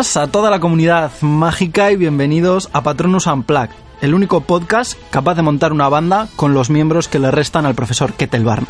A toda la comunidad mágica y bienvenidos a Patronus Unplugged, el único podcast capaz de montar una banda con los miembros que le restan al profesor Kettelbarn.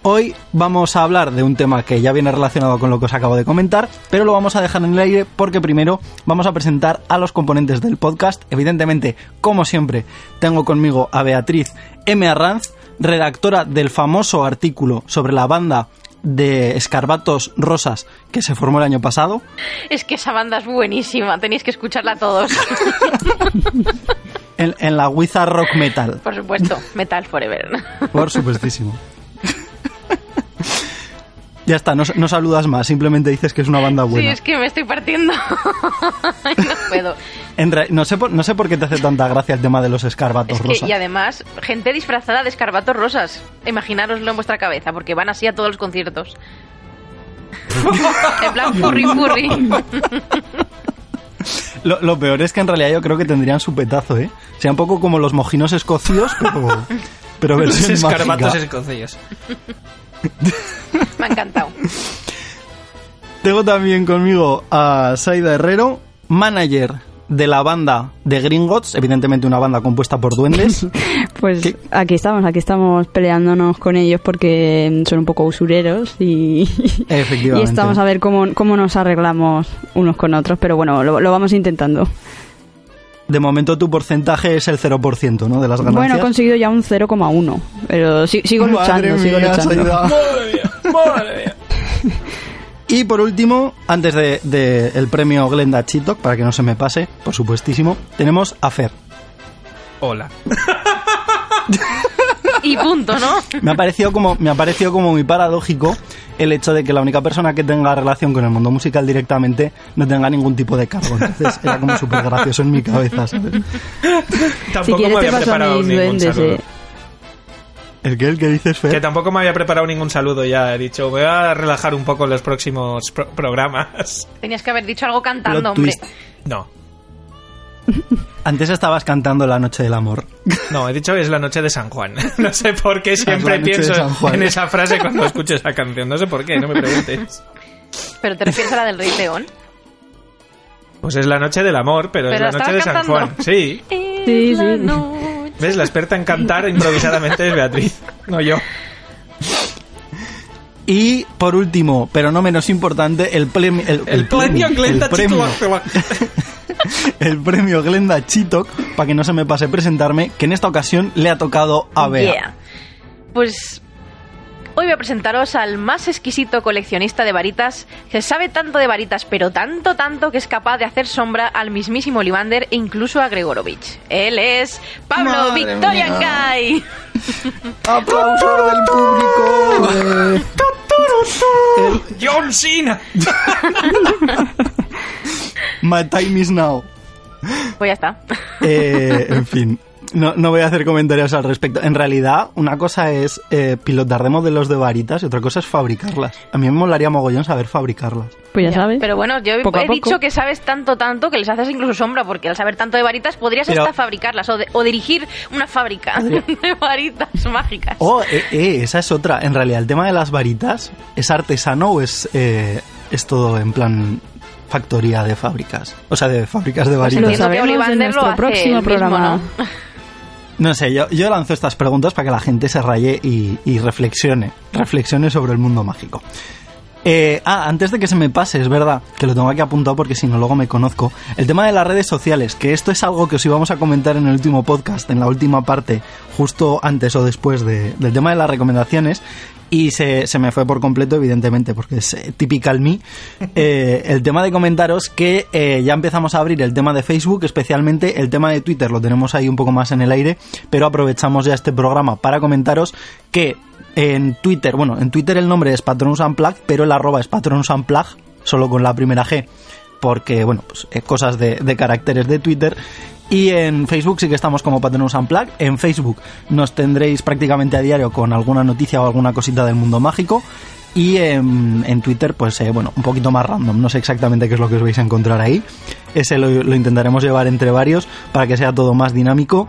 Hoy vamos a hablar de un tema que ya viene relacionado con lo que os acabo de comentar, pero lo vamos a dejar en el aire porque primero vamos a presentar a los componentes del podcast. Evidentemente, como siempre, tengo conmigo a Beatriz M. Arranz, redactora del famoso artículo sobre la banda de Escarbatos Rosas que se formó el año pasado. Es que esa banda es buenísima, tenéis que escucharla todos. en, en la Wizard Rock Metal. Por supuesto, Metal Forever. Por supuestísimo. Ya está, no, no, saludas más, simplemente dices que es una banda buena. Sí, es que me estoy partiendo. no puedo. En re, no, sé por, no sé por qué te hace tanta gracia el tema de los escarbatos es que, rosas. Y además, gente disfrazada de escarbatos rosas. Imaginároslo en vuestra cabeza, porque van así a todos los conciertos. en plan, furry, furry. Lo, lo, peor es que en realidad yo creo que tendrían su petazo, ¿eh? O sea, un poco como los mojinos escocios, pero, pero versión los escarbatos mágica. escocios. Me ha encantado. Tengo también conmigo a Saida Herrero, manager de la banda de Gringotts, evidentemente una banda compuesta por duendes. Pues ¿Qué? aquí estamos, aquí estamos peleándonos con ellos porque son un poco usureros y, Efectivamente. y estamos a ver cómo, cómo nos arreglamos unos con otros, pero bueno, lo, lo vamos intentando. De momento tu porcentaje es el 0%, ¿no? De las ganancias. Bueno, he conseguido ya un 0,1, pero si- sigo Madre luchando, sigo luchando. Madre mía, madre mía. Y por último, antes del de, el premio Glenda Chitok, para que no se me pase, por supuestísimo, tenemos a Fer. Hola. Y punto, ¿no? Me ha parecido como, me ha parecido como muy paradójico el hecho de que la única persona que tenga relación con el mundo musical directamente no tenga ningún tipo de cargo. Entonces era como súper gracioso en mi cabeza, ¿sabes? Tampoco Si me había preparado ningún duendes, saludo. eh. ¿El que el que dices, Fer? Que tampoco me había preparado ningún saludo ya. He dicho, me voy a relajar un poco en los próximos pro- programas. Tenías que haber dicho algo cantando, Plot hombre. twist. No, Antes estabas cantando La Noche del Amor. no, he dicho que es la noche de San Juan. No sé por qué la siempre pienso en esa frase cuando escucho esa canción. No sé por qué, no me preguntes. Pero te refieres a la del Rey León. Pues es la noche del amor, pero, Pero es la noche de estabas San cantando. Juan. Sí. Sí, sí. ¿Ves? La experta en cantar improvisadamente es Beatriz, no yo. Y por último, pero no menos importante, el, premio el, El, premio el premio, el premio Glenda Chitok, para que no se me pase presentarme, que en esta ocasión le ha tocado a Bea. Yeah. Pues hoy voy a presentaros al más exquisito coleccionista de varitas que sabe tanto de varitas, pero tanto, tanto que es capaz de hacer sombra al mismísimo Olivander e incluso a Gregorovich. Él es Pablo Madre Victorian mía. Kai. ¡Aplauso del público! John Cena. My time is now. Pues ya está. Eh, en fin, no, no voy a hacer comentarios al respecto. En realidad, una cosa es eh, pilotar de modelos de varitas y otra cosa es fabricarlas. A mí me molaría mogollón saber fabricarlas. Pues ya, Ya, sabes. Pero bueno, yo Poco he dicho que sabes tanto, tanto que les haces incluso sombra, porque al saber tanto de varitas podrías Pero- hasta fabricarlas o, de- o dirigir una fábrica de varitas mágicas. Oh, eh, eh, esa es otra. En realidad, el tema de las varitas, ¿es artesano o es, eh, es todo en plan factoría de fábricas? O sea, de fábricas de Pues lo sabremos en nuestro próximo programa. ¿no? No sé, yo, yo lanzo estas preguntas para que la gente se raye y, y reflexione. Reflexione sobre el mundo mágico. Eh, ah, antes de que se me pase, es verdad que lo tengo aquí apuntado porque si no luego me conozco. El tema de las redes sociales, que esto es algo que os íbamos a comentar en el último podcast, en la última parte, justo antes o después de- del tema de las recomendaciones, y se, se me fue por completo, evidentemente, porque es eh, typical me. Eh, el tema de comentaros que eh, ya empezamos a abrir el tema de Facebook, especialmente el tema de Twitter, lo tenemos ahí un poco más en el aire, pero aprovechamos ya este programa para comentaros que en Twitter, bueno, en Twitter el nombre es Patronus Unplugged, pero el arroba es Patronus Unplugged, solo con la primera G, porque, bueno, pues cosas de, de caracteres de Twitter. Y en Facebook sí que estamos como Patronus Unplugged. En Facebook nos tendréis prácticamente a diario con alguna noticia o alguna cosita del mundo mágico. Y en, en Twitter, pues eh, bueno, un poquito más random. No sé exactamente qué es lo que os vais a encontrar ahí. Ese lo, intentaremos llevar entre varios para que sea todo más dinámico.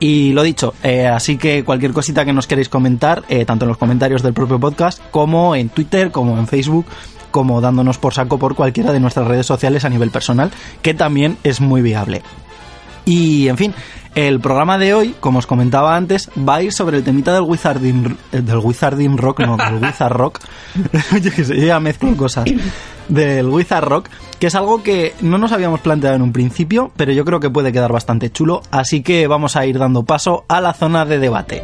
Y lo dicho, eh, así que cualquier cosita que nos queréis comentar, eh, tanto en los comentarios del propio podcast, como en Twitter, como en Facebook, como dándonos por saco por cualquiera de nuestras redes sociales a nivel personal, que también es muy viable. Y, en fin, el programa de hoy, como os comentaba antes, va a ir sobre el temita del Wizarding, eh, del Wizarding Rock, no, del Wizard Rock. yo que sé, ya mezclo cosas. Del Wizard Rock, que es algo que no nos habíamos planteado en un principio, pero yo creo que puede quedar bastante chulo, así que vamos a ir dando paso a la zona de debate.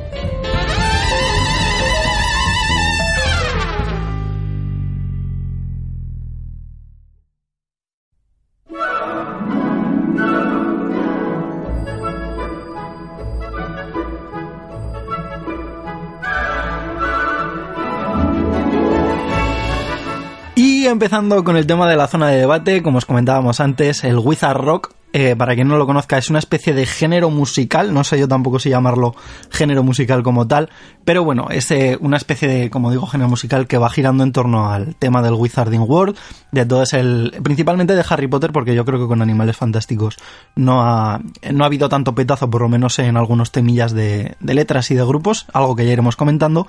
Empezando con el tema de la zona de debate, como os comentábamos antes, el Wizard Rock, eh, para quien no lo conozca, es una especie de género musical, no sé yo tampoco si llamarlo género musical como tal, pero bueno, es eh, una especie de, como digo, género musical que va girando en torno al tema del Wizarding World, de todo es el, principalmente de Harry Potter, porque yo creo que con Animales Fantásticos no ha, no ha habido tanto petazo, por lo menos en algunos temillas de, de letras y de grupos, algo que ya iremos comentando,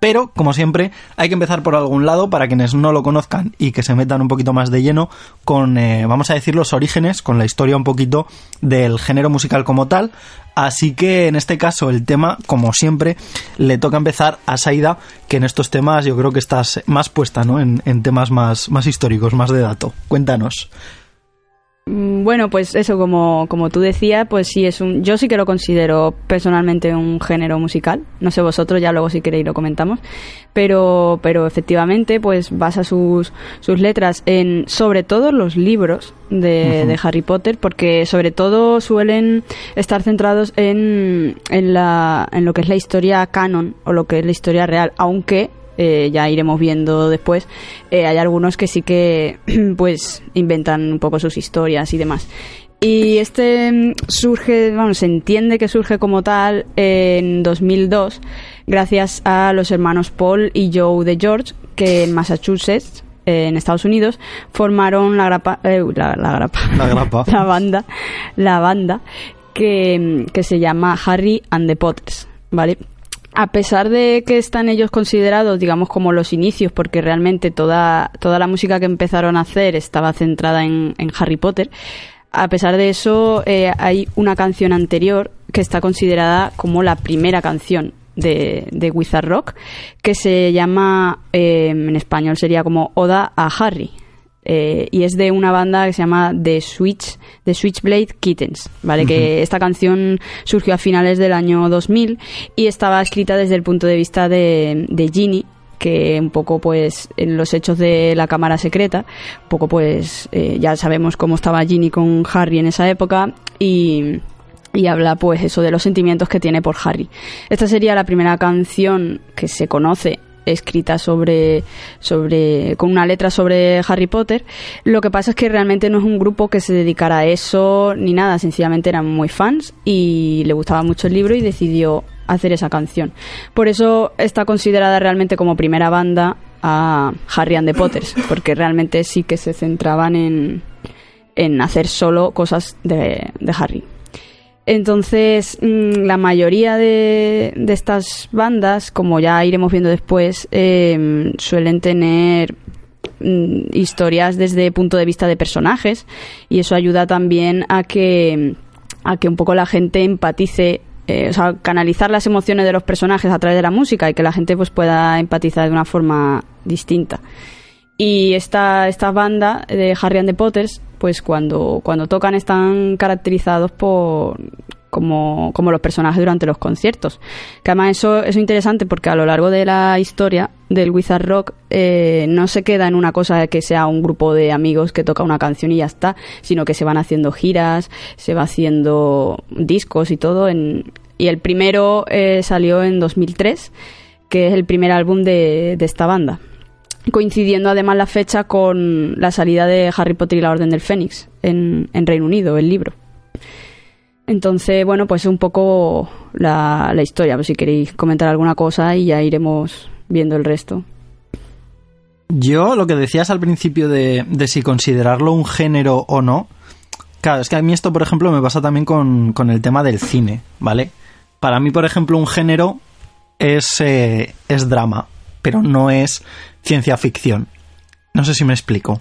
pero, como siempre, hay que empezar por algún lado para quienes no lo conozcan y que se metan un poquito más de lleno con, eh, vamos a decir, los orígenes, con la historia un poquito del género musical como tal. Así que en este caso el tema, como siempre, le toca empezar a Saida, que en estos temas yo creo que estás más puesta, ¿no? En, en temas más, más históricos, más de dato. Cuéntanos. Mm, Bueno, pues eso, como, como tú decías, pues sí es un. Yo sí que lo considero personalmente un género musical. No sé vosotros, ya luego si queréis lo comentamos. Pero, pero efectivamente, pues basa sus, sus letras en sobre todo los libros de, de Harry Potter, porque sobre todo suelen estar centrados en, en, la, en lo que es la historia canon o lo que es la historia real, aunque eh, ya iremos viendo después, eh, hay algunos que sí que pues inventan un poco sus historias y demás. Y este mm, surge, bueno, se entiende que surge como tal en 2002 gracias a los hermanos Paul y Joe de George que en Massachusetts eh, en Estados Unidos formaron la grapa, eh, la, la grapa, La grapa. la banda, la banda que, que se llama Harry and the Potters, ¿vale? A pesar de que están ellos considerados, digamos, como los inicios, porque realmente toda, toda la música que empezaron a hacer estaba centrada en, en Harry Potter, a pesar de eso, eh, hay una canción anterior que está considerada como la primera canción de, de Wizard Rock, que se llama, eh, en español sería como Oda a Harry. Eh, y es de una banda que se llama The Switch The Switchblade Kittens, ¿vale? Que esta canción surgió a finales del año 2000 y estaba escrita desde el punto de vista de, de Ginny, que un poco pues en los hechos de la cámara secreta, un poco pues eh, ya sabemos cómo estaba Ginny con Harry en esa época y y habla pues eso de los sentimientos que tiene por Harry. Esta sería la primera canción que se conoce escrita sobre, sobre con una letra sobre Harry Potter. Lo que pasa es que realmente no es un grupo que se dedicara a eso ni nada, sencillamente eran muy fans y le gustaba mucho el libro y decidió hacer esa canción. Por eso está considerada realmente como primera banda a Harry and the Potters, porque realmente sí que se centraban en, en hacer solo cosas de, de Harry. Entonces, mm, la mayoría de, de, estas bandas, como ya iremos viendo después, eh, suelen tener mm, historias desde el punto de vista de personajes y eso ayuda también a que, a que un poco la gente empatice eh, o sea, canalizar las emociones de los personajes a través de la música y que la gente pues pueda empatizar de una forma distinta. Y esta, esta banda de Harry and the Potters, pues cuando, cuando tocan están caracterizados por como, como los personajes durante los conciertos. Que además eso, eso es interesante porque a lo largo de la historia del Wizard Rock eh, no se queda en una cosa que sea un grupo de amigos que toca una canción y ya está, sino que se van haciendo giras, se va haciendo discos y todo. En, y el primero eh, salió en 2003, que es el primer álbum de, de esta banda coincidiendo además la fecha con la salida de Harry Potter y la Orden del Fénix en, en Reino Unido, el libro. Entonces, bueno, pues un poco la, la historia, si queréis comentar alguna cosa y ya iremos viendo el resto. Yo, lo que decías al principio de, de si considerarlo un género o no, claro, es que a mí esto, por ejemplo, me pasa también con, con el tema del cine, ¿vale? Para mí, por ejemplo, un género es, eh, es drama, pero no es ciencia ficción. No sé si me explico.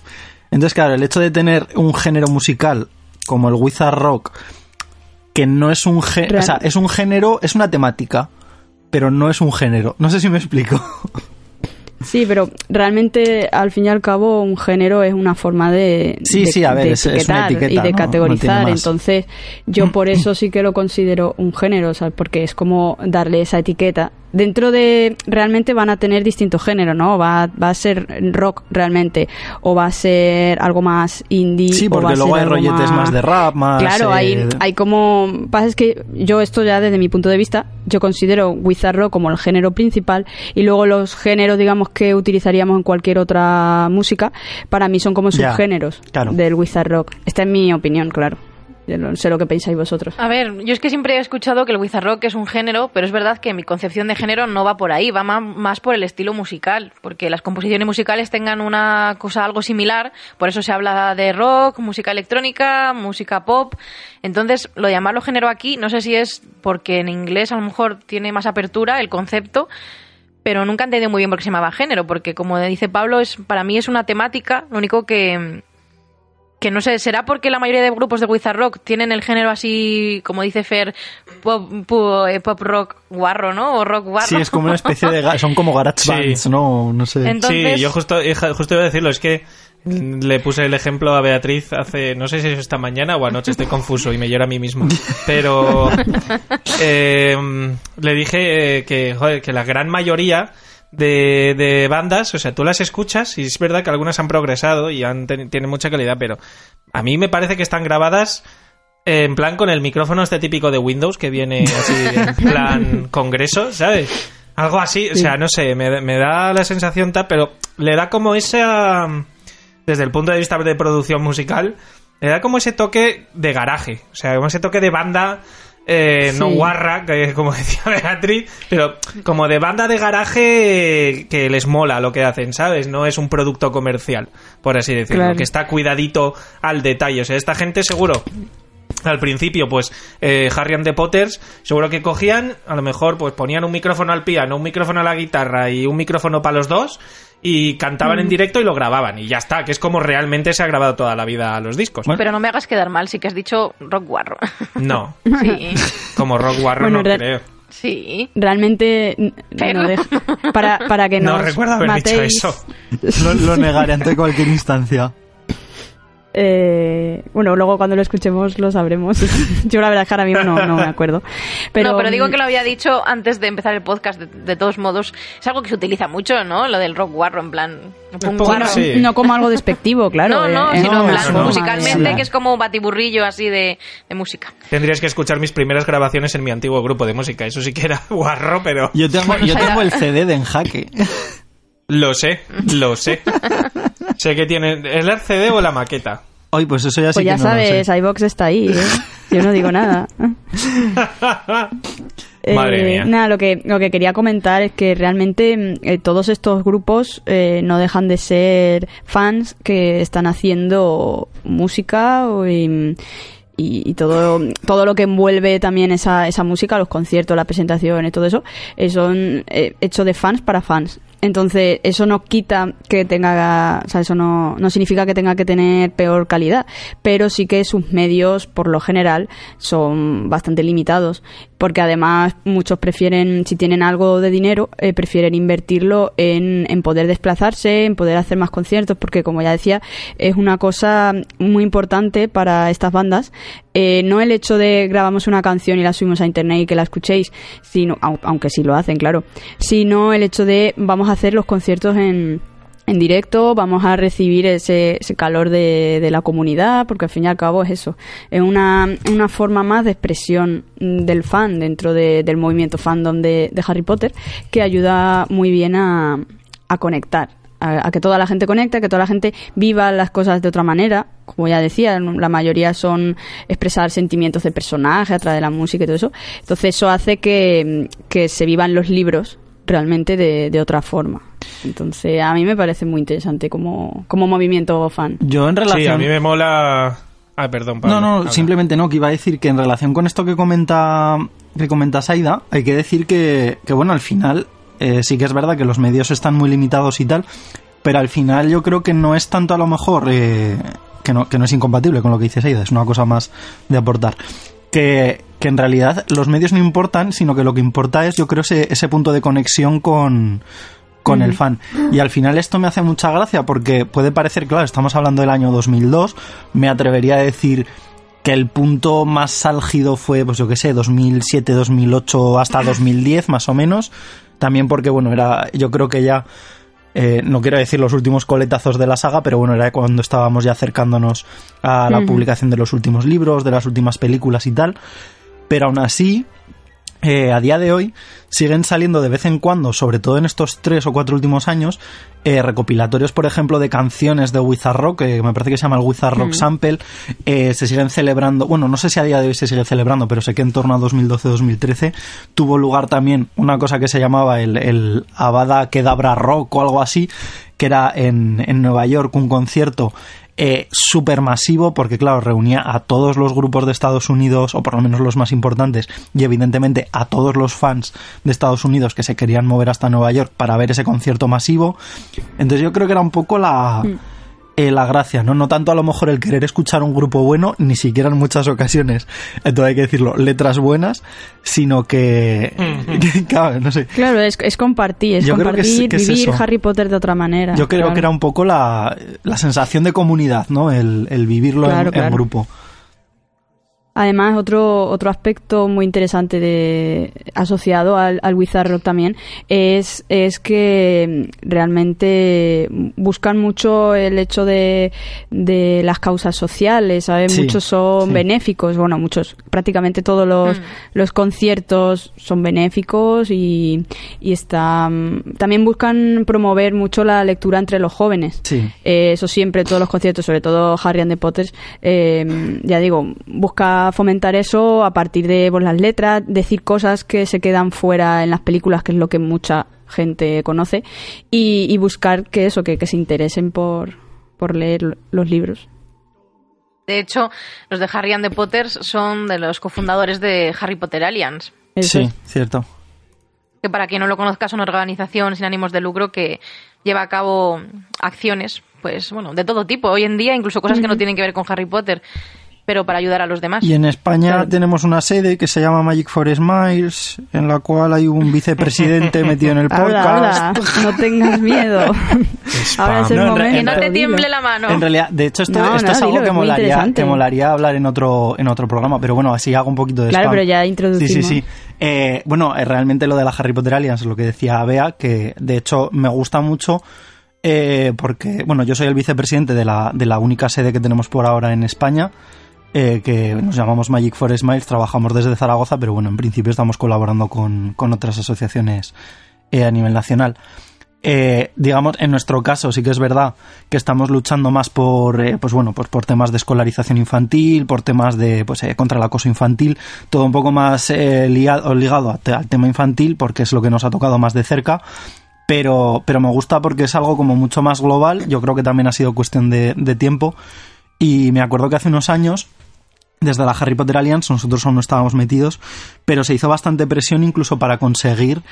Entonces, claro, el hecho de tener un género musical como el Wizard Rock, que no es un género, o sea, es un género, es una temática, pero no es un género. No sé si me explico. Sí, pero realmente al fin y al cabo un género es una forma de, Sí, de- sí, a ver, de es- etiquetar etiqueta, y de categorizar. Entonces yo por eso sí que lo considero un género, o sea, porque es como darle esa etiqueta. Dentro de realmente van a tener distintos géneros, ¿no? Va, va a ser rock realmente o va a ser algo más indie. Sí, o va porque a luego ser hay rolletes más de rap, más, Claro, eh, hay, hay como... Pasa es que yo esto ya desde mi punto de vista, yo considero Wizard Rock como el género principal y luego los géneros, digamos, que utilizaríamos en cualquier otra música, para mí son como Ya, subgéneros claro. del Wizard Rock. Esta es mi opinión, claro. Yo no sé lo que pensáis vosotros. A ver, yo es que siempre he escuchado que el Wizard es un género, pero es verdad que mi concepción de género no va por ahí, va más por el estilo musical, porque las composiciones musicales tengan una cosa algo similar, por eso se habla de rock, música electrónica, música pop. Entonces, lo de llamarlo género aquí, no sé si es porque en inglés a lo mejor tiene más apertura el concepto, pero nunca he entendido muy bien por qué se llamaba género, porque como dice Pablo, es para mí es una temática, lo único que que no sé, ¿será porque la mayoría de grupos de Wizard Rock tienen el género así, como dice Fer, pop, pu- eh, pop rock guarro, ¿no? O rock guarro. Sí, es como una especie de... Son como garage Sí. bands, ¿no? No sé. Entonces- Sí, yo justo, justo iba a decirlo, es que le puse el ejemplo a Beatriz hace, no sé si es esta mañana o anoche, estoy confuso y me lloro a mí mismo. Pero eh, le dije eh, que, joder, que la gran mayoría de, de bandas, o sea, tú las escuchas y es verdad que algunas han progresado y han tienen mucha calidad, pero a mí me parece que están grabadas en plan con el micrófono este típico de Windows que viene así en plan congreso, ¿sabes? Algo así, o sea, no sé, me, me da la sensación tal, pero le da como esa, desde el punto de vista de producción musical, le da como ese toque de garaje, o sea, como ese toque de banda, eh, no guarra, que como decía Beatriz, pero como de banda de garaje que les mola lo que hacen, ¿sabes? No es un producto comercial, por así decirlo, Claro. que está cuidadito al detalle, o sea, esta gente seguro al principio, pues eh, Harry and the Potters, seguro que cogían, a lo mejor, pues ponían un micrófono al piano, un micrófono a la guitarra y un micrófono para los dos y cantaban Mm. en directo y lo grababan y ya está, que es como realmente se ha grabado toda la vida a los discos. Bueno. Pero no me hagas quedar mal, sí que has dicho rock guarro. No, Sí, como Rock Warro Bueno, no real- creo. sí. Realmente, Pero- no para, para que No nos recuerdo haber dicho eso. Lo, lo negaré ante cualquier instancia. Eh, bueno, luego cuando lo escuchemos lo sabremos. Yo la verdad es que ahora mismo no, no me acuerdo. Pero, no, pero digo que lo había dicho antes de empezar el podcast, de, de todos modos. Es algo que se utiliza mucho, ¿no? Lo del rock guarro, en plan. punk sí. no como algo despectivo, claro. no, no, eh, sino en no, plan eso no. musicalmente, que es como un batiburrillo así de, de música. Tendrías que escuchar mis primeras grabaciones en mi antiguo grupo de música. Eso sí que era guarro, pero Yo tengo, yo tengo el CD de En Jaque. lo sé, lo sé. sé que tiene... ¿El RCD o la maqueta? Hoy, pues eso ya sí Pues ya que no lo sé. sabes, iVox está ahí, ¿eh? Yo no digo nada. Eh, Madre mía. Nada, lo que, lo que quería comentar es que realmente mm, eh, todos estos grupos eh, no dejan de ser fans que están haciendo música y, y- y todo, todo lo que envuelve también esa, esa música, los conciertos, las presentaciones, todo eso, eh, son eh, hechos de fans para fans. Entonces, eso no quita que tenga, o sea, eso no, no significa que tenga que tener peor calidad, pero sí que sus medios, por lo general, son bastante limitados, porque además muchos prefieren, si tienen algo de dinero, eh, prefieren invertirlo en, en poder desplazarse, en poder hacer más conciertos, porque como ya decía, es una cosa muy importante para estas bandas, eh, no el hecho de grabamos una canción y la subimos a internet y que la escuchéis, sino, au- aunque sí lo hacen, claro, sino el hecho de vamos a hacer los conciertos en, en directo, vamos a recibir ese, calor de, de la comunidad, porque al fin y al cabo es eso, es una, una forma más de expresión del fan dentro de- del movimiento fandom de, de Harry Potter, que ayuda muy bien a, a conectar. A, a que toda la gente conecte, a que toda la gente viva las cosas de otra manera. Como ya decía, la mayoría son expresar sentimientos de personaje a través de la música y todo eso. Entonces eso hace que, que se vivan los libros realmente de, de otra forma. Entonces a mí me parece muy interesante como, como movimiento fan. Yo en relación... Sí, a mí me mola... Ah, perdón, Pablo. No, no, Habla. simplemente no, que iba a decir que en relación con esto que comenta que comenta Saida, hay que decir que, que bueno, al final eh, sí que es verdad que los medios están muy limitados y tal, pero al final yo creo que no es tanto a lo mejor eh, que, no, que no es incompatible con lo que dices Aida, es una cosa más de aportar. Que, que en realidad los medios no importan, sino que lo que importa es, yo creo, ese, ese punto de conexión con, con el fan. Y al final esto me hace mucha gracia porque puede parecer, claro, estamos hablando del año 2002, me atrevería a decir que el punto más álgido fue, pues yo qué sé, 2007, 2008 hasta 2010 más o menos. También porque, bueno, era, yo creo que ya, eh, no quiero decir los últimos coletazos de la saga, pero bueno, era cuando estábamos ya acercándonos a la publicación de los últimos libros, de las últimas películas y tal. Pero aún así, eh, a día de hoy siguen saliendo de vez en cuando, sobre todo en estos tres o cuatro últimos años, eh, recopilatorios, por ejemplo, de canciones de Wizard Rock, que me parece que se llama el Wizard Rock Sample. Eh, se siguen celebrando, bueno, no sé si a día de hoy se sigue celebrando, pero sé que en torno a 2012-2013 tuvo lugar también una cosa que se llamaba el, el Avada Kedavra Rock o algo así, que era en, en Nueva York un concierto eh, súper masivo porque claro reunía a todos los grupos de Estados Unidos o por lo menos los más importantes y evidentemente a todos los fans de Estados Unidos que se querían mover hasta Nueva York para ver ese concierto masivo. Entonces yo creo que era un poco la eh, la gracia, ¿no? No tanto a lo mejor el querer escuchar un grupo bueno, ni siquiera en muchas ocasiones, entonces hay que decirlo, letras buenas, sino que, claro, no sé, Claro, es, es compartir, es Yo creo que es- compartir, que es vivir eso. Harry Potter de otra manera. Yo creo claro. que era un poco la, la sensación de comunidad, ¿no? El, el vivirlo en- Claro, en, claro. grupo. Además, otro, otro aspecto muy interesante de, asociado al, al Wizard Rock también es, es que mm, realmente buscan mucho el hecho de, de las causas sociales, ¿sabes? Sí, muchos son sí. benéficos, bueno, muchos, prácticamente todos los, Mm. los conciertos son benéficos y, y están, también buscan promover mucho la lectura entre los jóvenes. Sí. Eh, eso siempre, todos los conciertos, sobre todo Harry and the Potters, eh, ya digo, busca fomentar eso a partir de pues, las letras, decir cosas que se quedan fuera en las películas, que es lo que mucha gente conoce, y, y buscar que eso, que, que se interesen por, por leer los libros. De hecho, los de Harry and the Potters son de los cofundadores de Harry Potter Alliance. Eso sí, es. cierto. que para quien no lo conozca es una organización sin ánimos de lucro que lleva a cabo acciones, pues bueno, de todo tipo, hoy en día, incluso cosas que no tienen que ver con Harry Potter, pero para ayudar a los demás. Y en España Claro. tenemos una sede que se llama Magic for Smiles, en la cual hay un vicepresidente metido en el podcast. no tengas miedo. Ahora es el No, momento. que no te tiemble la mano. En realidad, de hecho, esto, No, esto no, es algo dilo, que es molaría, que molaría hablar en otro, en otro programa, pero bueno, así hago un poquito de Claro, spam. pero ya Sí, introducimos. sí, sí. Eh, bueno, eh, realmente lo de la Harry Potter Alliance, lo que decía Bea, que de hecho me gusta mucho eh, porque, bueno, yo soy el vicepresidente de la, de la única sede que tenemos por ahora en España, eh, que nos llamamos Magic for Smiles, trabajamos desde Zaragoza, pero bueno, en principio estamos colaborando con, con otras asociaciones eh, a nivel nacional. Eh, digamos, en nuestro caso sí que es verdad que estamos luchando más por, pues bueno, pues por temas de escolarización infantil, por temas de, pues eh, contra el acoso infantil, todo un poco más ligado, ligado al tema infantil porque es lo que nos ha tocado más de cerca. Pero, pero me gusta porque es algo como mucho más global. Yo creo que también ha sido cuestión de tiempo. Y me acuerdo que hace unos años desde la Harry Potter Alliance, nosotros aún no estábamos metidos, pero se hizo bastante presión incluso para conseguir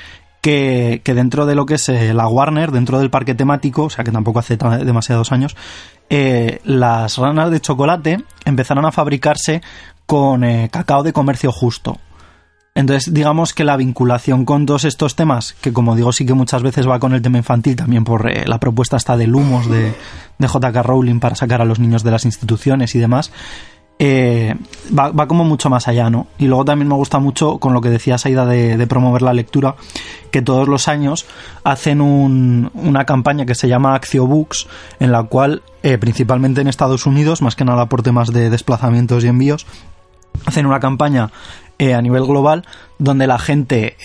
que, que dentro de lo que es eh, la Warner, dentro del parque temático, o sea que tampoco hace demasiados años, eh, las ranas de chocolate empezaron a fabricarse con eh, cacao de comercio justo. Entonces, digamos que la vinculación con todos estos temas, que como digo, sí que muchas veces va con el tema infantil, también por la propuesta hasta de lumos de, de JK Rowling para sacar a los niños de las instituciones y demás, eh, va, como mucho más allá, ¿no? Y luego también me gusta mucho con lo que decía Saida de, promover la lectura, que todos los años hacen un- una campaña que se llama Accio Books, en la cual, eh, principalmente en Estados Unidos, más que nada por temas de desplazamientos y envíos, hacen una campaña eh, a nivel global donde la gente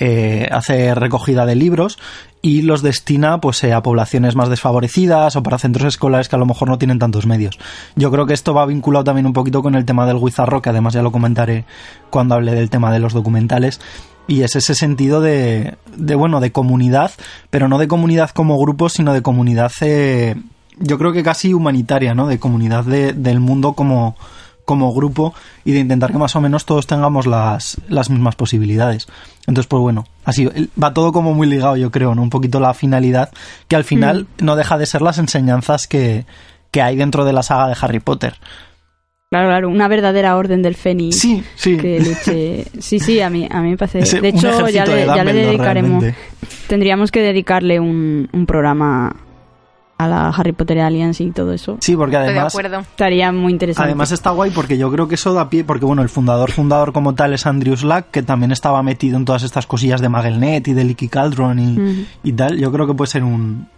hace recogida de libros y los destina pues eh, a poblaciones más desfavorecidas o para centros escolares que a lo mejor no tienen tantos medios. Yo creo que esto va vinculado también un poquito con el tema del Wizard Rock, que además ya lo comentaré cuando hable del tema de los documentales. Y es ese sentido de, de bueno, de comunidad, pero no de comunidad como grupo, sino de comunidad, eh, yo creo que casi humanitaria, ¿no? De comunidad de- del mundo como, como grupo y de intentar que más o menos todos tengamos las, las mismas posibilidades. Entonces, pues bueno, así va todo como muy ligado, yo creo, ¿no? Un poquito la finalidad, que al final Mm. no deja de ser las enseñanzas que, que hay dentro de la saga de Harry Potter. Claro, claro, una verdadera orden del Fénix. Sí, sí. Que luche. Sí, sí, a mí, a mí me parece. Ese- de hecho, ya le, ya le dedicaremos. realmente. Tendríamos que dedicarle un, un programa a la Harry Potter Alliance y todo eso. Sí, porque Estoy de además acuerdo. Estaría muy interesante. Además está guay porque yo creo que eso da pie, porque bueno, el fundador fundador como tal es Andrew Slack, que también estaba metido en todas estas cosillas de Magelnet y de Leaky Cauldron y, y tal. Yo creo que puede ser un,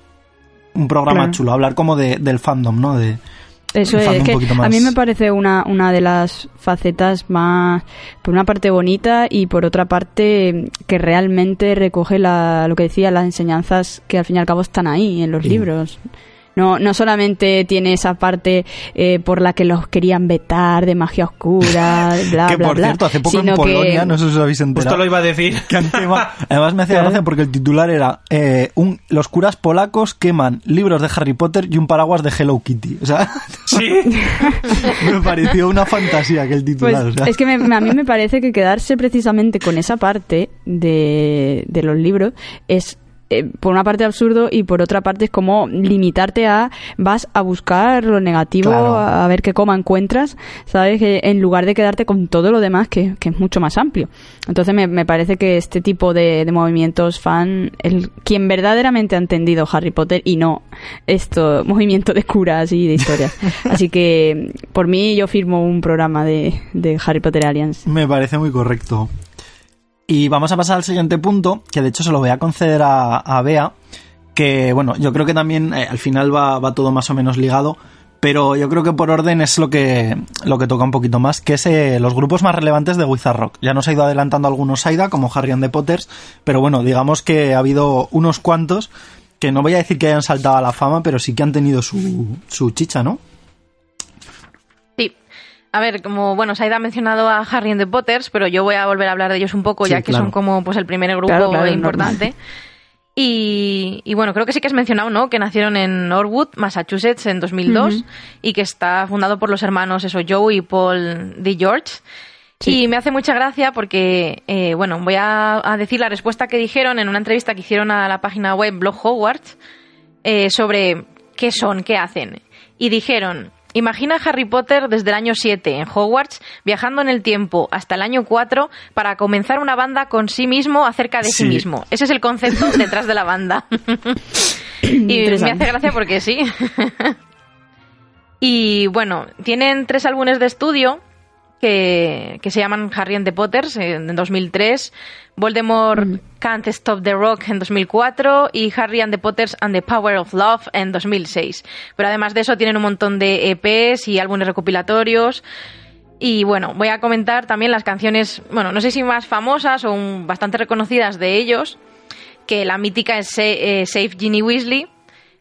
un programa Claro. chulo, hablar como de, del fandom, ¿no? De, Eso es, un que a mí me parece una, una de las facetas más, por una parte bonita y por otra parte que realmente recoge la, lo que decía, las enseñanzas que al fin y al cabo están ahí en los Sí. libros. No, no solamente tiene esa parte eh, por la que los querían vetar de magia oscura, bla, que bla, por bla, cierto, hace poco en sino que- Polonia, no sé si os habéis enterado. Justo lo iba a decir. que han quemado- Además me hacía Claro. gracia porque el titular era eh, un, los curas polacos queman libros de Harry Potter y un paraguas de Hello Kitty. O sea, Sí. me pareció una fantasía aquel Pues titular. o sea. es que me- a mí me parece que quedarse precisamente con esa parte de, de los libros es eh, por una parte absurdo y por otra parte es como limitarte a vas a buscar lo negativo Claro. a, a ver qué coma encuentras sabes que en lugar de quedarte con todo lo demás que, que es mucho más amplio entonces me, me parece que este tipo de, de movimientos fan el quien verdaderamente ha entendido Harry Potter y no esto movimiento de curas y de historias así que por mí yo firmo un programa de, de Harry Potter Alliance Me parece muy correcto. Y vamos a pasar al siguiente punto, que de hecho se lo voy a conceder a, a Bea, que bueno, yo creo que también eh, al final va, va todo más o menos ligado, pero yo creo que por orden es lo que, lo que toca un poquito más, que es eh, los grupos más relevantes de Wizard Rock. Ya nos ha ido adelantando algunos Saida, como Harry and the Potters, pero bueno, digamos que ha habido unos cuantos que no voy a decir que hayan saltado a la fama, pero sí que han tenido su, su chicha, ¿no? A ver, como, bueno, Saida ha mencionado a Harry and the Potters, pero yo voy a volver a hablar de ellos un poco, Sí, ya que claro. son como pues el primer grupo Claro, claro, importante. Y, y bueno, creo que sí que has mencionado, ¿no? Que nacieron en Norwood, Massachusetts, en 2002 Ujú. y que está fundado por los hermanos eso, Joe y Paul D. George. Sí. Y me hace mucha gracia porque, eh, bueno, voy a, a decir la respuesta que dijeron en una entrevista que hicieron a la página web Blog Hogwarts eh, sobre qué son, qué hacen. Y dijeron, imagina a Harry Potter desde el año 7 en Hogwarts, viajando en el tiempo hasta el año 4 para comenzar una banda con sí mismo acerca de sí, Sí. mismo. Ese es el concepto detrás de la banda. y me hace gracia porque sí. y bueno, tienen tres álbumes de estudio que, que se llaman Harry and the Potters eh, en 2003, Voldemort Can't Stop the Rock en 2004 y Harry and the Potters and the Power of Love en 2006. Pero además de eso tienen un montón de EPs y álbumes recopilatorios. Y bueno, voy a comentar también las canciones, bueno, no sé si más famosas o un- bastante reconocidas de ellos, que la mítica es eh, Save Ginny Weasley.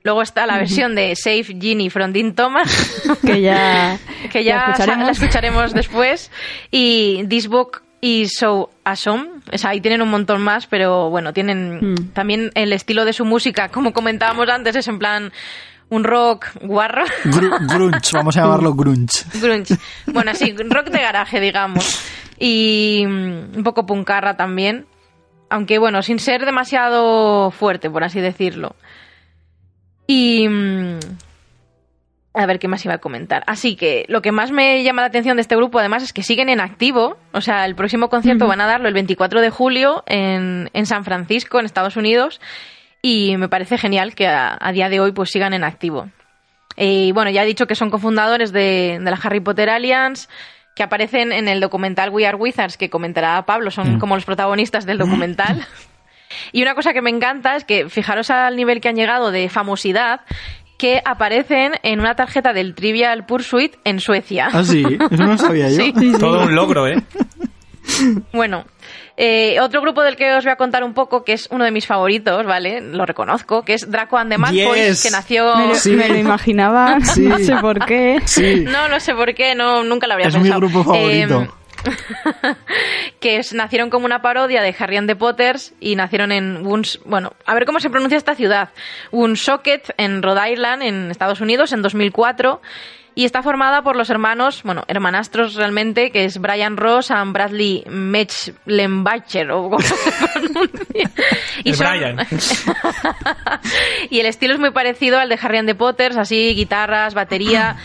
Luego está la versión de Save Ginny from Dean Thomas. que ya que ya la escucharemos. la escucharemos después. Y This Book is So Awesome. O sea, ahí tienen un montón más, pero bueno, tienen Mm. también el estilo de su música, como comentábamos antes, es en plan un rock guarro. Gru- grunge, vamos a llamarlo grunge. Grunge. Bueno, sí, rock de garaje, digamos. Y mm, un poco puncarra también. Aunque bueno, sin ser demasiado fuerte, por así decirlo. Y... mm, A ver qué más iba a comentar. Así que lo que más me llama la atención de este grupo, además, es que siguen en activo. O sea, el próximo concierto van a darlo el 24 de julio en, en San Francisco, en Estados Unidos. Y me parece genial que a, a día de hoy pues sigan en activo. Y bueno, ya he dicho que son cofundadores de, de la Harry Potter Alliance, que aparecen en el documental We Are Wizards, que comentará Pablo, son Mm. como los protagonistas del documental. Y una cosa que me encanta es que fijaros al nivel que han llegado de famosidad, que aparecen en una tarjeta del Trivial Pursuit en Suecia. Ah, sí, eso no sabía yo. Sí. Todo un logro, ¿eh? Bueno, eh, otro grupo del que os voy a contar un poco, que es uno de mis favoritos, ¿vale? Lo reconozco, que es Draco and the Malfoys, Yes. que nació... me, lo, Sí. me lo imaginaba Sí. no sé por qué Sí. No, no sé por qué, no, nunca lo habría Es mi pensado. grupo favorito. Eh, que es- nacieron como una parodia de Harry and the Potters y nacieron en Woons, bueno, a ver cómo se pronuncia esta ciudad, Woonsocket en Rhode Island, en Estados Unidos, en 2004. Y está formada por los hermanos, bueno, hermanastros realmente, que es Brian Ross and Bradley Metzlenbacher, o como se pronuncia. El Brian. y el estilo es muy parecido al de Harry and the Potters, así, guitarras, batería.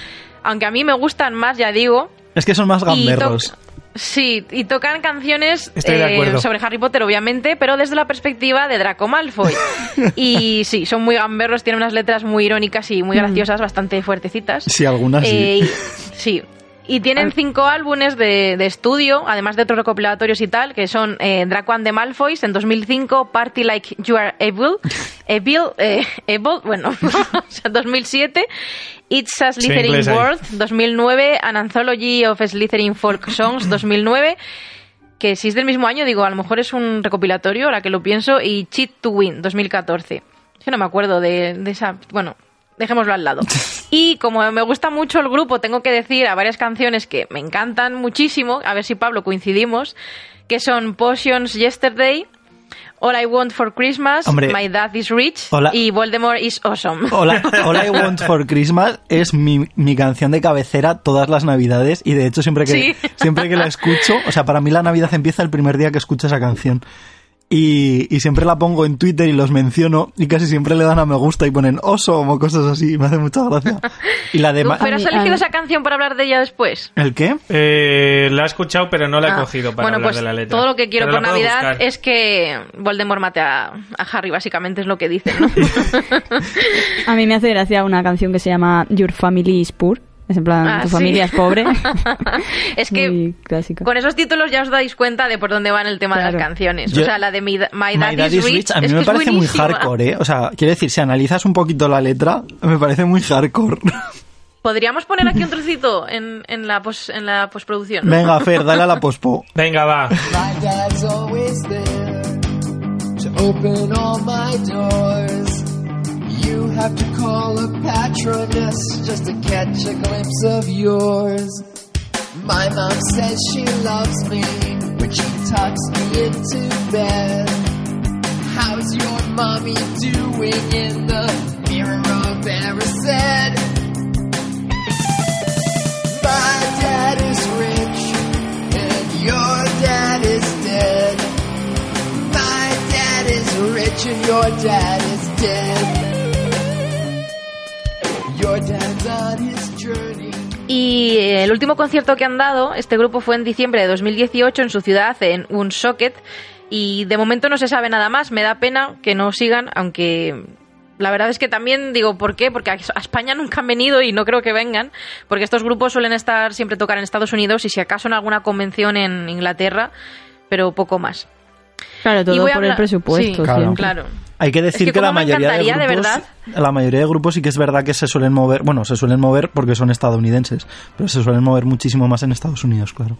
Aunque a mí me gustan más, ya digo, Es que son más gamberros. Sí, y tocan canciones eh, sobre Harry Potter, obviamente, pero desde la perspectiva de Draco Malfoy. y sí, son muy gamberros, tienen unas letras muy irónicas y muy graciosas, bastante fuertecitas. Sí, algunas sí. Eh, sí. Y tienen cinco álbumes de, de estudio, además de otros recopilatorios y tal, que son eh, Draco and the Malfoys en 2005, Party Like You Are Evil, Evil, eh, Evil, bueno, o sea, 2007, It's a Slytherin ahí. World, 2009, An Anthology of Slytherin Folk Songs, 2009, que si es del mismo año, digo, a lo mejor es un recopilatorio, ahora que lo pienso, y Cheat to Win, 2014. Es que no me acuerdo de, de esa... Bueno, dejémoslo al lado. Y como me gusta mucho el grupo, tengo que decir a varias canciones que me encantan muchísimo, a ver si Pablo coincidimos, que son Potions Yesterday, All I Want for Christmas, Hombre. My Dad is Rich Hola. y Voldemort is Awesome. I, All I Want for Christmas es mi, mi canción de cabecera todas las navidades y de hecho siempre que, Sí. siempre que la escucho, o sea, para mí la Navidad empieza el primer día que escucho esa canción. Y, y siempre la pongo en Twitter y los menciono y casi siempre le dan a me gusta y ponen oso o cosas así y me hace mucha gracia. Y la de... ¿Tú, Ma- pero has elegido esa canción para hablar de ella después? ¿El qué? Eh, la he escuchado, pero no la he Ah, cogido para bueno, hablar pues de la letra. todo lo que quiero Pero por Navidad buscar. es que Voldemort mate a, a Harry, básicamente es lo que dicen, ¿no? A mí me hace gracia una canción que se llama Your Family is Poor. Es en plan, Ah, tu sí. familia es pobre. es que con esos títulos ya os dais cuenta de por dónde van el tema de Claro. las canciones. Yo- o sea, la de My, My Dad My Dad is is Rich, Rich, a mí es me que parece muy hardcore, ¿eh? O sea, quiero decir, si analizas un poquito la letra, me parece muy hardcore. ¿Podríamos poner aquí un trocito en, en la, pos- en la postproducción? Venga, Fer, dale a la pospo. Venga, va. My dad's always there to open all my doors. You have to call a patroness just to catch a glimpse of yours. My mom says she loves me when she tucks me into bed. How's your mommy doing in the mirror of Erised? My dad is rich and your dad is dead. My dad is rich and your dad is dead. Y el último concierto que han dado, este grupo fue en diciembre de 2018 en su ciudad, en un socket. Y de momento no se sabe nada más. Me da pena que no sigan, aunque la verdad es que también digo, ¿por qué? Porque a España nunca han venido y no creo que vengan. Porque estos grupos suelen estar siempre tocar en Estados Unidos y si acaso en alguna convención en Inglaterra, pero poco más. Claro, todo por hablar- el presupuesto. Sí, claro. Hay que decir Es que que, la mayoría de encantaría, de grupos, verdad. la mayoría de grupos sí que es verdad que se suelen mover, bueno, se suelen mover porque son estadounidenses, pero se suelen mover muchísimo más en Estados Unidos, claro.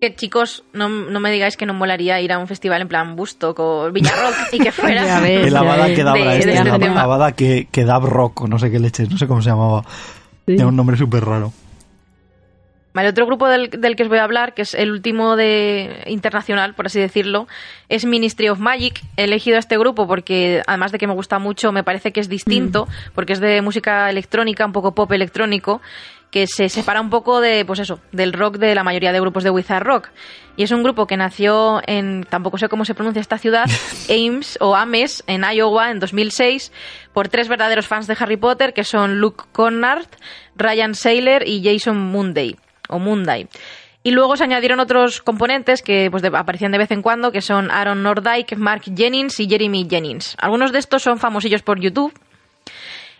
Que chicos, no, no me digáis que no molaría ir a un festival en plan Bustock o Villarrock y que fuera. Ves. el Abada que dabra este, de el este. Abada que, que dab rock, o no sé qué leches, no sé cómo se llamaba. Sí. Tiene un nombre súper raro. Vale, otro grupo del, del que os voy a hablar, que es el último de internacional, por así decirlo, es Ministry of Magic. He elegido a este grupo porque, además de que me gusta mucho, me parece que es distinto, porque es de música electrónica, un poco pop electrónico, que se separa un poco de, pues eso, del rock de la mayoría de grupos de Wizard Rock. Y es un grupo que nació en, tampoco sé cómo se pronuncia esta ciudad, Ames o Ames, en Iowa, en 2006, por tres verdaderos fans de Harry Potter, que son Luke Connard, Ryan Saylor y Jason Munday, o Munday. Y luego se añadieron otros componentes que pues, de- aparecían de vez en cuando, que son Aaron Nordyke, Mark Jennings y Jeremy Jennings. Algunos de estos son famosillos por YouTube,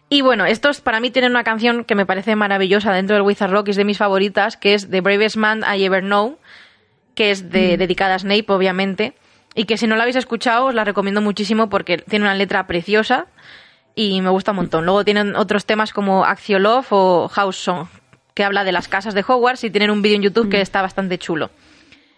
y bueno, estos para mí tienen una canción que me parece maravillosa dentro del Wizard Rock, y es de mis favoritas, que es The Bravest Man I Ever Know, que es de, dedicada a Snape, obviamente, y que si no la habéis escuchado os la recomiendo muchísimo porque tiene una letra preciosa y me gusta un montón. Luego tienen otros temas como Axiolove o House Song, que habla de las casas de Hogwarts y tienen un vídeo en YouTube que está bastante chulo.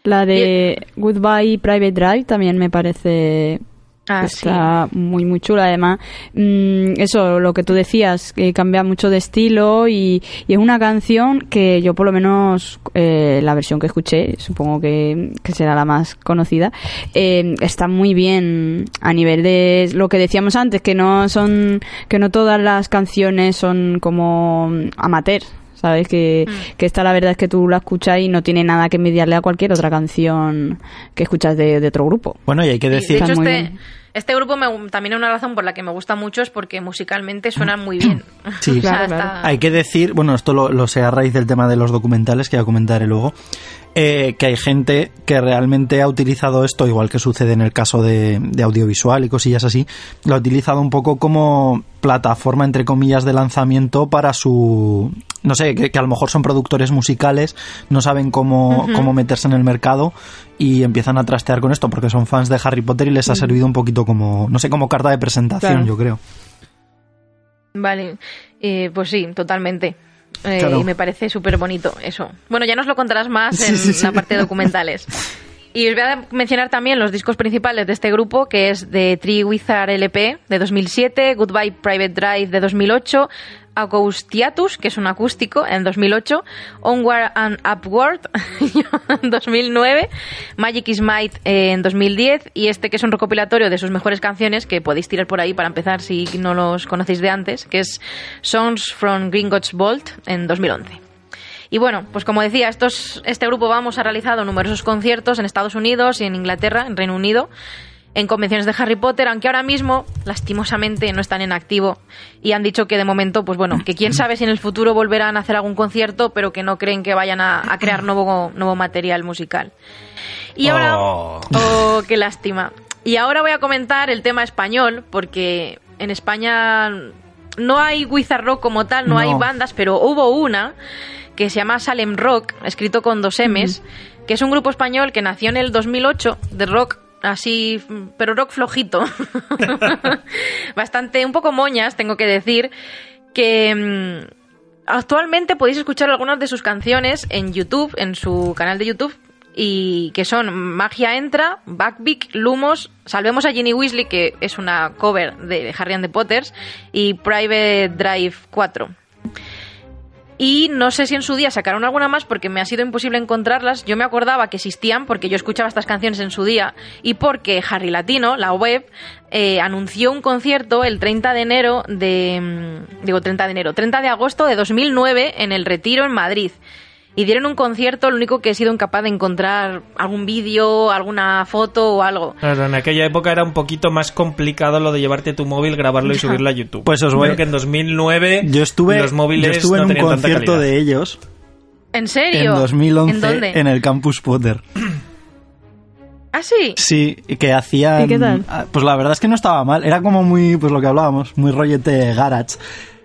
La de Goodbye Private Drive también me parece Ah, Está muy, muy chula. Además, mm, eso, lo que tú decías, que cambia mucho de estilo y, y es una canción que yo, por lo menos, eh, la versión que escuché, supongo que, que será la más conocida, eh, está muy bien a nivel de lo que decíamos antes, que no son, que no todas las canciones son como amateur. ¿Sabes? Que, Mm. que esta la verdad es que tú la escuchas y no tiene nada que envidiarle a cualquier otra canción que escuchas de, de otro grupo. Bueno, y hay que Sí, decir... de hecho, este, bien. este grupo me- también una razón por la que me gusta mucho es porque musicalmente suenan muy bien. Sí. O sea, Claro, está- claro. Hay que decir, bueno, esto lo, lo sé a raíz del tema de los documentales que ya comentaré luego, eh, que hay gente que realmente ha utilizado esto, igual que sucede en el caso de, de audiovisual y cosillas así, lo ha utilizado un poco como plataforma, entre comillas, de lanzamiento para su... No sé, que, que a lo mejor son productores musicales, no saben cómo, cómo meterse en el mercado y empiezan a trastear con esto porque son fans de Harry Potter y les ha servido un poquito como, no sé, como carta de presentación, Claro. yo creo. Vale, eh, pues sí, totalmente. Eh, Claro. Y me parece súper bonito eso. Bueno, ya nos lo contarás más en sí, sí. la parte de documentales. Y os voy a mencionar también los discos principales de este grupo, que es de Tree Wizard LP de 2007, Goodbye Private Drive de 2008, Acoustiatus, que es un acústico, en 2008, Onward and Upward en 2009, Magic is Might eh, en 2010 y este que es un recopilatorio de sus mejores canciones que podéis tirar por ahí para empezar si no los conocéis de antes, que es Songs from Gringotts Vault en 2011. Y bueno, pues como decía, estos, este grupo Vamos ha realizado numerosos conciertos en Estados Unidos y en Inglaterra, en Reino Unido, en convenciones de Harry Potter, aunque ahora mismo, lastimosamente, no están en activo y han dicho que de momento, pues bueno, que quién sabe si en el futuro volverán a hacer algún concierto, pero que no creen que vayan a, a crear nuevo, nuevo material musical. Y ahora, Oh. oh, qué lástima. Y ahora voy a comentar el tema español, porque en España no hay Wizard Rock como tal, no, No. hay bandas, pero hubo una que se llama Salem Rock, escrito con dos M's, que es un grupo español que nació en el 2008 de rock así, pero rock flojito. Bastante, un poco moñas, tengo que decir, que mm, actualmente podéis escuchar algunas de sus canciones en YouTube, en su canal de YouTube, y que son Magia Entra, Backbeat, Lumos, Salvemos a Ginny Weasley, que es una cover de Harry and the Potters, y Private Drive 4. Y no sé si en su día sacaron alguna más porque me ha sido imposible encontrarlas. Yo me acordaba que existían porque yo escuchaba estas canciones en su día y porque Harry Latino, la web, eh, anunció un concierto el 30 de enero de... mm, Digo 30 de enero, 30 de agosto de 2009 en el Retiro en Madrid. Y dieron un concierto, lo único que he sido incapaz de encontrar algún vídeo, alguna foto o algo. Claro, en aquella época era un poquito más complicado lo de llevarte tu móvil, grabarlo y subirlo a YouTube. Pues os voy- Creo que en 2009 Yo estuve, los móviles yo estuve no en un tenían tanta concierto calidad. de ellos ¿En serio? en 2011 ¿En dónde? en el Campus Potter. ¿Ah, sí? Sí, y que hacían... ¿Y qué tal? ah, Pues la verdad es que no estaba mal. Era como muy, pues lo que hablábamos, muy rollete garage.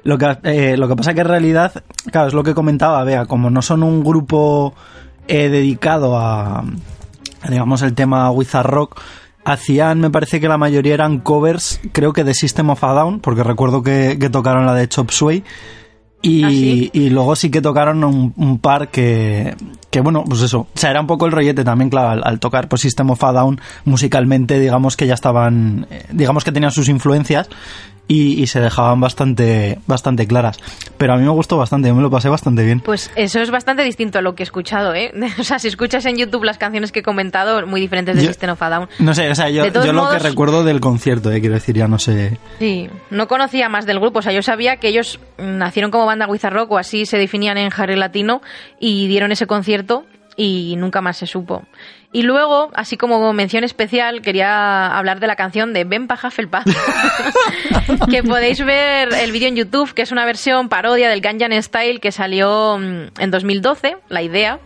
Lo que, eh, lo que pasa que en realidad, claro, es lo que comentaba, vea, como no son un grupo eh, dedicado a, digamos, el tema Wizard Rock, hacían, me parece que la mayoría eran covers, creo que de System of a Down, porque recuerdo que, que tocaron la de Chop Suey. Y, ¿Ah, sí? y luego sí que tocaron un, un par que, que, bueno, pues eso. O sea, era un poco el rollete también, claro, al, al tocar pues System of a Down musicalmente, digamos que ya estaban, eh, digamos que tenían sus influencias y, y se dejaban bastante, bastante claras. Pero a mí me gustó bastante, yo me lo pasé bastante bien. Pues eso es bastante distinto a lo que he escuchado, ¿eh? O sea, si escuchas en YouTube las canciones que he comentado, muy diferentes de Yo- System of a Down. No sé, o sea, yo, yo lo que recuerdo del concierto, eh, quiero decir, ya no sé. Sí, no conocía más del grupo. O sea, yo sabía que ellos mm, nacieron como banda Wizard Rock o así se definían en Harry Latino y dieron ese concierto y nunca más se supo. Y luego, así como mención especial, quería hablar de la canción de Ben pa Hufflepuff, que podéis ver el vídeo en YouTube, que es una versión parodia del Ganjan Style que salió mm, en 2012, la idea.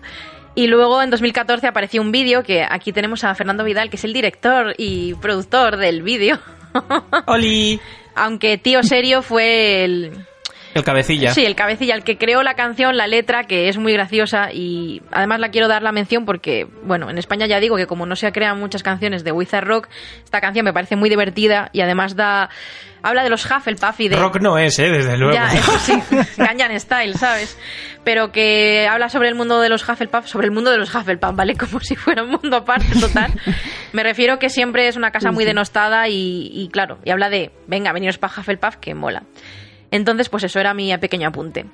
Y luego en 2014 apareció un vídeo que aquí tenemos a Fernando Vidal, que es el director y productor del vídeo. ¡Oli! Aunque Tío Serio fue el, El cabecilla. Sí, el cabecilla, el que creó la canción, la letra, que es muy graciosa y además la quiero dar la mención porque, bueno, en España ya digo que como no se crean muchas canciones de Wizard Rock, esta canción me parece muy divertida y además da... Habla de los Hufflepuff y de... Rock no es, ¿eh? Desde luego. Ya, eso sí, Ganyan Style, ¿sabes? Pero que habla sobre el mundo de los Hufflepuff, sobre el mundo de los Hufflepuff, ¿vale? Como si fuera un mundo aparte total. Me refiero que siempre es una casa muy denostada y, y claro, y habla de, venga, veniros para Hufflepuff, que mola. Entonces, pues eso era mi pequeño apunte.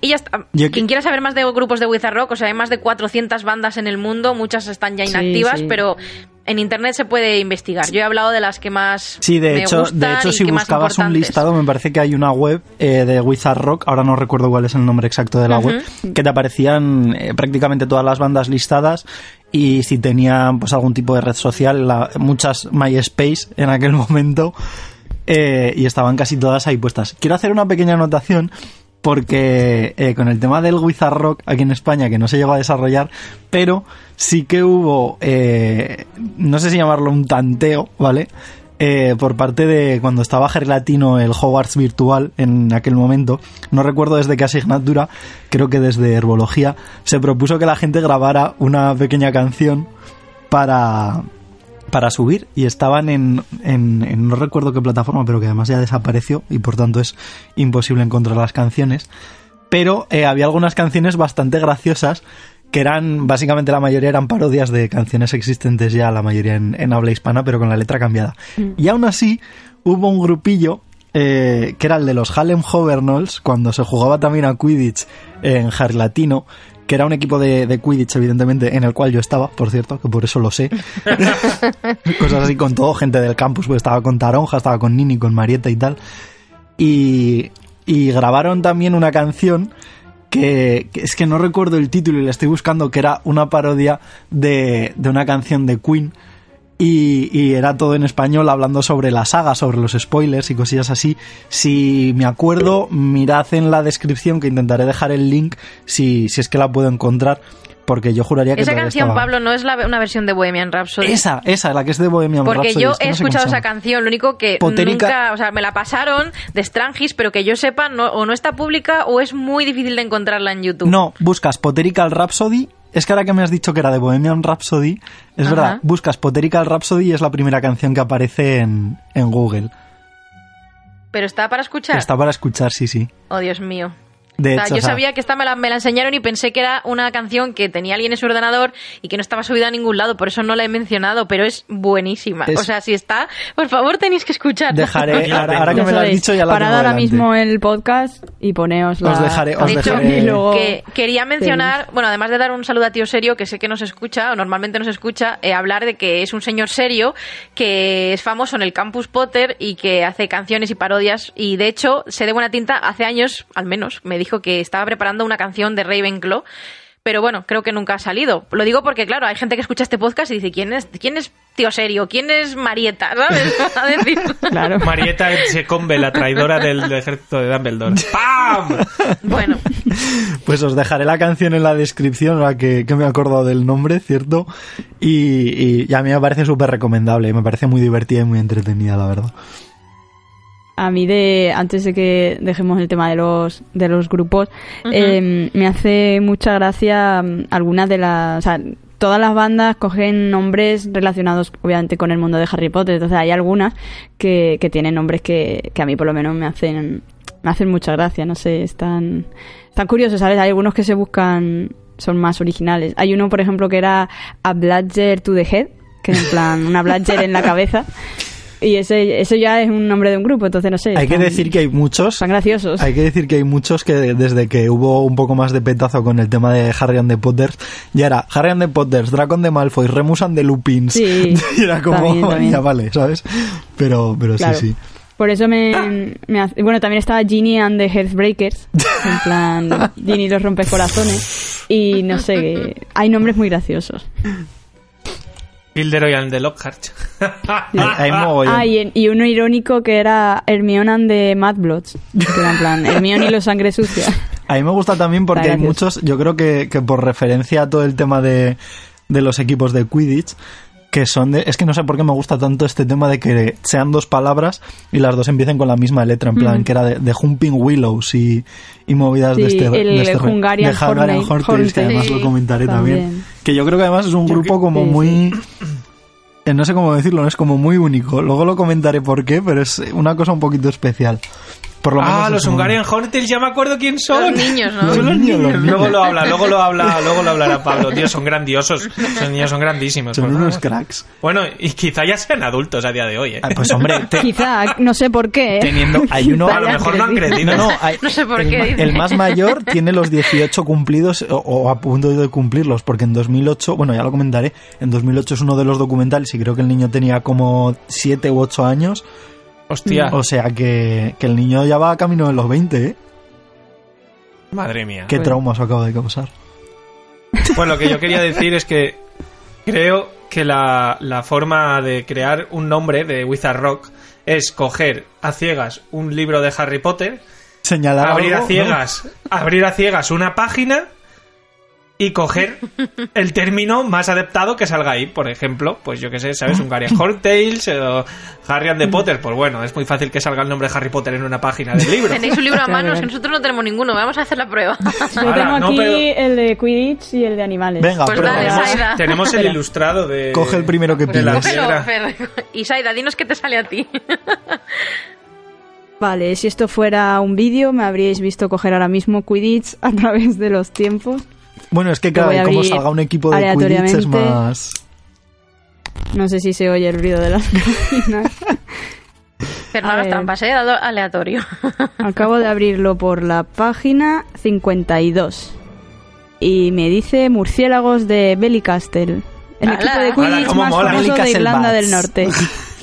Y ya está. Yo que- Quien quiera saber más de grupos de Wizard Rock, o sea, hay más de 400 bandas en el mundo, muchas están ya inactivas, sí. pero en internet se puede investigar. Yo he hablado de las que más Sí, de me hecho, gustan de hecho si buscabas un listado, me parece que hay una web eh, de Wizard Rock, ahora no recuerdo cuál es el nombre exacto de la web, que te aparecían eh, prácticamente todas las bandas listadas y si tenían pues algún tipo de red social, la- muchas MySpace en aquel momento, eh, y estaban casi todas ahí puestas. Quiero hacer una pequeña anotación porque eh, con el tema del Wizard Rock aquí en España, que no se llegó a desarrollar, pero sí que hubo, eh, no sé si llamarlo un tanteo, ¿vale? Eh, por parte de cuando estaba Jerry Latino el Hogwarts virtual en aquel momento, no recuerdo desde qué asignatura, creo que desde herbología, se propuso que la gente grabara una pequeña canción para, para subir y estaban en, en, en no recuerdo qué plataforma, pero que además ya desapareció y por tanto es imposible encontrar las canciones. Pero eh, había algunas canciones bastante graciosas que eran, básicamente la mayoría eran parodias de canciones existentes ya, la mayoría en, en habla hispana, pero con la letra cambiada. Y aún así hubo un grupillo eh, que era el de los Harlem Hovernolls, cuando se jugaba también a Quidditch en Harry Latino, que era un equipo de, de Quidditch, evidentemente, en el cual yo estaba, por cierto, que por eso lo sé. Cosas así con todo, gente del campus, pues estaba con Taronja, estaba con Nini, con Marieta y tal. Y, y grabaron también una canción que, que es que no recuerdo el título y la estoy buscando, que era una parodia de, de una canción de Queen. Y, y era todo en español hablando sobre la saga, sobre los spoilers y cosillas así. Si me acuerdo, mirad en la descripción que intentaré dejar el link si, si es que la puedo encontrar. Porque yo juraría que Esa canción, estaba- Pablo, no es la, una versión de Bohemian Rhapsody. Esa, esa, la que es de Bohemian Porque Rhapsody, yo es que he no escuchado esa canción, lo único que Potérica- nunca, o sea, me la pasaron de Strangis, pero que yo sepa, no, o no está pública o es muy difícil de encontrarla en YouTube. No, buscas Potterical Rhapsody. Es que ahora que me has dicho que era de Bohemian Rhapsody, es Ajá. verdad, buscas Potterical Rhapsody y es la primera canción que aparece en, en Google. Pero está para escuchar. Está para escuchar, sí, sí. Oh, Dios mío. De O sea, hecho, yo o sea, sabía que esta me la, me la enseñaron y pensé que era una canción que tenía alguien en su ordenador y que no estaba subida a ningún lado, por eso no la he mencionado, pero es buenísima. Es- O sea, si está, por favor tenéis que escucharla. dejaré, ahora, que me lo has dicho ya la parad ahora mismo el podcast y poneos la... Os dejaré- os De hecho, dejaré- y luego- que quería mencionar, bueno, además de dar un saludo a tío serio, que sé que nos escucha, o normalmente nos escucha, eh, hablar de que es un señor serio, que es famoso en el Campus Potter y que hace canciones y parodias. Y de hecho, sé de buena tinta, hace años, al menos, me dijo que estaba preparando una canción de Ravenclaw. Pero bueno, creo que nunca ha salido. Lo digo porque, claro, hay gente que escucha este podcast y dice, ¿quién es, quién es tío serio? ¿Quién es Marieta? ¿Sabes? A decir. Claro. Marieta Secombe, la traidora del ejército de Dumbledore. ¡Pam! Bueno, Pues os dejaré la canción en la descripción, ahora que, que me he acordado del nombre, ¿cierto? Y, y- y a mí me parece súper recomendable, me parece muy divertida y muy entretenida, la verdad. A mí de antes de que dejemos el tema de los de los grupos, eh, me hace mucha gracia mm, algunas de las, o sea, todas las bandas cogen nombres relacionados obviamente con el mundo de Harry Potter, entonces hay algunas que, que tienen nombres que, que a mí por lo menos me hacen me hacen mucha gracia, no sé, están están curiosos, ¿sabes? Hay algunos que se buscan son más originales. Hay uno, por ejemplo, que era a Bladger to the Head, que es en plan una Bladger en la cabeza. Y ese, eso ya es un nombre de un grupo, entonces no sé. Hay que decir que hay muchos Están graciosos. Hay que decir que hay muchos que desde que hubo un poco más de petazo con el tema de Harry and the Potters, ya era Harry and the Potters, Dracon de Malfoy, Remus and the Lupins. Sí, y era como, también, también. ya vale, ¿sabes? Pero, pero Claro. sí, sí. Por eso me, me hace- Bueno, también estaba Ginny and the Heartbreakers. En plan, Ginny los rompes corazones. Y no sé, hay nombres muy graciosos. Gilderoy and the Lockhart. Hay, hay mogollón. Ah, y, en- y uno irónico que era Hermione and the Mad Bloods. Que era en plan, Hermione y los sangre sucia. A mí me gusta también porque hay muchos, yo creo que, que por referencia a todo el tema de, de los equipos de Quidditch, que son de... Es que no sé por qué me gusta tanto este tema de que sean dos palabras y las dos empiecen con la misma letra, en plan, que era de, de Humping Willows y, y movidas de este... el de este Hungarian de Hungarian que además Sí, lo comentaré también. también. Que yo creo que además es un grupo como sí, muy... eh, No sé cómo decirlo, no es como muy único. Luego lo comentaré por qué, pero es una cosa un poquito especial. Por lo menos Ah, los Hungarian Hornets, ya me acuerdo quién son. Los niños, ¿no? Los Son los niños, niños. los Luego lo habla, luego lo habla, luego lo hablará Pablo. Tío, son grandiosos. Esos niños son grandísimos. Son unos cracks. Bueno, y quizá ya sean adultos a día de hoy, ¿eh? Ah, Pues hombre, te- Quizá, no sé por qué. ¿eh? teniendo... Hay uno... A lo mejor no han crecido. No, no, hay- No sé por el, qué el más mayor tiene los 18 cumplidos o, o a punto de cumplirlos, porque en 2008, bueno, ya lo comentaré, en 2008 es uno de los documentales y creo que el niño tenía como 7 u 8 años, Hostia, o sea que, que el niño ya va camino de los 20, ¿eh? madre mía. Qué traumas acaba de causar. Bueno, lo que yo quería decir es que creo que la, la forma de crear un nombre de Wizard Rock es coger a ciegas un libro de Harry Potter, Señalar abrir algo, a ciegas, abrir a ciegas una página y coger el término más adaptado que salga ahí. Por ejemplo, pues yo qué sé, ¿sabes? Hungarian Hortales o Harry and the Potter. Pues bueno, es muy fácil que salga el nombre de Harry Potter en una página del libro. Tenéis un libro a mano, que nosotros no tenemos ninguno. Vamos a hacer la prueba. Yo Ahora, tengo no, aquí pero- el de Quidditch y el de animales. Venga, Pues dale, Saida. Tenemos el ilustrado de... coge el primero que Fer. Y Saida, dinos qué te sale a ti. Vale, si esto fuera un vídeo, me habríais visto coger ahora mismo Quidditch a través de los tiempos. Bueno, es que Lo claro, como salga un equipo de Quidditch es más... No sé si se oye el ruido de las páginas. Pero no ver. trampas, ¿eh? Dado aleatorio. Acabo de abrirlo por la página 52. Y me dice murciélagos de Bellicastle. El equipo de ¡Hala, Quidditch más mola! famoso de Irlanda Bats. del Norte.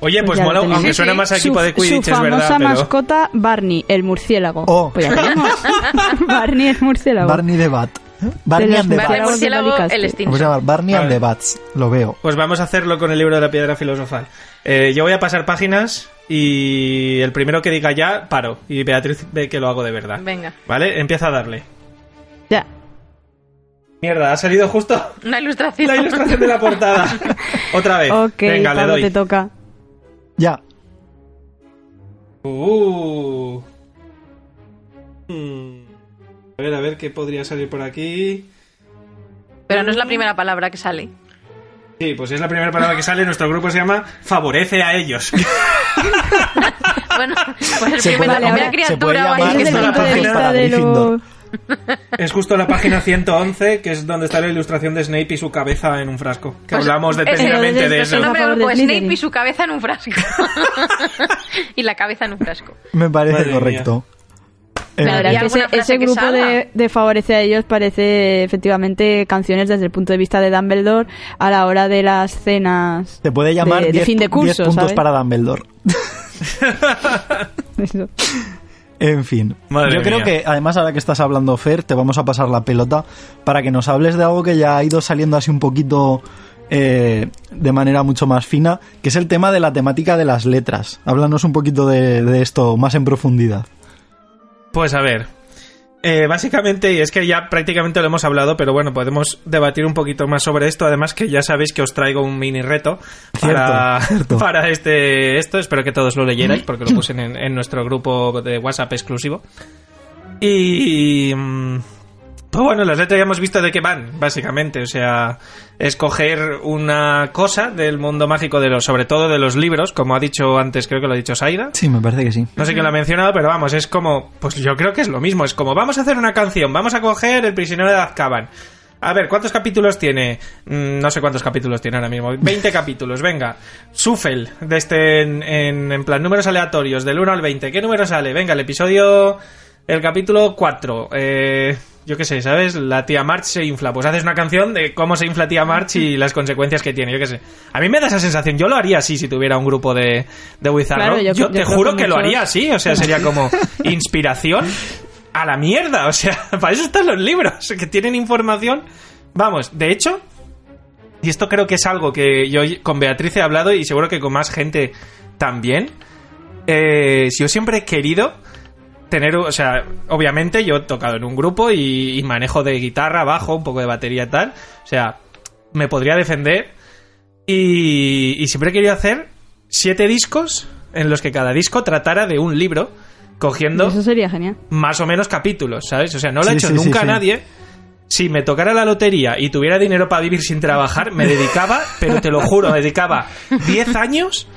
Oye, pues mola, aunque Sí, suena más a equipo su, de Quidditch, su es verdad, famosa pero... mascota, Barney, el murciélago. Oh. Pues ya tenemos. Barney el murciélago. Barney the Bat. Barney and the Bats. de el ¿Cómo se Stinson. llama? Barney and the Bats. Lo veo. Pues vamos a hacerlo con el libro de la piedra filosofal. Eh, yo voy a pasar páginas y el primero que diga ya, paro. Y Beatriz ve que lo hago de verdad. Venga. ¿Vale? Empieza a darle. Ya. Mierda, ha salido justo Una ilustración. la ilustración de la portada. Otra vez. Ok, Venga, le doy. te toca. Ya. Uh. Hmm. A ver, a ver qué podría salir por aquí. Pero no es la primera palabra que sale. Sí, pues es la primera palabra que sale. Nuestro grupo se llama Favorece a ellos. Bueno, pues el Se primer- puede- la primera se puede criatura Desde que la punto de Gryffindor. Es justo la página 111, que es donde está la ilustración de Snape y su cabeza en un frasco. Que Pues, hablamos detenidamente de Es eso. el nombre del A favor grupo, de Snape y su cabeza en un frasco. y la cabeza en un frasco. Me parece Madre correcto. Eh, La verdad ¿Y es que ese, ese que grupo de, de favorece a ellos parece efectivamente canciones desde el punto de vista de Dumbledore a la hora de las cenas te puede llamar de, de 10 fin de 10 curso, puntos ¿sabes? para Dumbledore. Eso. En fin, Madre yo creo que además ahora que estás hablando Fer, te vamos a pasar la pelota para que nos hables de algo que ya ha ido saliendo así un poquito eh, de manera mucho más fina, que es el tema de la temática de las letras. Háblanos un poquito de, de esto más en profundidad. Pues a ver. Eh, básicamente, y es que ya prácticamente lo hemos hablado, pero bueno, podemos debatir un poquito más sobre esto. Además, que ya sabéis que os traigo un mini reto para, Cierto, cierto. para este esto. Espero que todos lo leyerais, porque lo puse en, en nuestro grupo de WhatsApp exclusivo. Y. mm, Pues bueno, las letras ya hemos visto de qué van, básicamente. O sea, escoger una cosa del mundo mágico, de los, sobre todo de los libros, como ha dicho antes, creo que lo ha dicho Saida. Sí, me parece que sí. No sé quién lo ha mencionado, pero vamos, es como. Pues yo creo que es lo mismo. Es como, vamos a hacer una canción, vamos a coger El prisionero de Azkaban. A ver, ¿cuántos capítulos tiene? Mm, no sé cuántos capítulos tiene ahora mismo. 20 capítulos, venga. Sufel, de este, en, en, en plan números aleatorios, del 1 al 20. ¿Qué número sale? Venga, el episodio. El capítulo 4. Eh, yo qué sé, ¿sabes? La tía March se infla. Pues haces una canción de cómo se infla tía March y las consecuencias que tiene. Yo qué sé. A mí me da esa sensación. Yo lo haría así si tuviera un grupo de, de Wizard Claro, yo- te juro que que lo haría así. O sea, sería como inspiración a la mierda. O sea, para eso están los libros, que tienen información. Vamos, de hecho, y esto creo que es algo que yo con Beatriz he hablado y seguro que con más gente también. Eh, si yo siempre he querido tener, o sea, obviamente yo he tocado en un grupo y, y manejo de guitarra, bajo, un poco de batería y tal. O sea, me podría defender Y, y siempre he querido hacer siete discos en los que cada disco tratara de un libro, cogiendo Eso sería genial. más o menos capítulos, ¿sabes? O sea, no lo ha hecho sí, sí, nunca sí. nadie. Si me tocara la lotería y tuviera dinero para vivir sin trabajar, me dedicaba, pero te lo juro, me dedicaba 10 años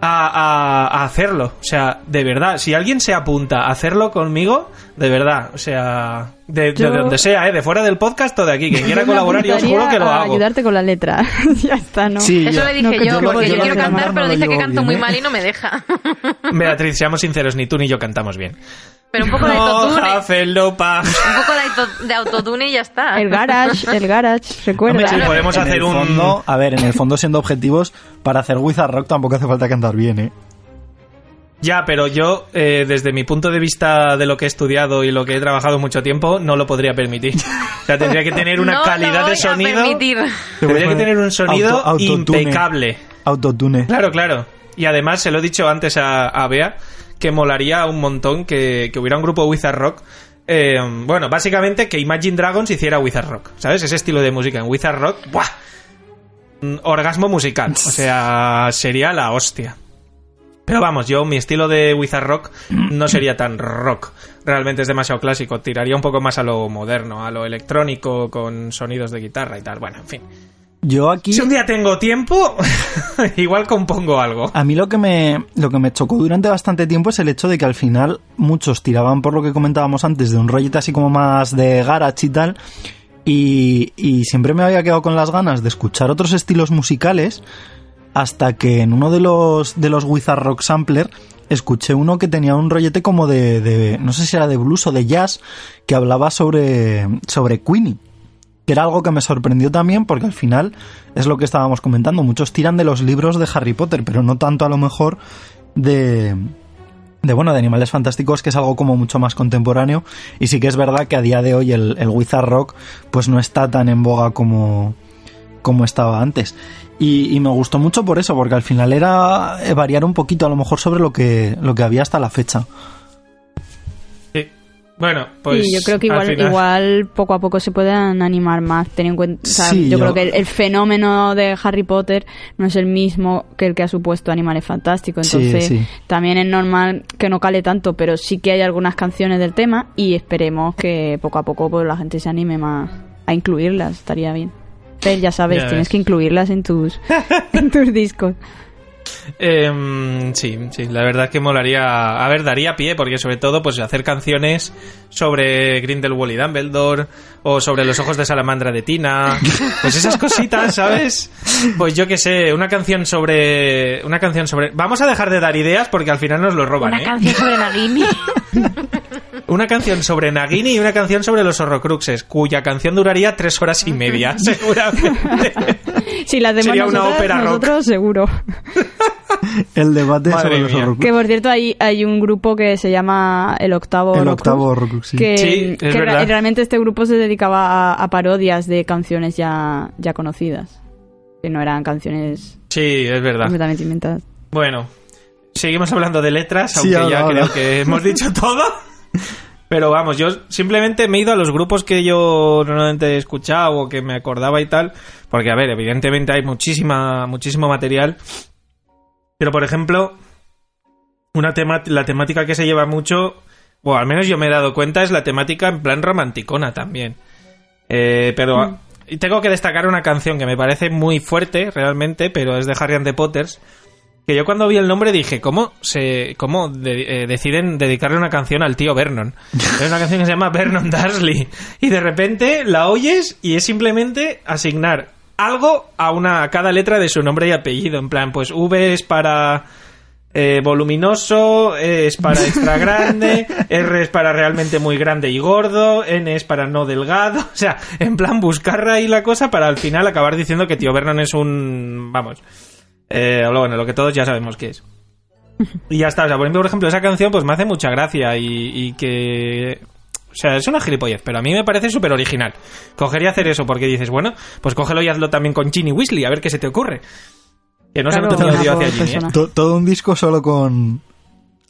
a, a- a hacerlo. O sea, de verdad, si alguien se apunta a hacerlo conmigo, de verdad, o sea, de, de Yo- donde sea, ¿eh? de fuera del podcast o de aquí, quien quiera Yo colaborar, yo os juro que lo a hago. ayudarte con la letra. ya está, ¿no? Sí, Eso yo- le no, dije que yo, porque yo quiero de cantar, pero no dice que canto bien, muy ¿eh? mal y no me deja. Beatriz, seamos sinceros, ni tú ni yo cantamos bien. Pero un poco de autotune, pa- un poco de, auto- de autotune y ya está. El garage, el garage, recuerda. Hombre, sí, podemos en hacer el un... fondo, a ver, en el fondo siendo objetivos, para hacer Wizard Rock tampoco hace falta cantar bien, ¿eh? Ya, pero yo, eh, desde mi punto de vista de lo que he estudiado y lo que he trabajado mucho tiempo, no lo podría permitir. O sea, tendría que tener una No lo calidad voy de sonido. permitir. Tendría que tener un sonido Auto- impecable. Autotune. Claro, claro. Y además, se lo he dicho antes a, a Bea, que molaría un montón que, que hubiera un grupo Wizard Rock. eh, bueno, básicamente que Imagine Dragons hiciera Wizard Rock, ¿sabes? Ese estilo de música en Wizard Rock, ¡buah! Orgasmo musical. O sea, sería la hostia. Pero vamos, yo mi estilo de Wizard Rock no sería tan rock. Realmente es demasiado clásico. Tiraría un poco más a lo moderno, a lo electrónico, con sonidos de guitarra y tal. Bueno, en fin. Yo aquí... Si un día tengo tiempo, igual compongo algo. A mí lo que me lo que me chocó durante bastante tiempo es el hecho de que al final muchos tiraban por lo que comentábamos antes de un rollito así como más de garage y tal y, y siempre me había quedado con las ganas de escuchar otros estilos musicales hasta que en uno de los de los Wizard Rock Sampler escuché uno que tenía un rollete como de, de no sé si era de blues o de jazz que hablaba sobre sobre Queenie que era algo que me sorprendió también porque al final es lo que estábamos comentando, muchos tiran de los libros de Harry Potter, pero no tanto a lo mejor de de bueno, de animales fantásticos, que es algo como mucho más contemporáneo y sí que es verdad que a día de hoy el, el Wizard Rock pues no está tan en boga como como estaba antes. Y, y me gustó mucho por eso, porque al final era eh, variar un poquito a lo mejor sobre lo que, lo que había hasta la fecha. Sí. Bueno, pues. y yo creo que al igual, final- igual poco a poco se pueden animar más. Ten en cuenta, o sea, Sí, yo, yo- creo que el, el fenómeno de Harry Potter no es el mismo que el que ha supuesto Animales Fantásticos. Sí, Entonces, sí. también es normal que no cale tanto, pero sí que hay algunas canciones del tema y esperemos que poco a poco pues, la gente se anime más a incluirlas. Estaría bien. Pero ya sabes, Ya tienes ves. que incluirlas en tus, en tus discos. Em, sí, sí, la verdad es que molaría. A ver, daría pie, porque sobre todo, pues hacer canciones sobre Grindelwald y Dumbledore, o sobre los ojos de salamandra de Tina. Pues esas cositas, ¿sabes? Pues yo qué sé, una canción sobre. Una canción sobre. Vamos a dejar de dar ideas porque al final nos lo roban, Una ¿eh? canción sobre Nagini. Una canción sobre Nagini y una canción sobre los horrocruxes, cuya canción duraría tres horas y media, seguramente. Si las demás Sería una ópera rock. nosotros seguro. El debate Madre sobre los mía. Que por cierto hay, hay un grupo que se llama El Octavo El octavo sí. Que, Sí, es que verdad. realmente este grupo se dedicaba a, a parodias de canciones ya, ya conocidas. Que no eran canciones Sí, es verdad. completamente inventadas. Bueno, seguimos hablando de letras, Sí, aunque ahora, ya ahora. creo que hemos dicho todo. Pero vamos, yo simplemente me he ido a los grupos que yo normalmente he escuchado o que me acordaba y tal, porque a ver, evidentemente hay muchísima, muchísimo material. Pero por ejemplo, una tema, la temática que se lleva mucho, o al menos yo me he dado cuenta, es la temática en plan romanticona también. Eh, pero y tengo que destacar una canción que me parece muy fuerte, realmente, pero es de Harry and the Potters. Que yo cuando vi el nombre dije, ¿cómo se cómo de- eh, deciden dedicarle una canción al tío Vernon? Es una canción que se llama Vernon Dursley. Y de repente la oyes y es simplemente asignar algo a una a cada letra de su nombre y apellido. En plan, pues V es para eh, voluminoso, E es para extra grande, R es para realmente muy grande y gordo, N es para no delgado. O sea, en plan buscar ahí la cosa para al final acabar diciendo que tío Vernon es un... Vamos. Eh, o bueno, lo que todos ya sabemos que es. Y ya está. O sea, por ejemplo, por ejemplo, esa canción pues me hace mucha gracia y, y que... O sea, es una gilipollez, pero a mí me parece súper original. Coger y hacer eso porque dices, bueno, pues cógelo y hazlo también con Ginny Weasley, a ver qué se te ocurre. Que no Claro, se me hacia Ginny, ¿eh? To- todo un disco solo con,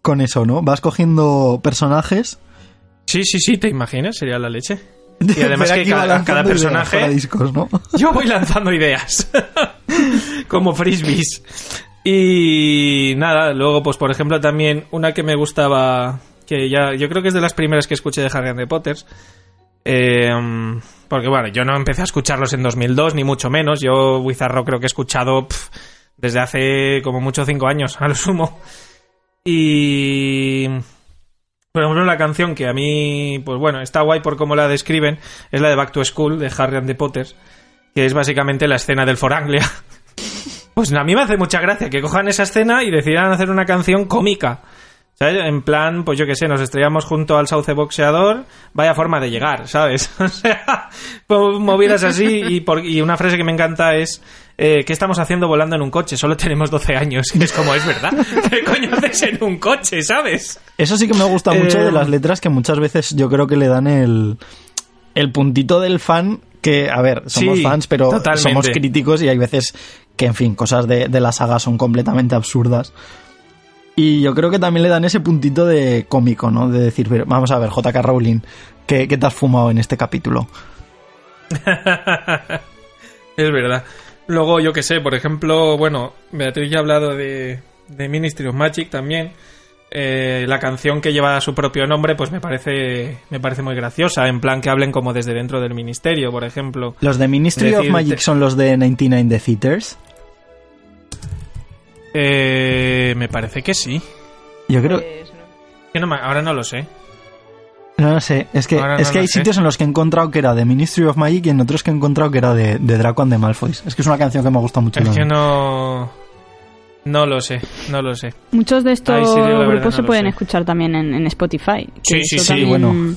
con eso, ¿no? Vas cogiendo personajes. Sí, sí, sí, ¿te imaginas? Sería la leche. Y además que cada, cada personaje... para discos, ¿no? Yo voy lanzando ideas. como frisbees. Y nada, luego, pues por ejemplo, también una que me gustaba, que ya yo creo que es de las primeras que escuché de Harry and the Potters. Eh, porque bueno, yo no empecé a escucharlos en 2002, ni mucho menos. Yo Wizarro creo que he escuchado desde hace como mucho cinco años, a lo sumo. Y... Por ejemplo, la canción que a mí, pues bueno, está guay por cómo la describen, es la de Back to School, de Harry and the Potters, que es básicamente la escena del For Anglia. Pues a mí me hace mucha gracia que cojan esa escena y decidan hacer una canción cómica. ¿Sabes? En plan, pues yo qué sé, nos estrellamos junto al sauce boxeador, vaya forma de llegar, ¿sabes? O sea, pues movidas así y, por- y una frase que me encanta es, eh, ¿qué estamos haciendo volando en un coche? Solo tenemos 12 años. Y es como, es verdad, ¿qué coño haces en un coche, ¿sabes? Eso sí que me gusta mucho Eh, de las letras que muchas veces yo creo que le dan el, el puntito del fan que, a ver, somos Sí, fans, pero totalmente. somos críticos y hay veces que, en fin, cosas de, de la saga son completamente absurdas. Y yo creo que también le dan ese puntito de cómico, ¿no? De decir, "Pero, vamos a ver, JK Rowling, ¿qué, qué te has fumado en este capítulo? Es verdad. Luego, yo qué sé, por ejemplo, bueno, Beatriz ya ha hablado de, de Ministry of Magic también. Eh, la canción que lleva su propio nombre, pues me parece, me parece muy graciosa. En plan que hablen como desde dentro del ministerio, por ejemplo. Los de Ministry of Magic son los de 99 The Theaters. Eh, me parece que sí. Yo creo, Pues, no. Que no ahora no lo sé. no lo sé, es que, Ahora es no que hay sé. sitios en los que he encontrado que era de Ministry of Magic y en otros que he encontrado que era de, de Draco and the Malfoys. Es que es una canción que me gusta mucho. Es que no. No lo sé, no lo sé. Muchos de estos Ay, sí, yo la verdad grupos no se pueden sé. escuchar también en, en Spotify. Sí, Que sí, sí, también bueno.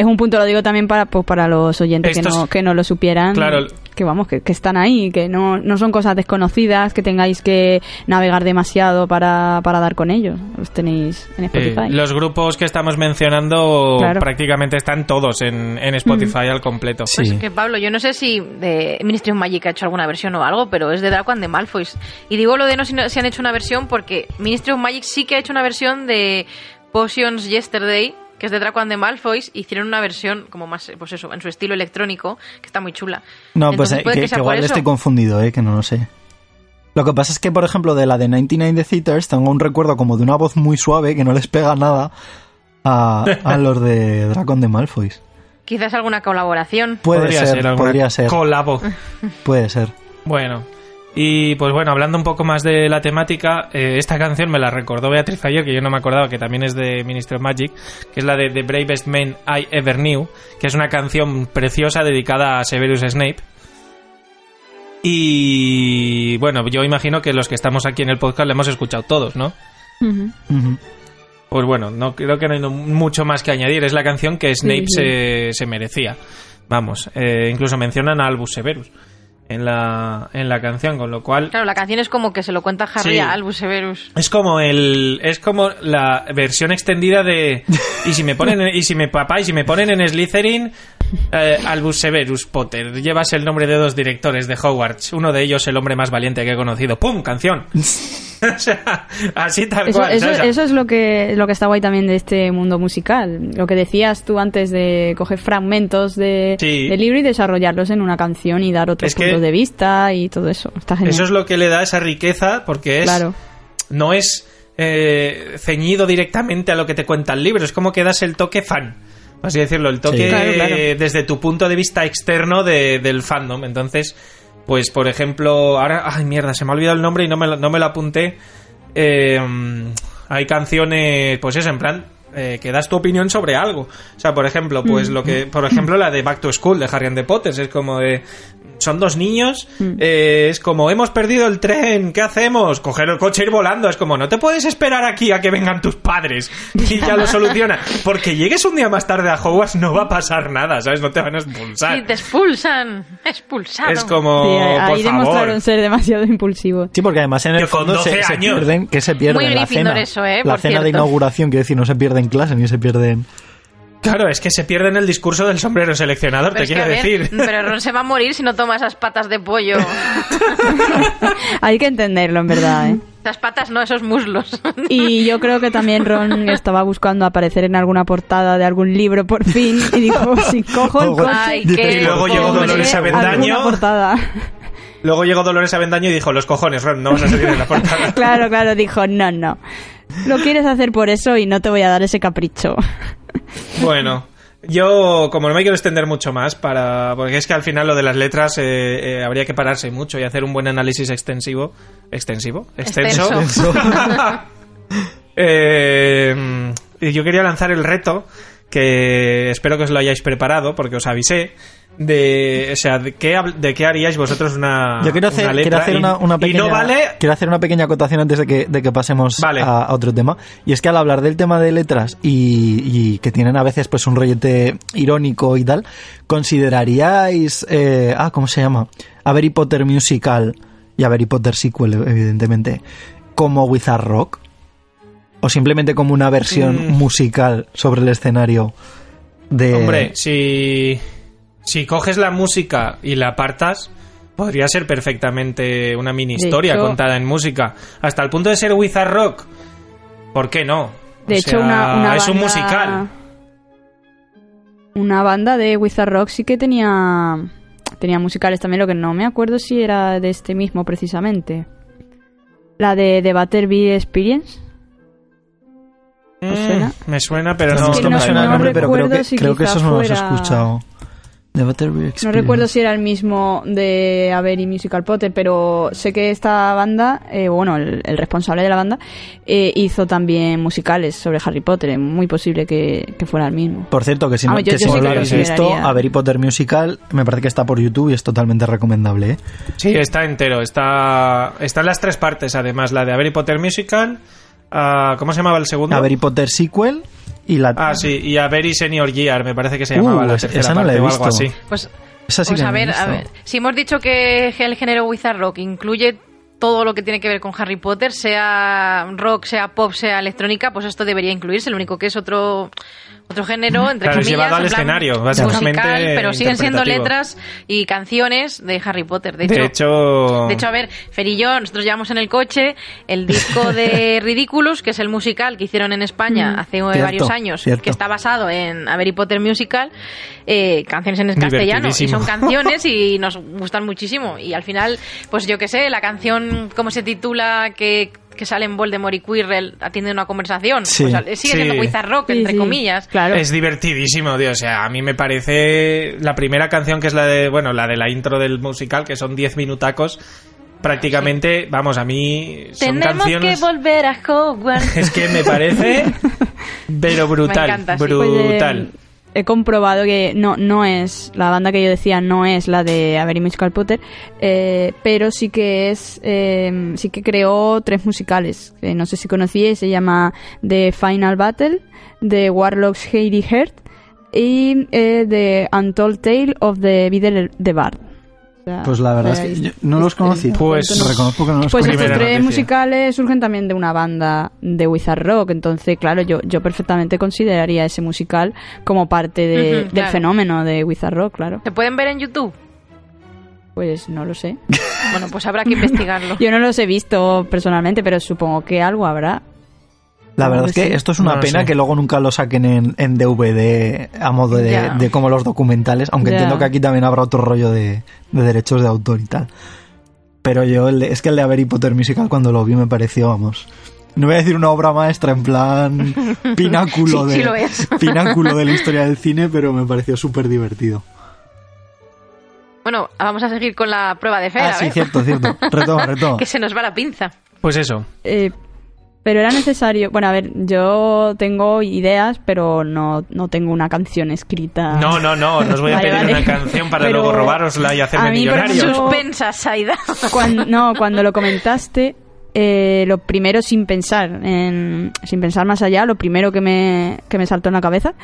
Es un punto, lo digo también para, pues, para los oyentes que no, que no lo supieran. Claro. Que vamos, que, que están ahí, que no, no son cosas desconocidas, que tengáis que navegar demasiado para, para dar con ellos. Los tenéis en Eh, Spotify. los grupos que estamos mencionando Claro. prácticamente están todos en, en Spotify al completo. Sí. Pues que Pablo, yo no sé si de Ministry of Magic ha hecho alguna versión o algo, pero es de Draco and the Malfoys. Y digo lo de no si, no- si han hecho una versión porque Ministry of Magic sí que ha hecho una versión de Potions Yesterday, que es de Draco and the Malfoys, hicieron una versión como más, pues eso, en su estilo electrónico, que está muy chula. No, pues eh, que, que que igual estoy confundido, eh, que no lo sé. Lo que pasa es que, por ejemplo, de la de 99 The Theaters tengo un recuerdo como de una voz muy suave que no les pega nada a, a los de Dragon de Malfoys. Quizás alguna colaboración. Puede podría ser, alguna podría ser, Colabo. puede ser. Bueno, y pues bueno, hablando un poco más de la temática, eh, esta canción me la recordó Beatriz ayer, que yo no me acordaba, que también es de Ministry of Magic, que es la de The Bravest Man I Ever Knew, que es una canción preciosa dedicada a Severus Snape. Y bueno, yo imagino que los que estamos aquí en el podcast la hemos escuchado todos, ¿no? Pues bueno, no creo que no hay mucho más que añadir. Es la canción que Snape sí. Se, se merecía. Vamos, eh, incluso mencionan a Albus Severus en la, en la canción, con lo cual Claro, la canción es como que se lo cuenta Harry Sí. a Albus Severus. es como el es como la versión extendida de y si me ponen y si me papá y si me ponen en Slytherin eh, Albus Severus Potter. Llevas el nombre de dos directores de Hogwarts. Uno de ellos el hombre más valiente que he conocido. Pum canción o sea así tal Eso, cual eso, ¿sabes? eso es lo que, lo que está guay también de este mundo musical. Lo que decías tú antes de coger fragmentos de, Sí. del libro y desarrollarlos en una canción y dar otros Es que- puntos de vista y todo eso. Está genial. Eso es lo que le da esa riqueza, porque es Claro. no es eh, ceñido directamente a lo que te cuenta el libro, es como que das el toque fan. Así decirlo, el toque Sí. Claro, claro. desde tu punto de vista externo de- del fandom. Entonces, pues por ejemplo, ahora, ay mierda, se me ha olvidado el nombre y no me no me lo apunté. Eh, hay canciones, pues eso, en plan, eh, que das tu opinión sobre algo. O sea, por ejemplo, pues lo que, por ejemplo, la de Back to School de Harry and the Potters es como de, son dos niños, eh, es como, hemos perdido el tren, ¿qué hacemos? Coger el coche e ir volando, es como, no te puedes esperar aquí a que vengan tus padres y ya lo soluciona. Porque llegues un día más tarde a Hogwarts no va a pasar nada, ¿sabes? No te van a expulsar. Sí, te expulsan. Expulsado. Es como, Sí, ahí por demostraron favor. ser demasiado impulsivos. Sí, porque además en el Que con fondo se, 12 se años. pierden, que se pierden Muy la cena. eso, ¿eh? La Por cena de inauguración, quiero decir, no se pierde en clase ni se pierden. Claro, es que se pierde en el discurso del sombrero seleccionador, Pero te quiero decir. Pero Ron se va a morir si no toma esas patas de pollo. Hay que entenderlo, en verdad, ¿eh? Esas patas no, esos muslos. Y yo creo que también Ron estaba buscando aparecer en alguna portada de algún libro por fin y dijo, si cojo el coche... Ay, Y luego llegó. Dolores Avendaño. portada. Luego llegó Dolores Avendaño y dijo, los cojones, Ron, no vas a salir en la portada. Claro, claro, dijo, no, no. Lo quieres hacer por eso y no te voy a dar ese capricho. Bueno, yo como no me quiero extender mucho más, para porque es que al final lo de las letras eh, eh, habría que pararse mucho y hacer un buen análisis extensivo. ¿Extensivo? ¿Extenso? Extenso. Eh, yo quería lanzar el reto que espero que os lo hayáis preparado porque os avisé de, o sea, de qué, de qué haríais vosotros una, Yo quiero hacer, una quiero hacer una, pequeña, no vale quiero hacer una pequeña acotación antes de que, de que pasemos Vale. a, a otro tema. Y es que al hablar del tema de letras y, y que tienen a veces pues un rollete irónico y tal, ¿consideraríais, eh, ah, ¿cómo se llama? A Harry Potter Musical y a Harry Potter Sequel, evidentemente, como Wizard Rock? ¿O simplemente como una versión Mm. musical sobre el escenario de... Hombre, si, si coges la música y la apartas, podría ser perfectamente una mini De historia hecho- contada en música. Hasta el punto de ser Wizard Rock. ¿Por qué no? De O hecho, sea, una, una es un musical. Una banda de Wizard Rock sí que tenía tenía musicales también, lo que no me acuerdo si era de este mismo precisamente. La de The Butterbeer Experience. ¿Os Mm? Me suena, pero No, no. es que no- me suena el no nombre, pero creo que, si creo que esos no los he fuera- escuchado. The Butterbeer No recuerdo si era el mismo de Avery Musical Potter, pero sé que esta banda, eh, bueno, el, el responsable de la banda, eh, hizo también musicales sobre Harry Potter. Es muy posible que, que fuera el mismo. Por cierto, que si no, yo- que yo si no que lo habéis consideraría. visto, a Harry Potter Musical me parece que está por YouTube y es totalmente recomendable. ¿eh? Sí, está entero. Está, está en las tres partes, además. La de Harry Potter Musical. Ah, ¿Cómo se llamaba el segundo? A Harry Potter Sequel y la... Ah, sí, y a Very Senior Year, me parece que se Uh, llamaba la esa- tercera esa no la parte he o algo visto. así. Pues, Esa sí pues que a ver, a visto. ver, si hemos dicho que el género Wizard Rock incluye todo lo que tiene que ver con Harry Potter, sea rock, sea pop, sea electrónica, pues esto debería incluirse. Lo único que es otro otro género, entre Claro, comillas, llevado al escenario, básicamente musical, pero siguen siendo letras y canciones de Harry Potter. De hecho, De hecho, de hecho, a ver, Fer y yo, nosotros llevamos en el coche el disco de Ridiculous, que es el musical que hicieron en España hace eh, Cierto, varios años, cierto. que está basado en Harry Potter Musical, eh, canciones en castellano. Y son canciones y nos gustan muchísimo. Y al final, pues yo qué sé, la canción, ¿cómo se titula? Que, que salen Voldemort y Quirrell atienden una conversación. Sí. Pues sigue siendo Sí. Wizard Rock, Sí, entre sí, comillas. Claro. es divertidísimo, tío. O sea, a mí me parece la primera canción que es la de, bueno, la de la intro del musical, que son 10 minutacos. Prácticamente, vamos, a mí son Tenemos canciones... que volver a Hogwarts. Es que me parece, pero brutal, Me encanta, sí. brutal. Pues, eh, he comprobado que no, no es, la banda que yo decía no es la de Avery Musical Potter, eh, pero sí que es, eh, sí que creó tres musicales, que no sé si conocíais, se llama The Final Battle, The Warlocks Heidi Heart y eh, The Untold Tale of the Beadle the Bard. Sea, Pues la verdad es que yo no los conocía. Pues- reconozco que no los pues estos tres noticia. musicales surgen también de una banda de Wizard Rock, entonces claro, yo, yo perfectamente consideraría ese musical como parte de- del claro. fenómeno de Wizard Rock, claro. ¿Se pueden ver en YouTube? Pues no lo sé. Bueno, pues habrá que investigarlo. Yo no los he visto personalmente, pero supongo que algo habrá. La verdad es Sí. que esto es una No pena que luego nunca lo saquen en, en DVD a modo de, como los documentales, aunque entiendo que aquí también habrá otro rollo de, de derechos de autor y tal. Pero yo, el de- es que el de Harry Potter Musical cuando lo vi me pareció, vamos... No voy a decir una obra maestra en plan pináculo, Sí, de, sí lo es. pináculo de la historia del cine, pero me pareció súper divertido. Bueno, vamos a seguir con la prueba de Fer, Ah, sí, cierto, cierto. Retoma, retoma. que se nos va la pinza. Pues eso. Eh, pero era necesario. Bueno, a ver, yo tengo ideas, pero no, no tengo una canción escrita. No, no, no, no os voy a Vale, pedir vale. una canción para Pero luego robárosla y hacerme a mí, por millonario. Suspensa, Saida. Cuando, no, cuando lo comentaste, eh, lo primero sin pensar, en- sin pensar más allá, lo primero que me, que me saltó en la cabeza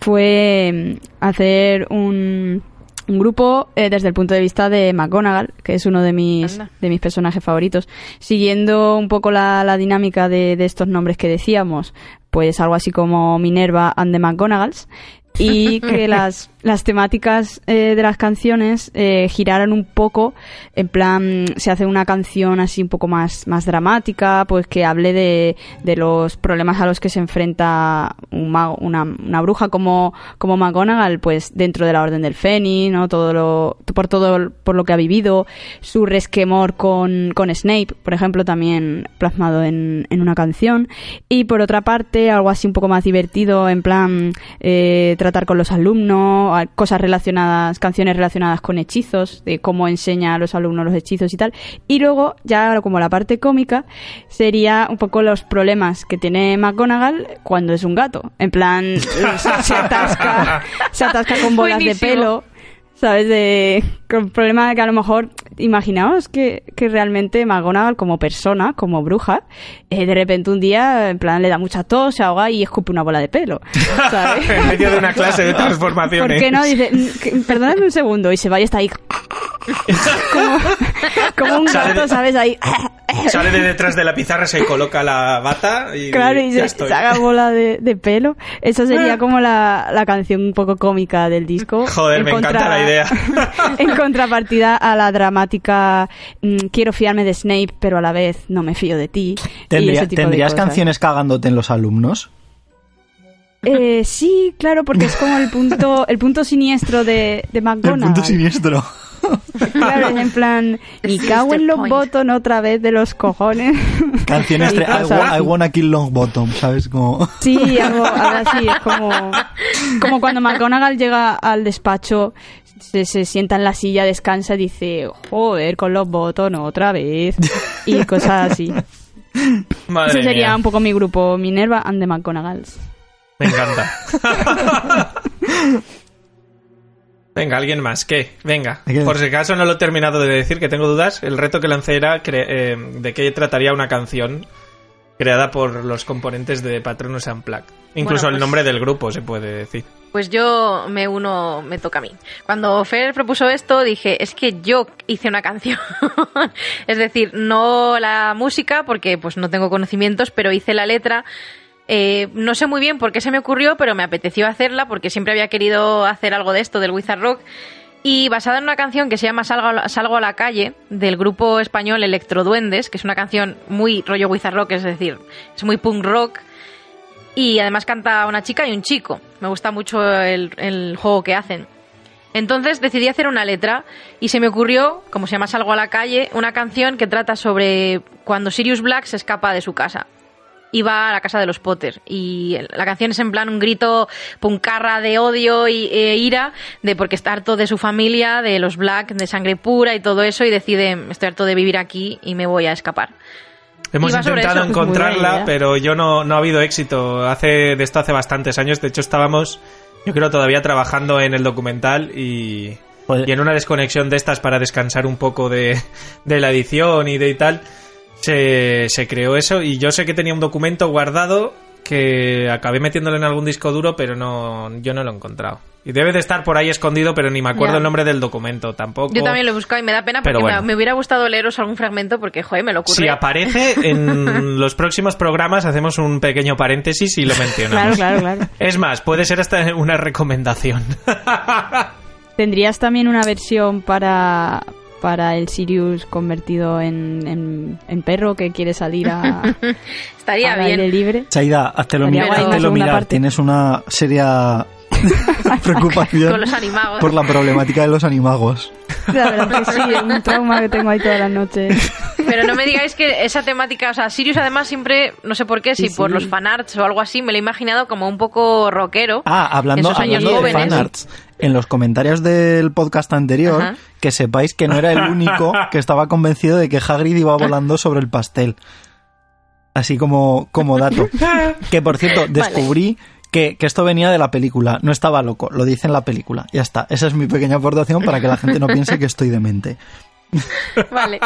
fue mm, hacer un, un grupo eh, desde el punto de vista de McGonagall, que es uno de mis, Anda. de mis personajes favoritos. Siguiendo un poco la, la dinámica de, de estos nombres que decíamos, pues algo así como Minerva and the McGonagalls. Y que las, las temáticas eh, de las canciones eh, giraran un poco, en plan, se hace una canción así un poco más, más dramática, pues que hable de, de los problemas a los que se enfrenta un mago- una, una bruja como, como McGonagall, pues dentro de la Orden del Fénix, ¿no? Todo lo, por todo por lo que ha vivido, su resquemor con, con Snape, por ejemplo, también plasmado en, en una canción, y por otra parte, algo así un poco más divertido, en plan, eh, tratar con los alumnos, cosas relacionadas, canciones relacionadas con hechizos, de cómo enseña a los alumnos los hechizos y tal. Y luego, ya como la parte cómica, sería un poco los problemas que tiene McGonagall cuando es un gato. En plan, se atasca, se atasca con bolas de pelo. ¿Sabes? De, con el problema de que a lo mejor, imaginaos que, que realmente McGonagall como persona, como bruja, eh, de repente un día, en plan, le da mucha tos, se ahoga y escupe una bola de pelo. ¿Sabes? en medio de una clase de transformaciones. ¿Por qué no? Dice, "Mm, perdóname un segundo, y se va y está ahí. como, como un Sale de- gato, ¿sabes? Ahí. Sale de detrás de la pizarra, se coloca la bata y Claro, y ya se, estoy. se haga bola de, de pelo. Eso sería como la, la canción un poco cómica del disco. Joder, En me encanta la idea. en contrapartida a la dramática mm, quiero fiarme de Snape, pero a la vez no me fío de ti. y Tendría- de ¿Tendrías canciones cagándote en los alumnos? Eh, sí, claro, porque es como el punto, el punto siniestro de, de El McGonagall. punto siniestro. Claro, es en plan, y cago en los botón otra vez de los cojones. Canciones I, I wanna kill long bottom, ¿sabes? Como... Sí, algo, algo así, es como, como cuando McGonagall llega al despacho, se, se sienta en la silla, descansa y dice, joder, con los botones otra vez, y cosas así. Madre Ese sería mía, un poco mi grupo, Minerva and the McGonagalls. me encanta. Venga, alguien más. ¿Qué? Venga. Por si acaso no lo he terminado de decir, que tengo dudas. El reto que lancé era cre- eh, de qué trataría una canción creada por los componentes de Patronus Unplugged. Incluso Bueno, el pues- nombre del grupo se puede decir. Pues yo me uno, me toca a mí. Cuando Fer propuso esto, dije, es que yo hice una canción. es decir, no la música, porque pues no tengo conocimientos, pero hice la letra. Eh, no sé muy bien por qué se me ocurrió, pero me apeteció hacerla, porque siempre había querido hacer algo de esto, del Wizard Rock. Y basada en una canción que se llama Salgo a la, calle, del grupo español Electroduendes, que es una canción muy rollo Wizard Rock, es decir, es muy punk rock. Y además canta una chica y un chico. Me gusta mucho el, el juego que hacen. Entonces decidí hacer una letra y se me ocurrió, como se llama Salgo a la calle, una canción que trata sobre cuando Sirius Black se escapa de su casa y va a la casa de los Potter. Y la canción es en plan un grito puncarra de odio y, e ira de porque está harto de su familia, de los Black, de sangre pura y todo eso y decide, estoy harto de vivir aquí y me voy a escapar. Hemos intentado. Pues encontrarla, pero yo no, no ha habido éxito. Hace de esto hace bastantes años. De hecho, estábamos, yo creo, todavía trabajando en el documental y, Joder. y en una desconexión de estas para descansar un poco de, de la edición y de y tal. Se, se creó eso y yo sé que tenía un documento guardado que acabé metiéndolo en algún disco duro, pero no, yo no lo he encontrado. Y debe de estar por ahí escondido, pero ni me acuerdo Ya. el nombre del documento tampoco. Yo también lo he buscado y me da pena Pero porque bueno. me, me hubiera gustado leeros algún fragmento porque, joder, me lo ocurre. Si aparece en los próximos programas, hacemos un pequeño paréntesis y lo mencionamos. Claro, claro, claro. Es más, puede ser hasta una recomendación. ¿Tendrías también una versión para, para el Sirius convertido en, en, en perro que quiere salir a, Estaría al aire bien. libre? Chaida, haztelo, Estaría mi- guay una háztelo segunda mirar. Tienes una seria preocupación Con los animagos. por la problemática de los animagos. La verdad que sí, es un trauma que tengo ahí todas las noches. Pero no me digáis que esa temática, o sea, Sirius además siempre, no sé por qué, si Sí, por sí. los fanarts o algo así, me lo he imaginado como un poco rockero. Ah, hablando, en sus años hablando de jóvenes. fanarts, en los comentarios del podcast anterior, Ajá. que sepáis que no era el único que estaba convencido de que Hagrid iba volando sobre el pastel. Así como, como dato. Que por cierto, descubrí que, que esto venía de la película. No estaba loco, lo dice en la película. Ya está. Esa es mi pequeña aportación para que la gente no piense que estoy demente. Vale.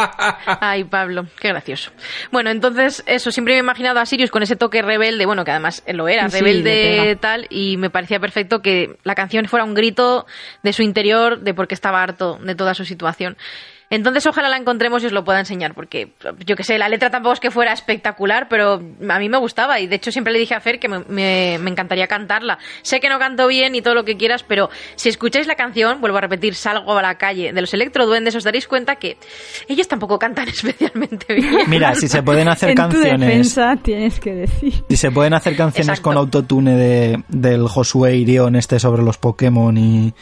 Ay, Pablo, qué gracioso. Bueno, entonces, eso, siempre me he imaginado a Sirius con ese toque rebelde, bueno, que además lo era, Sí, rebelde tal, y me parecía perfecto que la canción fuera un grito de su interior de por qué estaba harto de toda su situación. Entonces ojalá la encontremos y os lo pueda enseñar, porque yo que sé, la letra tampoco es que fuera espectacular, pero a mí me gustaba y de hecho siempre le dije a Fer que me, me- me encantaría cantarla. Sé que no canto bien y todo lo que quieras, pero si escucháis la canción, vuelvo a repetir, salgo a la calle de los electroduendes, os daréis cuenta que ellos tampoco cantan especialmente bien. Mira, si se pueden hacer en tu canciones. defensa tienes que decir. Si se pueden hacer canciones Exacto. con autotune de, del Josué Irión este sobre los Pokémon y,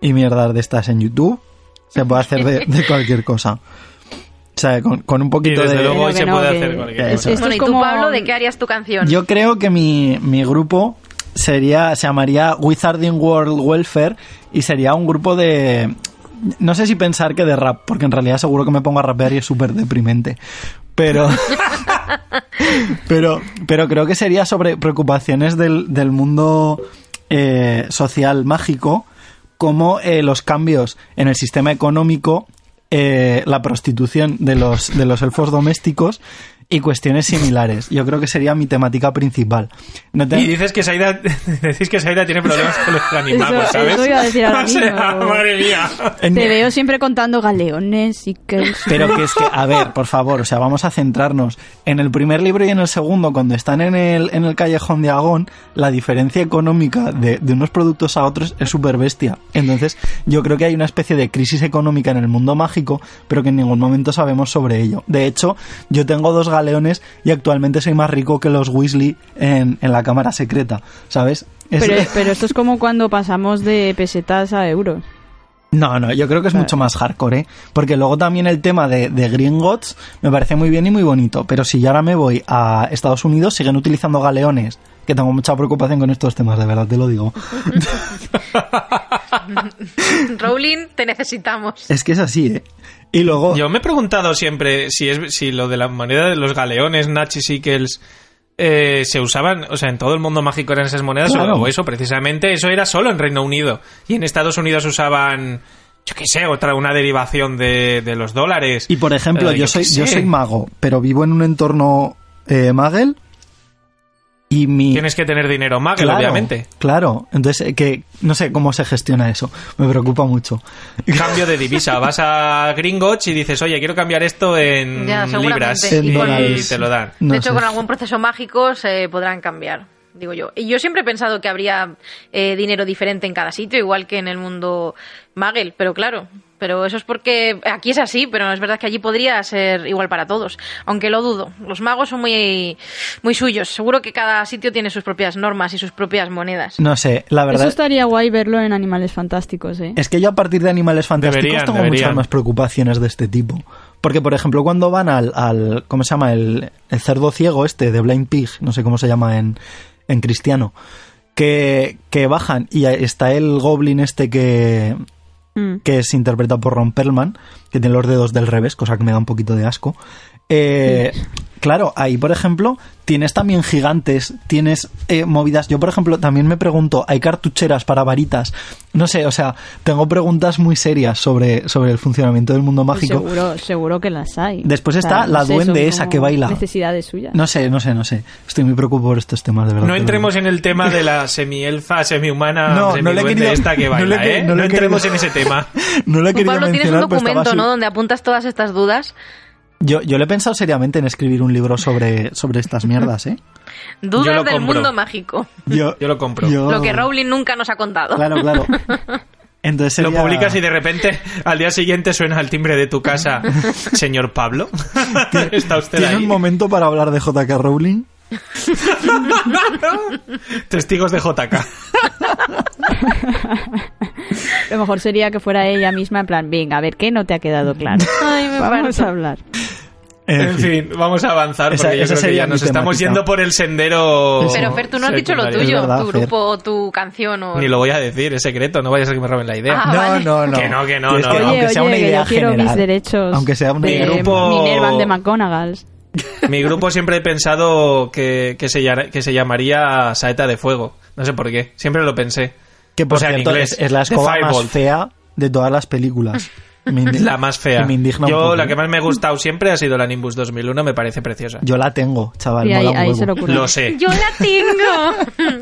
y mierdas de estas en YouTube, se puede hacer de, de cualquier cosa. O sea, con, con un Y poquito desde de... luego hoy se no, puede que- hacer cualquier cosa. Esto bueno, ¿y tú, como- Pablo, de qué harías tu canción? Yo creo que mi, mi grupo sería, se llamaría Wizarding World Welfare y sería un grupo de... No sé si pensar que de rap, porque en realidad seguro que me pongo a rapear y es súper deprimente. Pero... pero, pero creo que sería sobre preocupaciones del, del mundo eh, social mágico, como eh, los cambios en el sistema económico, eh, la prostitución de los, de los elfos domésticos y cuestiones similares. Yo creo que sería mi temática principal. No te- Y dices que Saida, decís que Saida tiene problemas con los animagos, Eso- ¿sabes? eso iba a decir ahora O sea, mismo. madre mía. Te veo siempre contando galeones y que... Pero que es que, a ver, por favor, o sea, vamos a centrarnos. En el primer libro y en el segundo, cuando están en el, en el callejón de Agón, la diferencia económica de, de unos productos a otros es súper bestia. Entonces, yo creo que hay una especie de crisis económica en el mundo mágico, pero que en ningún momento sabemos sobre ello. De hecho, yo tengo dos galeones y actualmente soy más rico que los Weasley en, en la cámara secreta, ¿sabes? Es- Pero, pero esto es como cuando pasamos de pesetas a euros. No, no, yo creo que es mucho más hardcore, ¿eh? Porque luego también el tema de, de Gringotts me parece muy bien y muy bonito, pero si yo ahora me voy a Estados Unidos, siguen utilizando galeones, que tengo mucha preocupación con estos temas, de verdad te lo digo. Rowling, te necesitamos. Es que es así, ¿eh? Y luego... Yo me he preguntado siempre si es si lo de la moneda de los galeones, Nachi Sickles, eh, se usaban, o sea, en todo el mundo mágico eran esas monedas, Claro. o eso precisamente, eso era solo en Reino Unido. Y en Estados Unidos usaban, yo qué sé, otra, una derivación de, de los dólares. Y por ejemplo, Eh, yo soy, yo soy mago, pero vivo en un entorno eh, magel y mi... Tienes que tener dinero Magel, Claro, obviamente. Claro, entonces eh, que no sé cómo se gestiona eso, me preocupa mucho. Cambio de divisa. Vas a Gringotts y dices, oye, quiero cambiar esto en Ya, libras. En y dólares. te lo dan. No de hecho, sé. con algún proceso mágico se podrán cambiar, digo yo. Y yo siempre he pensado que habría eh, dinero diferente en cada sitio, igual que en el mundo Magel, pero claro. Pero eso es porque aquí es así, pero es verdad que allí podría ser igual para todos. Aunque lo dudo. Los magos son muy, muy suyos. Seguro que cada sitio tiene sus propias normas y sus propias monedas. No sé, la verdad... Eso estaría guay verlo en Animales Fantásticos, ¿eh? Es que yo a partir de Animales Fantásticos Deberían, tengo deberían. muchas más preocupaciones de este tipo. Porque, por ejemplo, cuando van al, al ¿cómo se llama? El, el cerdo ciego este de Blind Pig, no sé cómo se llama en, en cristiano, que, que bajan y está el goblin este que, Mm. que es interpretado por Ron Perlman, que tiene los dedos del revés, cosa que me da un poquito de asco. Eh, claro, ahí, por ejemplo, tienes también gigantes, tienes eh, movidas. Yo, por ejemplo, también me pregunto, ¿hay cartucheras para varitas? No sé, o sea, tengo preguntas muy serias sobre, sobre el funcionamiento del mundo Pues mágico. seguro, seguro que las hay. Después está la sé, duende esa que baila. Necesidades suyas. No sé, no sé, no sé. Estoy muy preocupado por estos temas, de verdad. No entremos en el tema de la semi-elfa, semi-humana, No, no le he semi-duende querido- esta que no le baila, que- ¿eh? no No, le entremos querido- en ese tema. No Tú, querido Pablo, tienes un documento, ¿no? Donde apuntas todas estas dudas. Yo, yo le he pensado seriamente en escribir un libro sobre, sobre estas mierdas, ¿eh? Dudas del compro. mundo mágico. Yo, Yo lo compro. yo- Lo que Rowling nunca nos ha contado. Claro, claro. Entonces Lo publicas y de repente al día siguiente suena el timbre de tu casa. Señor Pablo, ¿está usted ¿Tiene ahí? un momento para hablar de J.K. Rowling? Testigos de JK. Lo mejor sería que fuera ella misma en plan, venga, a ver, ¿qué no te ha quedado claro? Ay, me Vamos parto. a hablar. En fin, vamos a avanzar Esa- porque yo esa creo que ya nos estamos yendo por el sendero. Pero Fer, tú no has dicho lo tuyo, verdad, tu Fer. grupo o tu canción o... Ni lo voy a decir, es secreto, no vaya a ser que me roben la idea. Ah, vale. no, no. Que no, que no, no. que Oye, aunque sea una idea yo quiero general, mis derechos Aunque sea una de idea- grupo- Minervan de McGonagall. Mi grupo siempre he pensado que, que, se, que se llamaría Saeta de Fuego. No sé por qué, siempre lo pensé. Que por O sea, en inglés, es, es la The escoba más fea de todas las películas. La más fea. me indigna un Yo poco, la ¿eh? que más me ha gustado siempre ha sido la Nimbus 2001, me parece preciosa. Yo la tengo, chaval. Y ahí, mola un ahí huevo. se lo sé. Yo la tengo.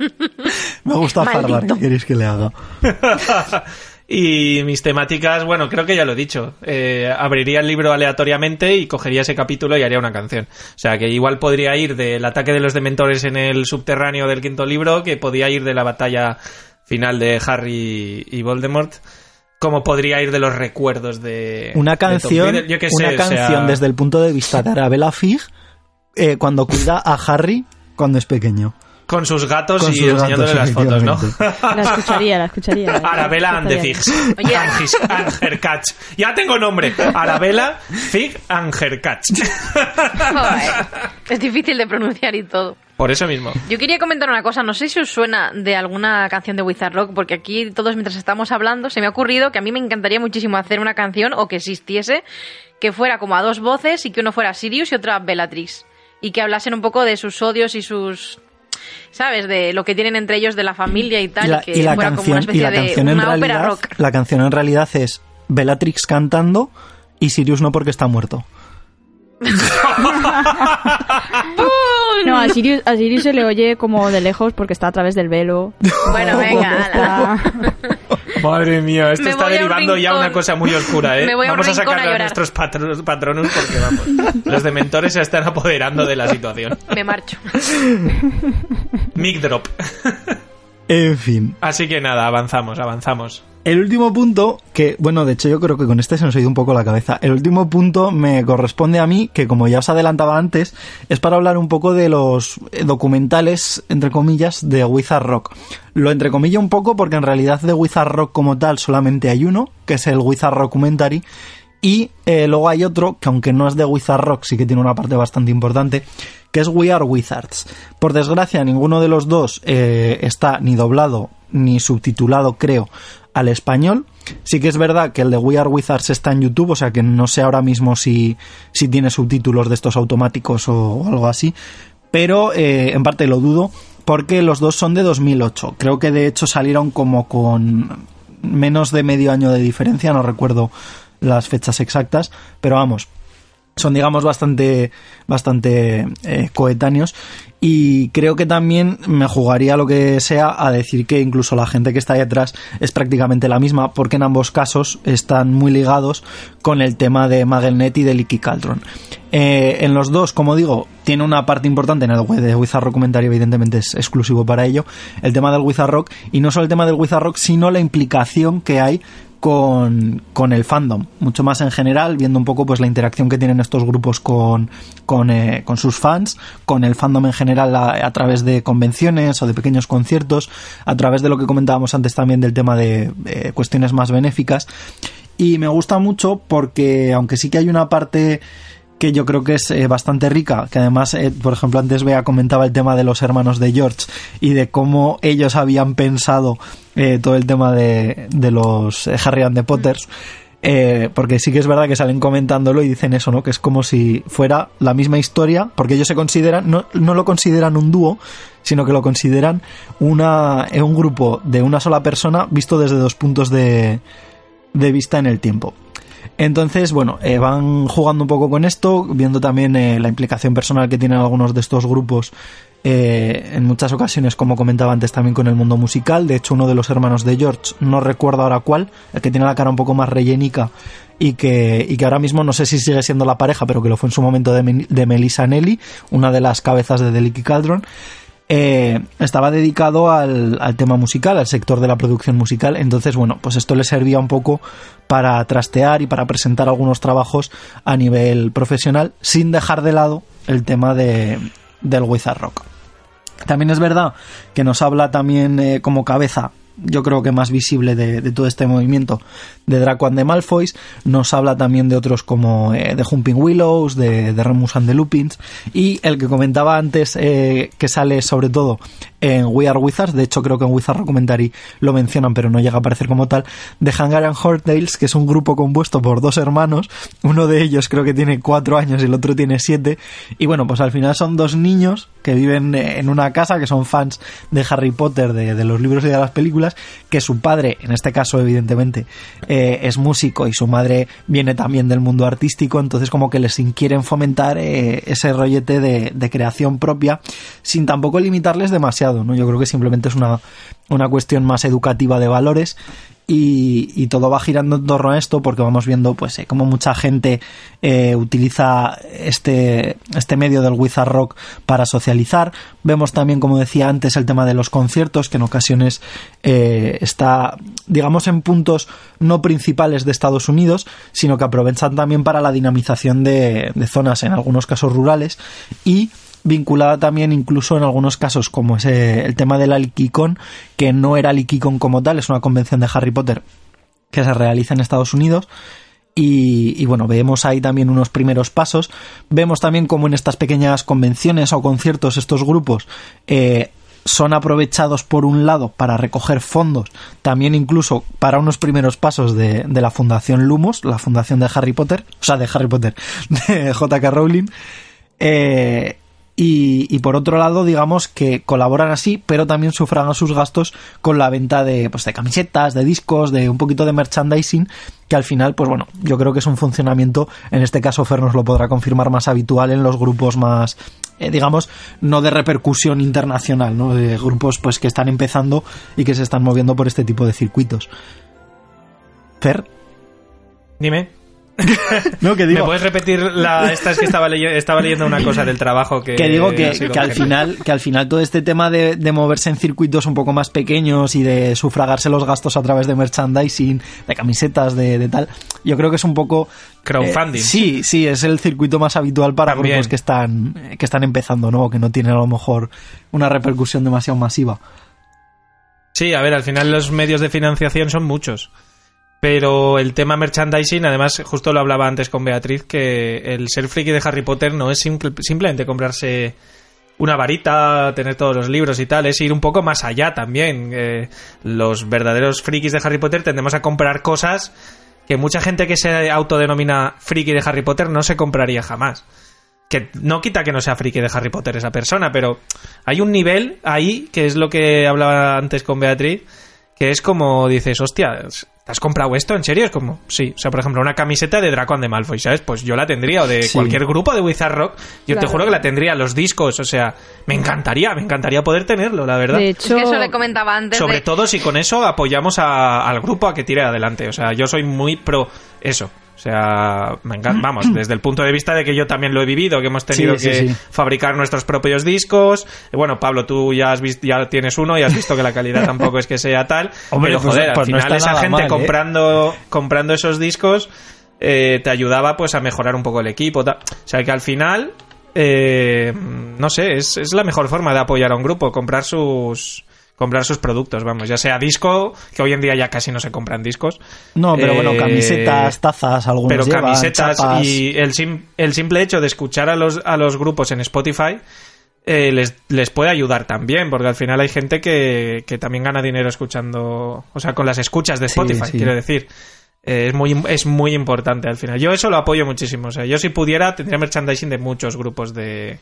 Me gusta. Farbar, ¿qué queréis que le haga? Y mis temáticas, bueno, creo que ya lo he dicho. Eh, abriría el libro aleatoriamente y cogería ese capítulo y haría una canción. O sea, que igual podría ir del ataque de los dementores en el subterráneo del quinto libro, que podía ir de la batalla final de Harry y Voldemort como podría ir de los recuerdos de Una de Tom canción, Riddle. Yo qué sé, una o sea, canción desde el punto de vista de Arabella Fig eh, cuando cuida a Harry cuando es pequeño. con sus gatos Con y sus enseñándole gatos, las fotos, ¿no? La escucharía, la escucharía. Arabella and the Estaría Figs. Oye. And his- and her cats. Ya tengo nombre. Arabella, Fig and her cats. Joder, es difícil de pronunciar y todo. Por eso mismo. Yo quería comentar una cosa, no sé si os suena de alguna canción de Wizard Rock, porque aquí todos mientras estamos hablando se me ha ocurrido que a mí me encantaría muchísimo hacer una canción o que existiese que fuera como a dos voces y que uno fuera Sirius y otra Bellatrix y que hablasen un poco de sus odios y sus sabes de lo que tienen entre ellos de la familia y tal Y la, que y la fuera como canción, una y especie la de canción en una ópera realidad, rock. la canción en realidad es Bellatrix cantando y Sirius no porque está muerto. No, a Sirius, a Sirius se le oye como de lejos porque está a través del velo. Bueno, venga, Está- Madre mía, esto Me está voy a un derivando ya rincón. una cosa muy oscura, ¿eh? Me voy a un vamos a rincón a sacar a, llorar. nuestros patro- patronos porque, vamos, los dementores se están apoderando de la situación. me marcho. Mic drop. En fin. Así que nada, avanzamos, avanzamos. El último punto, que bueno, de hecho yo creo que con este se nos ha ido un poco la cabeza. El último punto me corresponde a mí, que como ya os adelantaba antes, es para hablar un poco de los eh, documentales, entre comillas, de Wizard Rock. Lo entrecomillo un poco porque en realidad de Wizard Rock como tal solamente hay uno, que es el Wizard Rockumentary. Y eh, luego hay otro, que aunque no es de Wizard Rock, sí que tiene una parte bastante importante, que es We Are Wizards. Por desgracia, ninguno de los dos eh, está ni doblado ni subtitulado, creo, al español. Sí que es verdad que el de We Are Wizards está en YouTube, o sea que no sé ahora mismo si, si tiene subtítulos de estos automáticos o, algo así, pero eh, en parte lo dudo porque los dos son de 2008. Creo que de hecho salieron como con menos de medio año de diferencia, no recuerdo las fechas exactas, pero vamos, son digamos bastante bastante eh, coetáneos y creo que también me jugaría lo que sea a decir que incluso la gente que está ahí atrás es prácticamente la misma porque en ambos casos están muy ligados con el tema de Magelnet y de Licky Cauldron Eh, en los dos como digo tiene una parte importante en el web de Wizard Rock comentario evidentemente es exclusivo para ello el tema del Wizard Rock y no solo el tema del Wizard Rock sino la implicación que hay con, con el fandom, mucho más en general, viendo un poco pues la interacción que tienen estos grupos con, con, eh, con sus fans, con el fandom en general a, través de convenciones o de pequeños conciertos, a través de lo que comentábamos antes también del tema de eh, cuestiones más benéficas. Y me gusta mucho porque, aunque sí que hay una parte que yo creo que es eh, bastante rica, que además, por ejemplo, antes Bea comentaba el tema de los hermanos de George y de cómo ellos habían pensado eh, todo el tema de, de los eh, Harry and the Potters. eh, porque sí que es verdad que salen comentándolo y dicen eso, ¿no? Que es como si fuera la misma historia, porque ellos se consideran, no, no lo consideran un dúo, sino que lo consideran una, un grupo de una sola persona visto desde dos puntos de, de vista en el tiempo. Entonces, bueno, van jugando un poco con esto, viendo también la implicación personal que tienen algunos de estos grupos eh, en muchas ocasiones, como comentaba antes, también con el mundo musical. De hecho, uno de los hermanos de George, no recuerdo ahora cuál, el que tiene la cara un poco más rellenica y que, y que ahora mismo no sé si sigue siendo la pareja, pero que lo fue en su momento de, Melissa Nelly, una de las cabezas de Delicky Cauldron. eh, estaba dedicado al, al tema musical, al sector de la producción musical. Entonces, bueno, pues esto le servía un poco para trastear y para presentar algunos trabajos a nivel profesional, sin dejar de lado el tema de, del Wizard Rock. También es verdad que nos habla también eh, como cabeza, yo creo que más visible de, todo este movimiento, de Draco and the Malfoys. Nos habla también de otros como eh, de Jumping Willows, de, de Remus and the Lupins. Y el que comentaba antes, eh, que sale sobre todo en We Are Wizards, de hecho creo que en Wizard Rock Commentary lo mencionan, pero no llega a aparecer como tal, de Hungarian Hortales, que es un grupo compuesto por dos hermanos. Uno de ellos creo que tiene cuatro años y el otro tiene siete. Y bueno, pues al final son dos niños que viven eh, en una casa, que son fans de Harry Potter, de, los libros y de las películas, que su padre, en este caso evidentemente, eh, es músico y su madre viene también del mundo artístico, entonces como que les quieren fomentar eh, ese rollete de creación propia, sin tampoco limitarles demasiado, ¿no? Yo creo que simplemente es una, una cuestión más educativa de valores y, todo va girando en torno a esto porque vamos viendo pues eh, cómo mucha gente eh, utiliza este, este medio del Wizard Rock para socializar. Vemos también, como decía antes, el tema de los conciertos que en ocasiones eh, está, digamos, en puntos no principales de Estados Unidos, sino que aprovechan también para la dinamización de, de zonas, en algunos casos rurales, y vinculada también incluso en algunos casos como es eh, el tema del Alikicon, que no era Alikicon como tal, es una convención de Harry Potter que se realiza en Estados Unidos. Y, bueno, vemos ahí también unos primeros pasos. Vemos también como en estas pequeñas convenciones o conciertos estos grupos eh, son aprovechados por un lado para recoger fondos, también incluso para unos primeros pasos de, de la Fundación Lumos, la fundación de Harry Potter, o sea, de Harry Potter, de JK Rowling. Eh, y, y, por otro lado, digamos que colaboran así, pero también sufragan sus gastos con la venta de, pues, de camisetas, de discos, de un poquito de merchandising, que al final, pues bueno, yo creo que es un funcionamiento, en este caso Fer nos lo podrá confirmar, más habitual en los grupos más, eh, digamos, no de repercusión internacional, ¿no? De grupos pues que están empezando y que se están moviendo por este tipo de circuitos. Fer. Dime. no, que digo, ¿Me puedes repetir la esta es que estaba, leye- estaba leyendo una cosa del trabajo que que digo que, al final que al final todo este tema de, de moverse en circuitos un poco más pequeños y de sufragarse los gastos a través de merchandising de camisetas de, de tal yo creo que es un poco Crowdfunding. eh, sí sí es el circuito más habitual para También. grupos que están que están empezando no O que no tienen a lo mejor una repercusión demasiado masiva Sí, a ver, al final los medios de financiación son muchos. Pero el tema merchandising, además, justo lo hablaba antes con Beatriz, que el ser friki de Harry Potter no es simple- simplemente comprarse una varita, tener todos los libros y tal, es ir un poco más allá también. Eh, los verdaderos frikis de Harry Potter tendemos a comprar cosas que mucha gente que se autodenomina friki de Harry Potter no se compraría jamás. Que no quita que no sea friki de Harry Potter esa persona, pero hay un nivel ahí, que es lo que hablaba antes con Beatriz, que es como dices, hostia, ¿te has comprado esto? ¿En serio? Es como, sí. O sea, por ejemplo, una camiseta de Draco de Malfoy, ¿sabes? Pues yo la tendría, o de Sí. cualquier grupo de Wizard Rock, yo te juro que la tendría, los discos, o sea, me encantaría, me encantaría poder tenerlo, la verdad. De Es hecho, que eso le comentaba antes. Sobre de- todo si con eso apoyamos a- al grupo a que tire adelante. O sea, yo soy muy pro eso. O sea, me encanta, vamos, desde el punto de vista de que yo también lo he vivido, que hemos tenido Sí, que sí. fabricar nuestros propios discos. Bueno, Pablo, tú ya has visto, ya tienes uno y has visto que la calidad tampoco es que sea tal. Hombre, pero pues- joder, pues al no final esa gente mal, ¿eh? comprando, comprando esos discos eh, te ayudaba pues a mejorar un poco el equipo. tal. O sea que al final, eh, no sé, es, es la mejor forma de apoyar a un grupo, comprar sus comprar sus productos, vamos, ya sea disco, que hoy en día ya casi no se compran discos, no pero bueno Eh, camisetas tazas algunos pero llevan, camisetas chapas. y el, sim- el simple hecho de escuchar a los, a los grupos en Spotify eh, les, les puede ayudar también, porque al final hay gente que, que también gana dinero escuchando, o sea, con las escuchas de Sí, Spotify, sí. quiero decir. Eh, es, muy, es muy importante al final. Yo eso lo apoyo muchísimo. O sea, yo si pudiera tendría merchandising de muchos grupos de,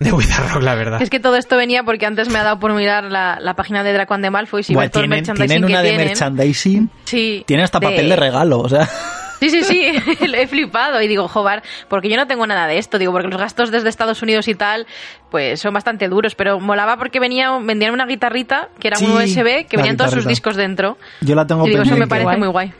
de Wizard Rock, la verdad. Es que todo esto venía porque antes me ha dado por mirar la, la página de Draco de Malfoy y ver todo el tienen, merchandising tienen que una de tienen. merchandising Sí. tienen hasta papel de regalo o sea Sí, sí, sí, lo he flipado y digo, joder, porque yo no tengo nada de esto, digo, porque los gastos desde Estados Unidos y tal, pues son bastante duros, pero molaba porque venía, vendían una guitarrita que era Sí, un USB que venían todos sus discos dentro. yo la tengo Y digo, eso me parece Guay. muy guay.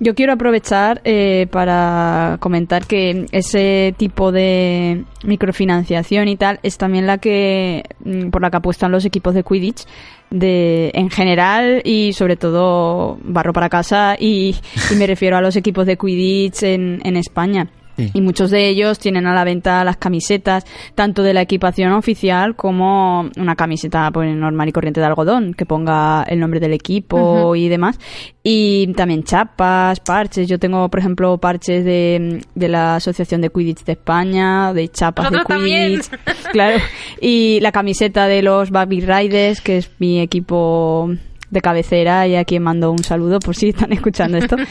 Yo quiero aprovechar eh, para comentar que ese tipo de microfinanciación y tal es también la que mm, por la que apuestan los equipos de Quidditch de en general y sobre todo barro para casa y, me refiero a los equipos de Quidditch en España. Sí. Y muchos de ellos tienen a la venta las camisetas, tanto de la equipación oficial como una camiseta pues, normal y corriente de algodón, que ponga el nombre del equipo y demás. Y también chapas, parches. Yo tengo, por ejemplo, parches de, de la Asociación de Quidditch de España, de chapas de Nosotros también. Quidditch. Claro. Y la camiseta de los Baby Riders, que es mi equipo de cabecera y a quien mando un saludo por si están escuchando esto.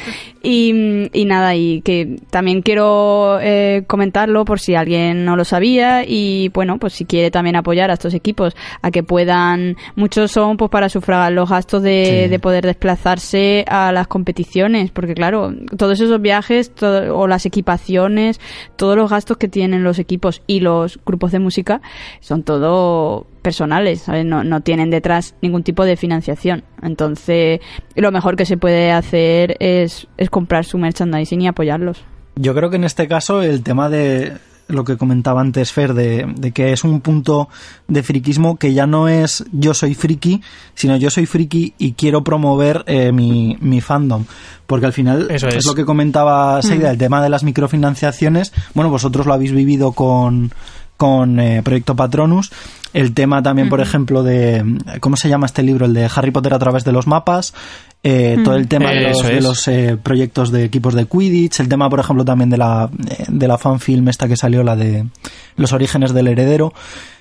Y, y nada, y que también quiero eh, comentarlo por si alguien no lo sabía y bueno, pues si quiere también apoyar a estos equipos a que puedan, muchos son pues para sufragar los gastos de, Sí. de poder desplazarse a las competiciones, porque claro, todos esos viajes todo- o las equipaciones, todos los gastos que tienen los equipos y los grupos de música son todo personales, ¿sabes? No, no tienen detrás ningún tipo de financiación. Entonces, lo mejor que se puede hacer es, es comprar su merchandising y apoyarlos. Yo creo que en este caso el tema de lo que comentaba antes Fer, de, de, que es un punto de friquismo que ya no es yo soy friki, sino yo soy friki y quiero promover eh, mi, mi, fandom. Porque al final Eso es. es lo que comentaba Seida, Mm. el tema de las microfinanciaciones. Bueno, vosotros lo habéis vivido con, con eh, Proyecto Patronus. El tema también, por ejemplo, de. ¿Cómo se llama este libro? El de Harry Potter a través de los mapas. Eh, Todo el tema de los, de eh, proyectos de equipos de Quidditch. El tema, por ejemplo, también de la, eh, de la fanfilm esta que salió, la de Los orígenes del heredero.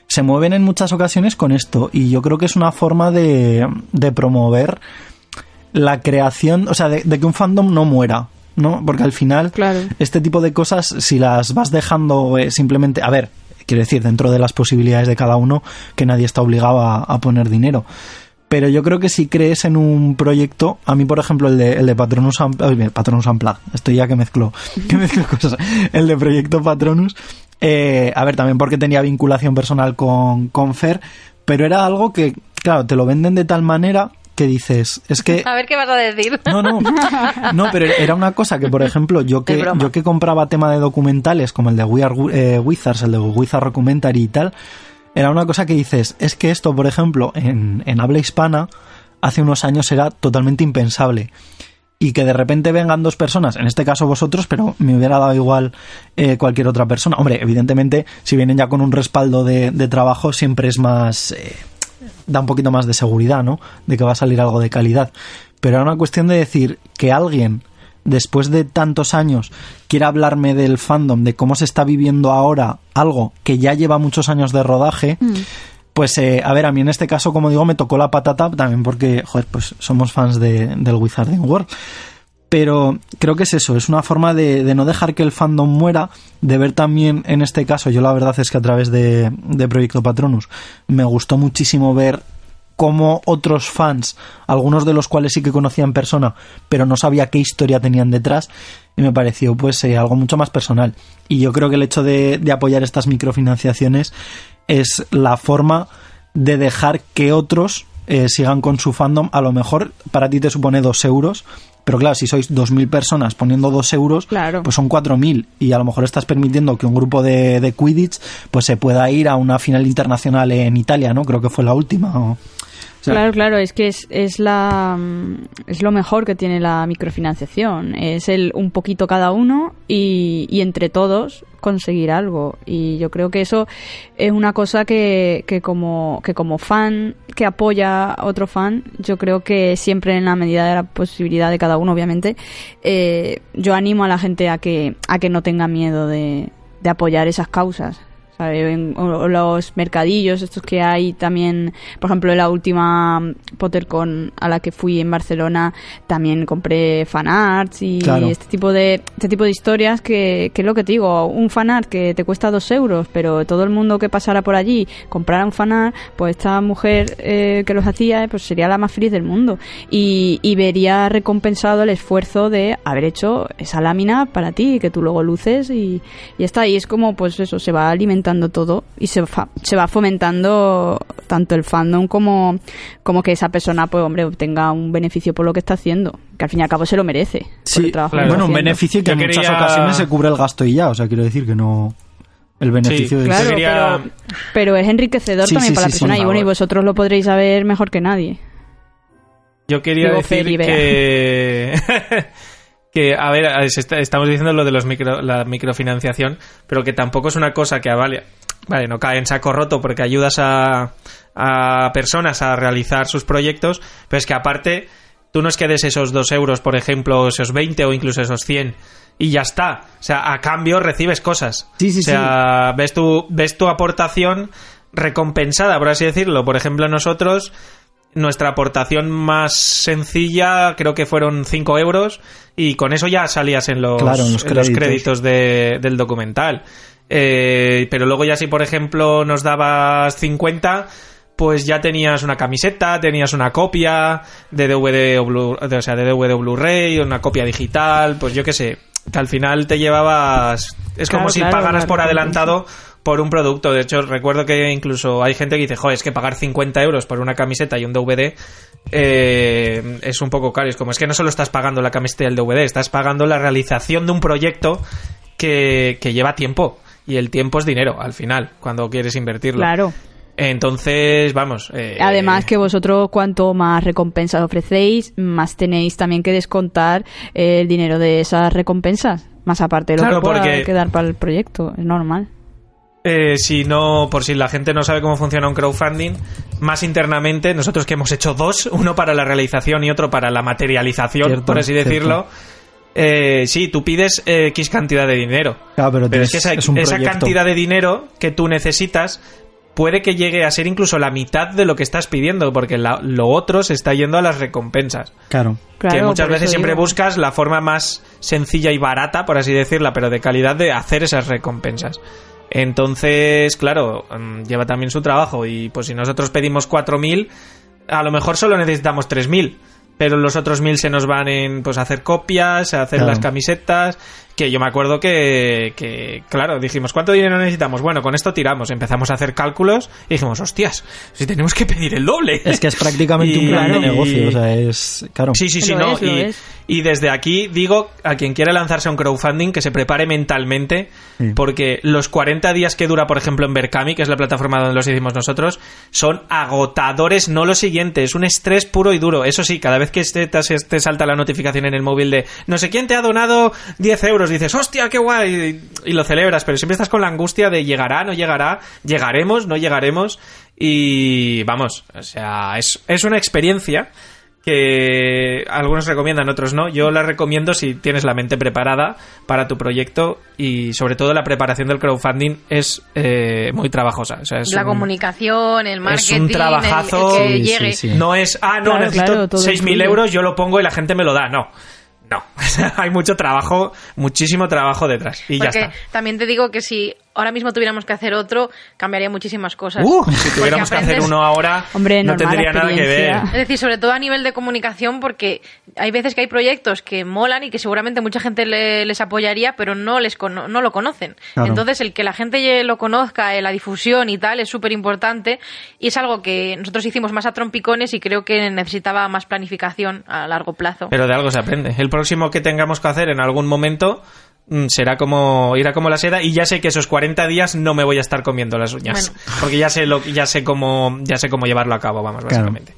Se mueven en muchas ocasiones con esto. Y yo creo que es una forma de, de promover la creación. O sea, de, de que un fandom no muera. ¿no? Porque al final, Claro. este tipo de cosas, si las vas dejando eh, simplemente, a ver, quiero decir, dentro de las posibilidades de cada uno, que nadie está obligado a, poner dinero. Pero yo creo que si crees en un proyecto, a mí por ejemplo el de, el de Patronus, ay, Patronus Unplugged, estoy ya que mezclo, que mezclo cosas, el de Proyecto Patronus, eh, a ver, también porque tenía vinculación personal con, con Fer, pero era algo que, claro, te lo venden de tal manera que dices, es que A ver qué vas a decir. no, no. No, pero era una cosa que, por ejemplo, yo que, yo que compraba tema de documentales como el de We Are eh, Wizards, el de Wizard Documentary y tal, era una cosa que dices, es que esto, por ejemplo, en, en habla hispana, hace unos años era totalmente impensable. Y que de repente vengan dos personas, en este caso vosotros, pero me hubiera dado igual eh, cualquier otra persona. Hombre, evidentemente, si vienen ya con un respaldo de, de trabajo, siempre es más. eh, da un poquito más de seguridad, ¿no? De que va a salir algo de calidad. Pero era una cuestión de decir que alguien, después de tantos años, quiera hablarme del fandom, de cómo se está viviendo ahora algo que ya lleva muchos años de rodaje. Pues, eh, a ver, a mí en este caso, como digo, me tocó la patata también porque, joder, pues somos fans de, del Wizarding World. Pero creo que es eso, es una forma de, de no dejar que el fandom muera, de ver también en este caso, yo la verdad es que a través de, de Proyecto Patronus me gustó muchísimo ver cómo otros fans, algunos de los cuales sí que conocía en persona, pero no sabía qué historia tenían detrás, y me pareció pues eh, algo mucho más personal. Y yo creo que el hecho de, de apoyar estas microfinanciaciones es la forma de dejar que otros eh, sigan con su fandom. A lo mejor para ti te supone dos euros, pero claro, si sois 2.000 personas poniendo dos euros, Claro. pues son 4.000 y a lo mejor estás permitiendo que un grupo de, de Quidditch pues se pueda ir a una final internacional en Italia, ¿no? Creo que fue la última. o Claro, claro, es que es, es la mm, es lo mejor que tiene la microfinanciación. Es el un poquito cada uno y, y entre todos conseguir algo. Y yo creo que eso es una cosa que, que como que como fan que apoya a otro fan, yo creo que siempre en la medida de la posibilidad de cada uno, obviamente, eh, yo animo a la gente a que a que no tenga miedo de, de apoyar esas causas. En- o- los mercadillos estos que hay también, por ejemplo, en la última PotterCon a la que fui en Barcelona, también compré fanarts y Claro. este tipo de este tipo de historias que, que es lo que te digo, un fanart que te cuesta dos euros, pero todo el mundo que pasara por allí comprara un fanart, pues esta mujer eh, que los hacía, eh, pues sería la más feliz del mundo y, y vería recompensado el esfuerzo de haber hecho esa lámina para ti, que tú luego luces y, y está ahí. Es como, pues eso, se va alimentando todo y se, fa- se va fomentando tanto el fandom como, como que esa persona, pues hombre, obtenga un beneficio por lo que está haciendo, que al fin y al cabo se lo merece. por Sí, el trabajo que claro. está bueno, un beneficio que Yo en muchas ocasiones se cubre el gasto y ya, o sea, quiero decir que no... El beneficio Sí, es... Claro, quería- pero, pero es enriquecedor Sí, también sí, para la persona y bueno, y vosotros lo podréis saber mejor que nadie. Yo quería Digo, decir Feli, que... que, a ver, estamos diciendo lo de los micro, la microfinanciación, pero que tampoco es una cosa que, vale, vale, no cae en saco roto porque ayudas a, a personas a realizar sus proyectos, pero es que aparte, tú no es que des esos dos euros, por ejemplo, esos 20 o incluso esos 100, y ya está. O sea, a cambio recibes cosas. Sí, sí, o sea, ves tu, ves tu aportación recompensada, por así decirlo. Por ejemplo, nosotros nuestra aportación más sencilla creo que fueron 5 euros y con eso ya salías en los, Claro, en los en los créditos. de- del documental. Eh, pero luego ya si por ejemplo nos dabas 50 pues ya tenías una camiseta, tenías una copia de DVD o Blu, o sea, de DVD o Blu-ray, una copia digital, pues yo qué sé, que al final te llevabas es como si claro, pagaras por adelantado por un producto. De hecho, recuerdo que incluso hay gente que dice, joder, es que pagar 50 euros por una camiseta y un DVD eh, es un poco caro. Es como, es que no solo estás pagando la camiseta y el DVD, estás pagando la realización de un proyecto que, que lleva tiempo. Y el tiempo es dinero, al final, cuando quieres invertirlo. Claro. Entonces, vamos. eh, Además que vosotros cuanto más recompensas ofrecéis, más tenéis también que descontar el dinero de esas recompensas. Más aparte de lo Claro, que pueda porque- quedar para el proyecto. Es normal. Eh, si no, por si la gente no sabe cómo funciona un crowdfunding, más internamente, nosotros que hemos hecho dos, uno para la realización y otro para la materialización, Cierto, por así cierto. decirlo. Eh, sí, tú pides eh, X cantidad de dinero. Claro, pero, es que esa, es un esa proyecto. cantidad de dinero que tú necesitas puede que llegue a ser incluso la mitad de lo que estás pidiendo, porque la- lo otro se está yendo a las recompensas. Claro. Claro, que muchas veces siempre digo. buscas la forma más sencilla y barata, por así decirla, pero de calidad de hacer esas recompensas. Entonces, claro, mm, lleva también su trabajo y pues si nosotros pedimos 4.000, a lo mejor solo necesitamos 3.000, pero los otros 1.000 se nos van en pues hacer copias, a hacer Claro. las camisetas, que yo me acuerdo que, que, claro, dijimos, ¿cuánto dinero necesitamos? Bueno, con esto tiramos, empezamos a hacer cálculos y dijimos, hostias, si tenemos que pedir el doble. Es que es prácticamente Y- un plan de negocio, o sea, es... Claro. Sí, sí, sí, Lo no. es, y, es. y desde aquí digo a quien quiera lanzarse a un crowdfunding que se prepare mentalmente, Sí. porque los 40 días que dura, por ejemplo, en Berkami, que es la plataforma donde los hicimos nosotros, son agotadores, no lo siguiente, es un estrés puro y duro. Eso sí, cada vez que te, te, te salta la notificación en el móvil de no sé quién te ha donado 10 euros, dices, hostia, qué guay, y, y lo celebras, pero siempre estás con la angustia de llegará, no llegará, llegaremos, no llegaremos, y vamos, o sea, es, es una experiencia que algunos recomiendan, otros no. Yo la recomiendo si tienes la mente preparada para tu proyecto y sobre todo la preparación del crowdfunding es eh, muy trabajosa. O sea, es la un- comunicación, el marketing, un trabajazo. el, el que Sí, sí, llegue. sí. No es, ah, no, Claro, necesito claro, todo 6.000 influye. euros, yo lo pongo y la gente me lo da. No. No. Hay mucho trabajo, muchísimo trabajo detrás. Y ya Porque está. también te digo que si ahora mismo tuviéramos que hacer otro, cambiaría muchísimas cosas. Uh, Si tuviéramos que hacer uno ahora, Hombre, no tendría nada que ver. Es decir, sobre todo a nivel de comunicación, porque hay veces que hay proyectos que molan y que seguramente mucha gente le- les apoyaría, pero no les cono- no lo conocen. Claro. Entonces, el que la gente lo conozca, eh, la difusión y tal, es súper importante y es algo que nosotros hicimos más a trompicones y creo que necesitaba más planificación a largo plazo. Pero de algo se aprende. El próximo que tengamos que hacer en algún momento será como irá como la seda y ya sé que esos 40 días no me voy a estar comiendo las uñas Bueno. porque ya sé lo ya sé cómo ya sé cómo llevarlo a cabo vamos Claro. básicamente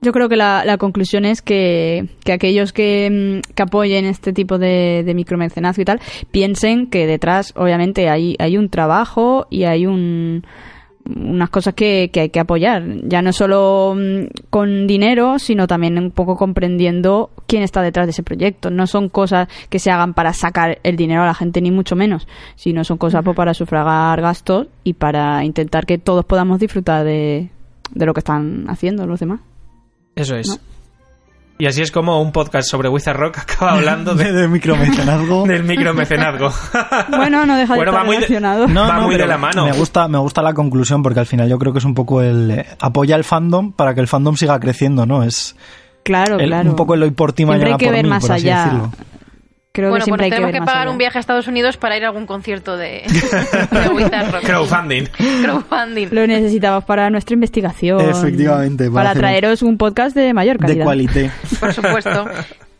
Yo creo que la, la conclusión es que, que aquellos que, mm, que apoyen este tipo de, de micromecenazgo y tal, piensen que detrás, obviamente, hay, hay un trabajo y hay un, unas cosas que, que hay que apoyar. Ya no solo mm, con dinero, sino también un poco comprendiendo quién está detrás de ese proyecto. No son cosas que se hagan para sacar el dinero a la gente, ni mucho menos, sino son cosas pues, para sufragar gastos y para intentar que todos podamos disfrutar de, de lo que están haciendo los demás. eso es No. Y así es como un podcast sobre Wizard Rock acaba hablando de, de, de micromecenazgo. del micromecenazgo Bueno, no deja de Bueno, estar va muy de- relacionado. va muy de la mano. Me gusta, me gusta la conclusión porque al final yo creo que es un poco el eh, apoya el fandom para que el fandom siga creciendo, ¿no? Es Claro, el- claro. un poco el hoy por ti mañana hay que por ver mí, más por así allá. decirlo. Creo bueno, que pues siempre hay que tenemos pagar allá. un viaje a Estados Unidos para ir a algún concierto de, de Wizard Rock. crowdfunding Crowdfunding. Lo necesitamos para nuestra investigación. Efectivamente, para Para hacer- traeros un podcast de mayor De calidad. cualité. Por supuesto.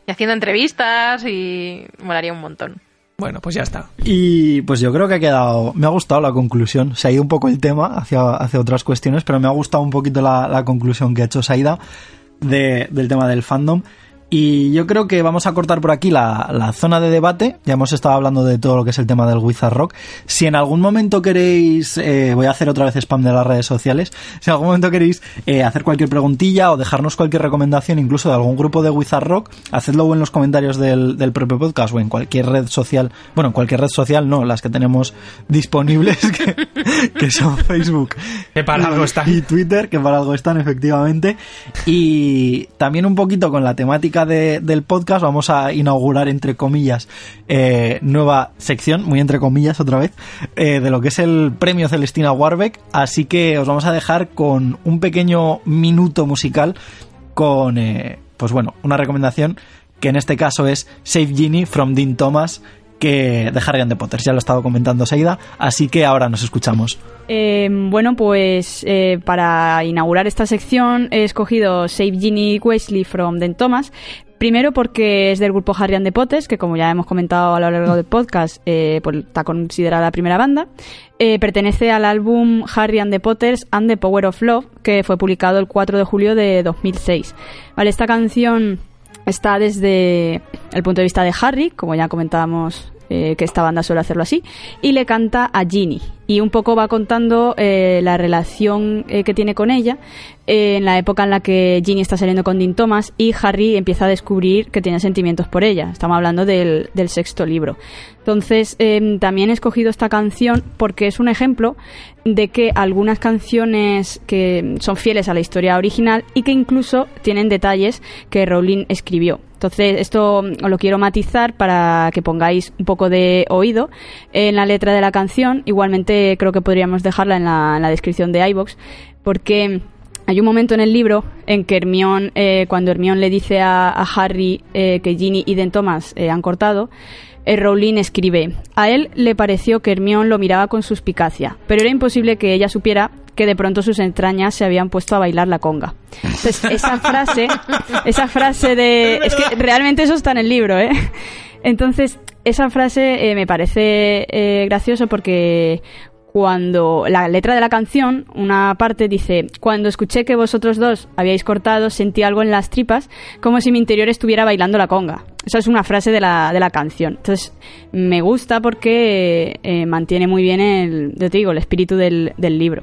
Y haciendo entrevistas y molaría un montón. bueno pues ya está Y pues yo creo que ha quedado. Me ha gustado la conclusión. Se ha ido un poco el tema hacia, hacia otras cuestiones, pero me ha gustado un poquito la, la conclusión que ha hecho Saida de- del tema del fandom. Y yo creo que vamos a cortar por aquí la, la zona de debate. Ya hemos estado hablando de todo lo que es el tema del Wizard Rock. Si en algún momento queréis, eh, voy a hacer otra vez spam de las redes sociales. Si en algún momento queréis eh, hacer cualquier preguntilla o dejarnos cualquier recomendación, incluso de algún grupo de Wizard Rock, hacedlo en los comentarios del, del propio podcast o en cualquier red social. Bueno, en cualquier red social no, las que tenemos disponibles, que, que son Facebook que para algo está y Twitter, que para algo están, efectivamente. Y también un poquito con la temática de- del podcast, vamos a inaugurar, entre comillas, eh, nueva sección, muy entre comillas otra vez, eh, de lo que es el premio Celestina Warbeck. Así que os vamos a dejar con un pequeño minuto musical con, eh, pues bueno, una recomendación que en este caso es Save Genie from Dean Thomas que de Harry and the Potters. Ya lo he estado comentando Saida, así que ahora nos escuchamos. Eh, bueno, pues eh, para inaugurar esta sección he escogido Save Ginny Weasley from Den Thomas. Primero porque es del grupo Harry and the Potters, que como ya hemos comentado a lo largo del podcast, eh, pues está considerada la primera banda. Eh, pertenece al álbum Harry and the Potters and the Power of Love, que fue publicado el 4 de julio de 2006. Vale, esta canción está desde el punto de vista de Harry, como ya comentábamos eh, que esta banda suele hacerlo así, y le canta a Ginny. Y un poco va contando eh, la relación eh, que tiene con ella en la época en la que Ginny está saliendo con Dean Thomas y Harry empieza a descubrir que tiene sentimientos por ella. Estamos hablando del, del sexto libro. Entonces, eh, también he escogido esta canción porque es un ejemplo de que algunas canciones que son fieles a la historia original y que incluso tienen detalles que Rowling escribió. Entonces, esto os lo quiero matizar para que pongáis un poco de oído en la letra de la canción. Igualmente, creo que podríamos dejarla en la, descripción de iBox, porque hay un momento en el libro en que Hermione, eh, cuando Hermione le dice a, Harry eh, que Ginny y Den Thomas eh, han cortado, Rowling escribe, a él le pareció que Hermione lo miraba con suspicacia, pero era imposible que ella supiera que de pronto sus entrañas se habían puesto a bailar la conga. Entonces, esa frase, esa frase de... Es que realmente eso está en el libro, ¿eh? Entonces, esa frase eh, me parece eh, gracioso porque cuando la letra de la canción, una parte dice, cuando escuché que vosotros dos habíais cortado, sentí algo en las tripas, como si mi interior estuviera bailando la conga. Esa es una frase de la, de la canción. Entonces, me gusta porque eh, mantiene muy bien el, yo te digo, el espíritu del, del libro.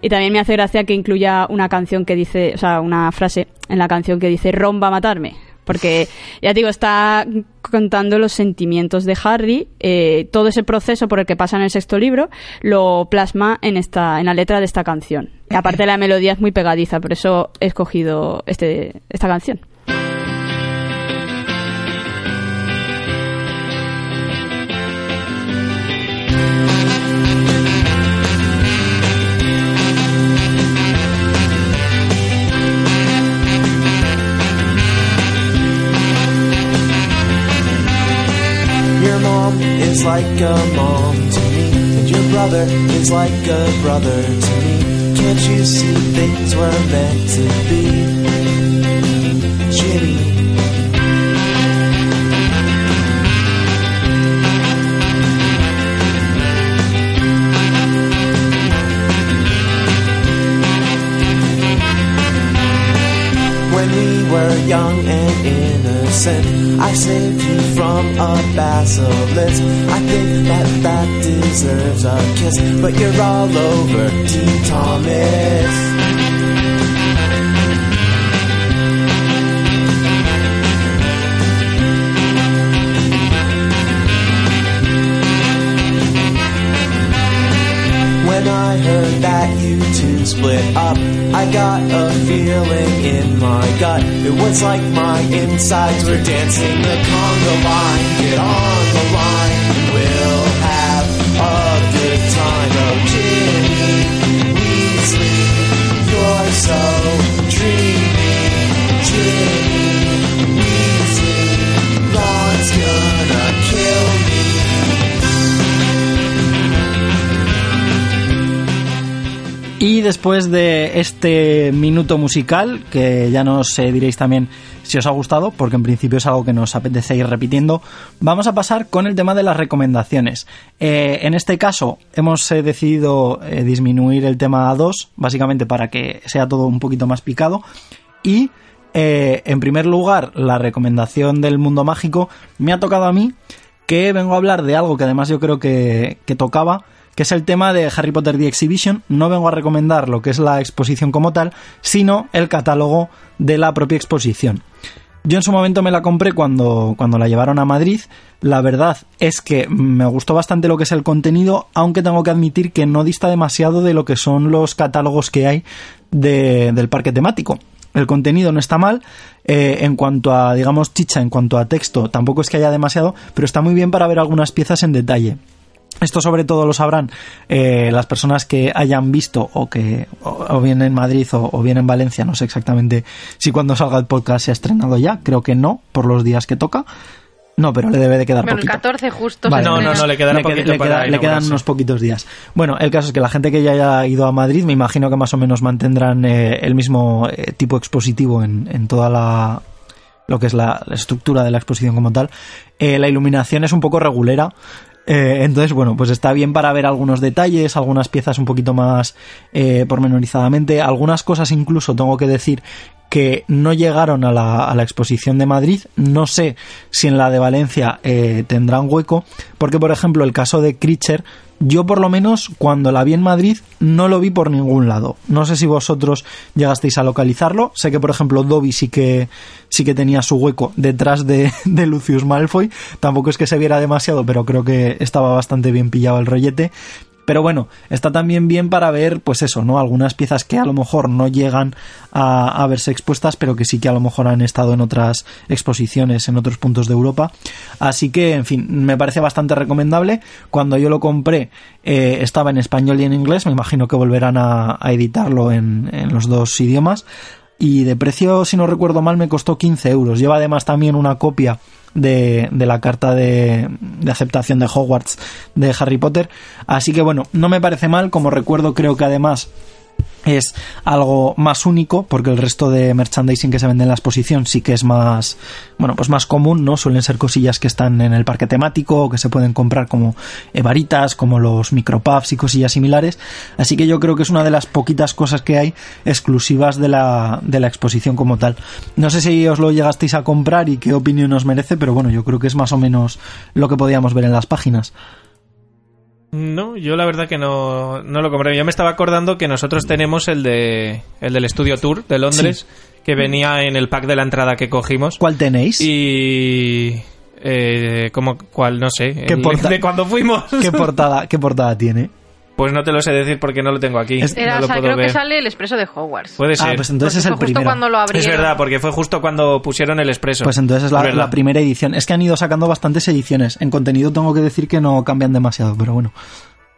Y también me hace gracia que incluya una canción que dice, o sea, una frase en la canción que dice, Ron va a matarme. Porque, ya digo, está contando los sentimientos de Harry, eh, todo ese proceso por el que pasa en el sexto libro, lo plasma en esta, en la letra de esta canción. Y aparte la melodía es muy pegadiza, por eso he escogido este, esta canción. Like a mom to me, and your brother is like a brother to me. Can't you see things were meant to be? Jimmy. When we were young and I saved you from a basilisk. I think that that deserves a kiss, but you're all over T. Thomas. I heard that you two split up, I got a feeling in my gut. It was like my insides were dancing the conga line. Get on the line, Y después de este minuto musical, que ya nos eh, diréis también si os ha gustado, porque en principio es algo que nos apetece ir repitiendo, vamos a pasar con el tema de las recomendaciones. Eh, en este caso hemos eh, decidido disminuir el tema a dos, básicamente para que sea todo un poquito más picado. Y en primer lugar, la recomendación del mundo mágico me ha tocado a mí, que vengo a hablar de algo que además yo creo que tocaba, que es el tema de Harry Potter The Exhibition. No vengo a recomendar lo que es la exposición como tal, sino el catálogo de la propia exposición. Yo en su momento me la compré cuando, cuando la llevaron a Madrid. La verdad es que me gustó bastante lo que es el contenido, aunque tengo que admitir que no dista demasiado de lo que son los catálogos que hay de- del parque temático. El contenido no está mal, eh, en cuanto a, digamos, chicha, en cuanto a texto, tampoco es que haya demasiado, pero está muy bien para ver algunas piezas en detalle. Esto sobre todo lo sabrán eh, las personas que hayan visto o que o, o bien en Madrid o, o bien en Valencia, no sé exactamente si cuando salga el podcast se ha estrenado ya, creo que no, por los días que toca. No, pero le debe de quedar Bueno, el poquito. 14 justo. Vale, No, no, no, le quedará le, queda- poquito le para queda- le quedan unos poquitos días. Bueno, el caso es que la gente que ya haya ido a Madrid, me imagino que más o menos mantendrán eh, el mismo eh, tipo expositivo en, en toda la lo que es la, la estructura de la exposición como tal. Eh, la iluminación es un poco regulera. Eh, entonces, bueno, pues está bien para ver algunos detalles, algunas piezas un poquito más eh, pormenorizadamente, algunas cosas incluso tengo que decir que no llegaron a la, a la exposición de Madrid. No sé si en la de Valencia eh, tendrán hueco, porque por ejemplo el caso de Creature, yo por lo menos cuando la vi en Madrid no lo vi por ningún lado. No sé si vosotros llegasteis a localizarlo. Sé que por ejemplo Dobby sí que sí que tenía su hueco detrás de, de Lucius Malfoy. Tampoco es que se viera demasiado, pero creo que estaba bastante bien pillado el rollete. Pero bueno, está también bien para ver, pues eso, ¿no? Algunas piezas que a lo mejor no llegan a, a verse expuestas, pero que sí que a lo mejor han estado en otras exposiciones en otros puntos de Europa. Así que, en fin, me parece bastante recomendable. Cuando yo lo compré, eh, estaba en español y en inglés. Me imagino que volverán a, a editarlo en, en los dos idiomas. Y de precio, si no recuerdo mal, me costó 15 euros. Lleva además también una copia de, de la carta de, de aceptación de Hogwarts de Harry Potter. Así que bueno, no me parece mal. Como recuerdo, creo que además es algo más único porque el resto de merchandising que se vende en la exposición sí que es más bueno pues más común no suelen ser cosillas que están en el parque temático o que se pueden comprar como varitas como los micropuffs y cosillas similares. Así que yo creo que es una de las poquitas cosas que hay exclusivas de la, de la exposición como tal. No sé si os lo llegasteis a comprar y qué opinión os merece pero bueno yo creo que es más o menos lo que podíamos ver en las páginas No, yo la verdad que no, no lo compré. Yo me estaba acordando que nosotros tenemos el de el del Studio Tour de Londres, que venía en el pack de la entrada que cogimos. ¿cuál tenéis? Y... Eh, como cuál, no sé. ¿Qué el de cuando fuimos. ¿Qué portada, ¿Qué portada tiene? Pues no te lo sé decir porque no lo tengo aquí. Es- Era, no o lo sea, puedo creo ver. que sale el expreso de Hogwarts. Puede Ah, ser. pues entonces es el justo primero. cuando lo es abrieron. verdad, porque fue justo cuando pusieron el expreso. Pues entonces es la, la primera edición. Es que han ido sacando bastantes ediciones. En contenido tengo que decir que no cambian demasiado, pero bueno,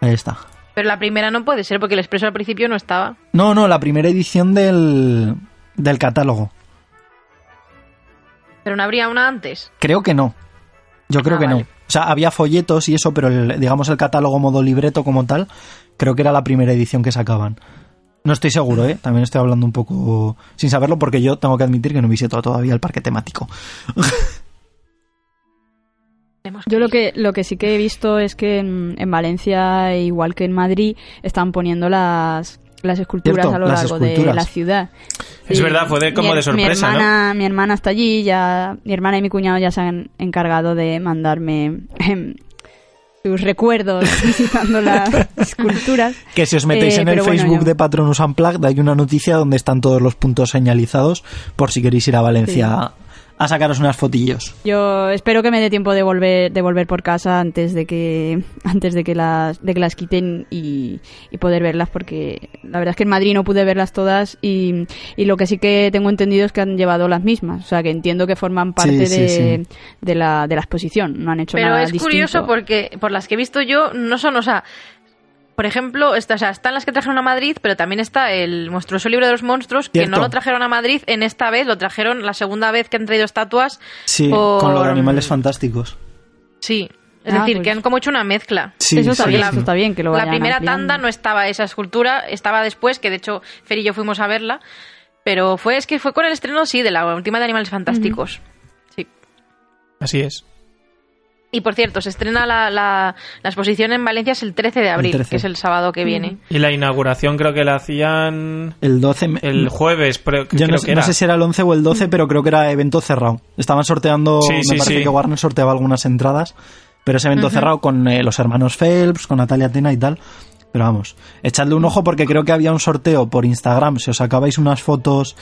ahí está. Pero la primera no puede ser porque el expreso al principio no estaba. No, no, la primera edición del, del catálogo. Pero no habría una antes. Creo que no. Yo creo Ah, que no. O sea, había folletos y eso, pero el- digamos el catálogo modo libreto como tal, creo que era la primera edición que sacaban. No estoy seguro, ¿eh? También estoy hablando un poco sin saberlo porque yo tengo que admitir que no visito todavía el parque temático. Yo lo que, lo que sí que he visto es que en, en Valencia, igual que en Madrid, están poniendo las, las esculturas Cierto, a lo largo de la ciudad. Es verdad, fue de- como mi, de sorpresa, mi hermana, Mi hermana está allí, ya, mi hermana y mi cuñado ya se han encargado de mandarme em, sus recuerdos visitando las esculturas. Que si os metéis Eh, en el bueno, Facebook yo- de Patronus Unplugged hay una noticia donde están todos los puntos señalizados por si queréis ir a Valencia a sacaros unas fotillos. Yo espero que me dé tiempo de volver, de volver por casa antes de que, antes de que las, de que las quiten y, y poder verlas, porque la verdad es que en Madrid no pude verlas todas y, y lo que sí que tengo entendido es que han llevado las mismas. O sea, que entiendo que forman parte Sí, sí, de, sí. de la, de la exposición. No han hecho Pero nada es distinto. curioso porque por las que he visto yo no son, o sea, por ejemplo, esta- o sea, están las que trajeron a Madrid, pero también está el monstruoso libro de los monstruos que Cierto. no lo trajeron a Madrid en esta vez, lo trajeron la segunda vez que han traído estatuas. Sí, por- con lo de animales fantásticos. Sí, es Ah, decir, pues- que han como hecho una mezcla. Sí, eso, está sí, bien, sí. eso está bien, que lo la primera ampliando. tanda no estaba esa escultura, estaba después, que de hecho Fer y yo fuimos a verla, pero fue es que fue con el estreno, sí, de la última de Animales Fantásticos. Sí. Así es. Y por cierto, se estrena la, la, la exposición en Valencia es el 13 de abril, 13. que es el sábado que viene. Y la inauguración creo que la hacían El 12... me- el jueves, pero Yo creo no, que sé- era. no sé si era el 11 o el 12, pero creo que era evento cerrado. Estaban sorteando, Sí, me sí, parece sí. que Warner sorteaba algunas entradas, pero ese evento cerrado con eh, los hermanos Phelps, con Natalia Tena y tal. Pero vamos, echadle un ojo porque creo que había un sorteo por Instagram. Si os sacabais unas fotos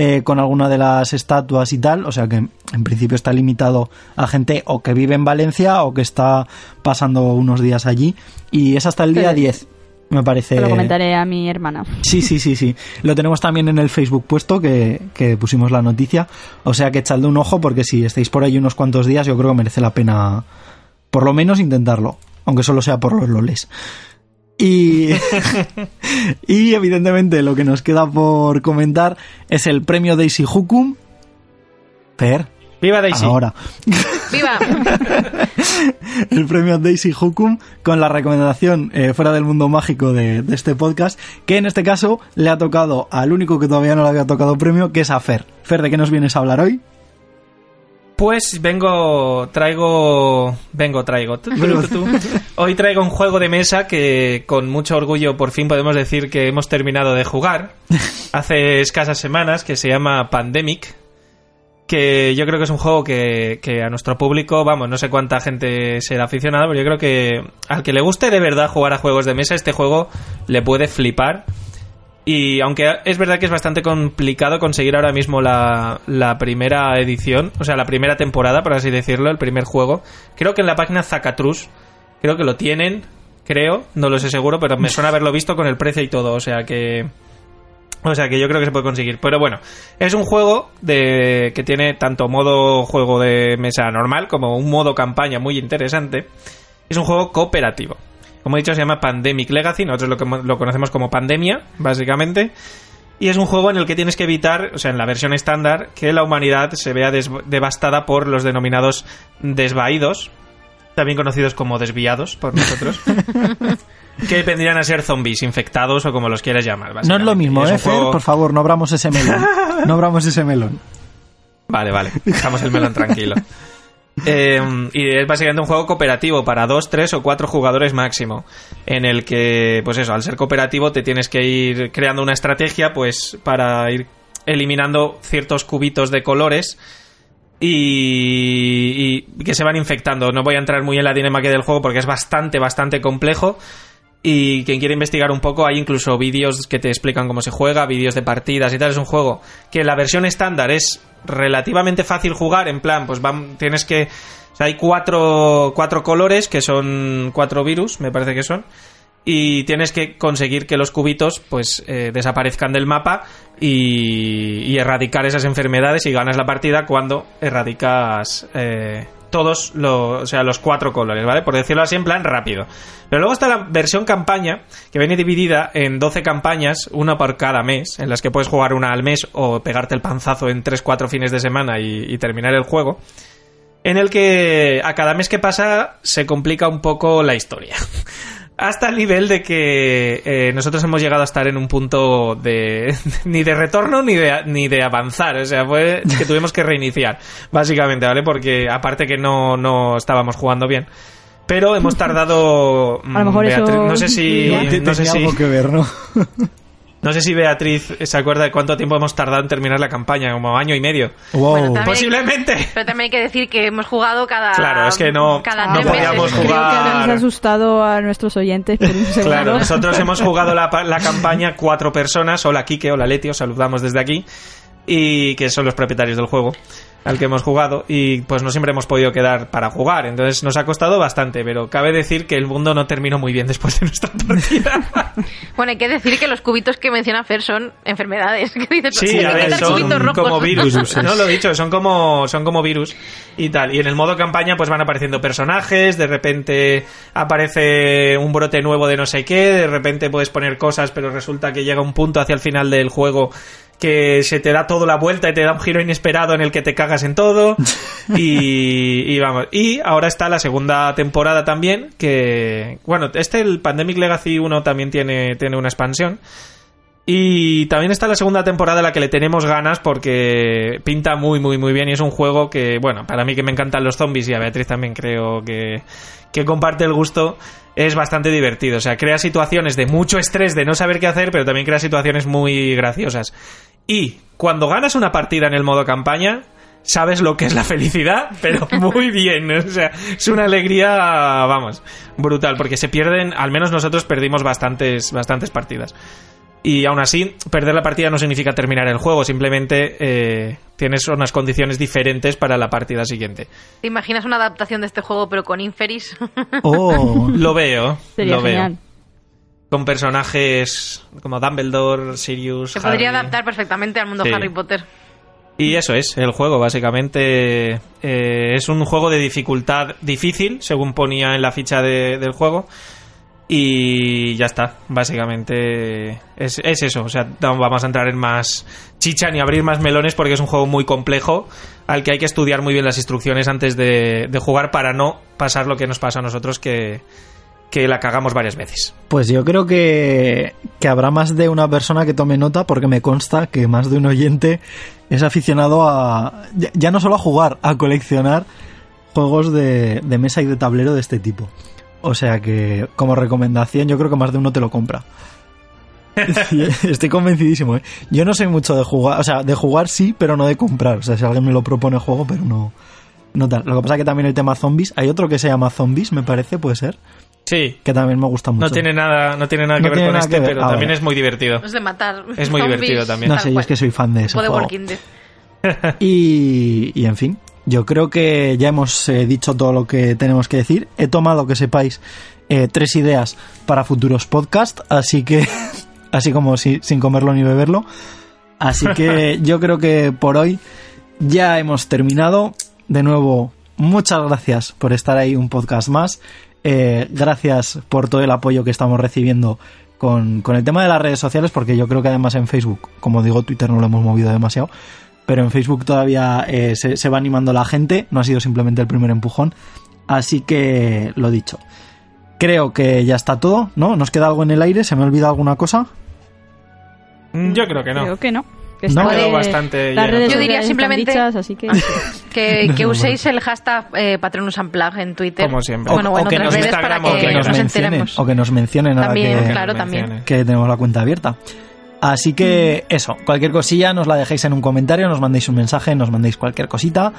eh, con alguna de las estatuas y tal, o sea que en principio está limitado a gente o que vive en Valencia o que está pasando unos días allí. Y es hasta el día Sí. 10, me parece. Se lo comentaré a mi hermana. Sí, sí, sí, sí. Lo tenemos también en el Facebook puesto que, que pusimos la noticia. O sea que echadle un ojo porque si estáis por ahí unos cuantos días yo creo que merece la pena por lo menos intentarlo. Aunque solo sea por los loles. Y, y evidentemente lo que nos queda por comentar es el premio Daisy Hukum. Per, ¡Viva Daisy! Ahora. ¡Viva! el premio Daisy Hukum con la recomendación eh, fuera del mundo mágico de, de este podcast, que en este caso le ha tocado al único que todavía no le había tocado premio, que es a Fer. Fer, ¿de qué nos vienes a hablar hoy? Pues vengo, traigo, vengo, traigo. Hoy traigo un juego de mesa que con mucho orgullo por fin podemos decir que hemos terminado de jugar hace escasas semanas, que se llama Pandemic, que yo creo que es un juego que, que a nuestro público, vamos, no sé cuánta gente será aficionada, pero yo creo que al que le guste de verdad jugar a juegos de mesa, este juego le puede flipar. Y aunque es verdad que es bastante complicado conseguir ahora mismo la, primera edición, o sea, la primera temporada, por así decirlo, el primer juego, creo que en la página Zacatrus, creo que lo tienen, creo, no lo sé seguro, pero me suena haberlo visto con el precio y todo, o sea que... O sea que yo creo que se puede conseguir. Pero bueno, es un juego de que tiene tanto modo juego de mesa normal como un modo campaña muy interesante. Es un juego cooperativo. Como he dicho, se llama Pandemic Legacy. Nosotros lo, que, lo conocemos como Pandemia, básicamente. Y es un juego en el que tienes que evitar, o sea, en la versión estándar, que la humanidad se vea des- devastada por los denominados desvaídos, también conocidos como desviados por nosotros, que vendrían a ser zombies, infectados o como los quieras llamar. No es lo mismo, Es ¿eh, Fer? juego- Por favor, no abramos ese melón. No abramos ese melón. Vale, vale. Dejamos el melón tranquilo. Eh, y es básicamente un juego cooperativo para dos, tres o cuatro jugadores máximo. En el que, pues eso, al ser cooperativo te tienes que ir creando una estrategia, pues, para ir eliminando ciertos cubitos de colores. Y, y que se van infectando. No voy a entrar muy en la dinámica del juego porque es bastante, bastante complejo. Y quien quiere investigar un poco, hay incluso vídeos que te explican cómo se juega, vídeos de partidas y tal. Es un juego que la versión estándar es relativamente fácil jugar. En plan, pues vam- tienes que. hay cuatro, cuatro colores que son cuatro virus, me parece que son. Y tienes que conseguir que los cubitos pues eh, desaparezcan del mapa y, y erradicar esas enfermedades y ganas la partida cuando erradicas eh, todos los, o sea, los cuatro colores, ¿vale? Por decirlo así en plan rápido. Pero luego está la versión campaña, que viene dividida en 12 campañas, una por cada mes, en las que puedes jugar una al mes o pegarte el panzazo en 3-4 fines de semana y, y terminar el juego. En el que a cada mes que pasa se complica un poco la historia. Hasta el nivel de que eh, nosotros hemos llegado a estar en un punto de ni de retorno ni de, ni de avanzar. O sea, fue que tuvimos que reiniciar, básicamente, ¿vale? Porque aparte que no, no estábamos jugando bien. Pero hemos tardado. A lo mejor mm, eso- Beatriz, no sé si. No sé si, algo que ver, ¿no? no sé si Beatriz se acuerda de cuánto tiempo hemos tardado en terminar la campaña, como año y medio. Wow. Bueno, Posiblemente. Pero también hay que decir que hemos jugado cada. Claro, es que no- cada no podíamos meses. Creo que jugar. habéis asustado a nuestros oyentes por un segundo. Claro, nosotros hemos jugado la, pa- la campaña cuatro personas. Hola Kike, hola Leti, os saludamos desde aquí. Y que son los propietarios del juego al que hemos jugado. Y pues no siempre hemos podido quedar para jugar. Entonces nos ha costado bastante. Pero cabe decir que el mundo no terminó muy bien después de nuestra partida. Bueno, hay que decir que los cubitos que menciona Fer son enfermedades. ¿Qué dices? Sí, a ver, son como virus. No lo he dicho, son como, son como virus y tal. Y en el modo campaña, pues van apareciendo personajes, de repente aparece un brote nuevo de no sé qué, de repente puedes poner cosas, pero resulta que llega un punto hacia el final del juego que se te da todo la vuelta y te da un giro inesperado en el que te cagas en todo. Y, y vamos. Y ahora está la segunda temporada también, que, bueno, este, el Pandemic Legacy 1 también tiene, tiene una expansión. Y también está la segunda temporada a la que le tenemos ganas porque pinta muy, muy, muy bien. Y es un juego que, bueno, para mí que me encantan los zombies y a Beatriz también creo que, que comparte el gusto, es bastante divertido. O sea, crea situaciones de mucho estrés de no saber qué hacer, pero también crea situaciones muy graciosas. Y cuando ganas una partida en el modo campaña, sabes lo que es la felicidad, pero muy bien. O sea, es una alegría, vamos, brutal, porque se pierden, al menos nosotros perdimos bastantes, bastantes partidas. Y aún así, perder la partida no significa terminar el juego, simplemente eh, tienes unas condiciones diferentes para la partida siguiente. ¿Te imaginas una adaptación de este juego pero con Inferis? Oh, Lo veo, Sería lo veo. genial. Con personajes como Dumbledore, Sirius, Se podría Harry. adaptar perfectamente al mundo Sí. Harry Potter. Y eso es, el juego, básicamente. eh, es un juego de dificultad difícil, según ponía en la ficha de- del juego. Y ya está, básicamente es, es eso. O sea, no vamos a entrar en más chicha ni abrir más melones porque es un juego muy complejo al que hay que estudiar muy bien las instrucciones antes de, de jugar para no pasar lo que nos pasa a nosotros que, que la cagamos varias veces. Pues yo creo que, que habrá más de una persona que tome nota porque me consta que más de un oyente es aficionado a ya, ya no solo a jugar, a coleccionar juegos de, de mesa y de tablero de este tipo. O sea que como recomendación yo creo que más de uno te lo compra. Estoy convencidísimo, ¿eh? Yo no sé mucho de jugar, o sea, de jugar sí, pero no de comprar. O sea, si alguien me lo propone juego, pero no, no tal. Lo que pasa es que también el tema zombies, hay otro que se llama zombies, me parece, puede ser, Sí, que también me gusta mucho. no tiene nada, no tiene nada No que ver con este, ver. pero Ah, también vale. es muy divertido. Es de matar. Es muy zombies, divertido también. No sé, yo es que soy fan de. Walking Dead. Y, y en fin, yo creo que ya hemos eh, dicho todo lo que tenemos que decir. He tomado, que sepáis, eh, tres ideas para futuros podcasts, así que, así como si- sin comerlo ni beberlo. Así que yo creo que por hoy ya hemos terminado. De nuevo, muchas gracias por estar ahí un podcast más. Eh, gracias por todo el apoyo que estamos recibiendo con, con el tema de las redes sociales, porque yo creo que además en Facebook, como digo, Twitter no lo hemos movido demasiado, pero en Facebook todavía eh, se, se va animando la gente, no ha sido simplemente el primer empujón. Así que lo dicho. Creo que ya está todo, ¿no? ¿Nos queda algo en el aire? ¿Se me olvida alguna cosa? Mm, Yo creo que no. Creo que no. Que No. Quedó bastante redes Yo diría simplemente- dichas, así que Que, que uséis el hashtag eh, Patronus en Twitter. Como siempre. Bueno, O- bueno, o que nos redes para que, que nos, nos mencionen, o que nos mencionen ahora También, que, claro, también. que tenemos la cuenta abierta. Así que eso, cualquier cosilla nos la dejéis en un comentario, nos mandéis un mensaje, nos mandéis cualquier cosita.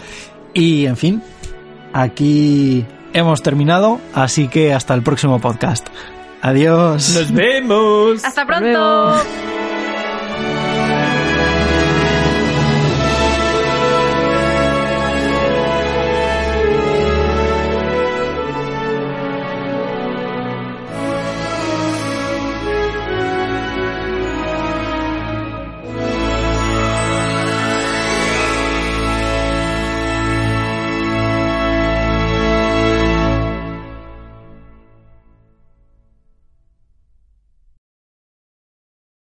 Y en fin, aquí hemos terminado, así que hasta el próximo podcast. Adiós. Nos vemos. Hasta pronto.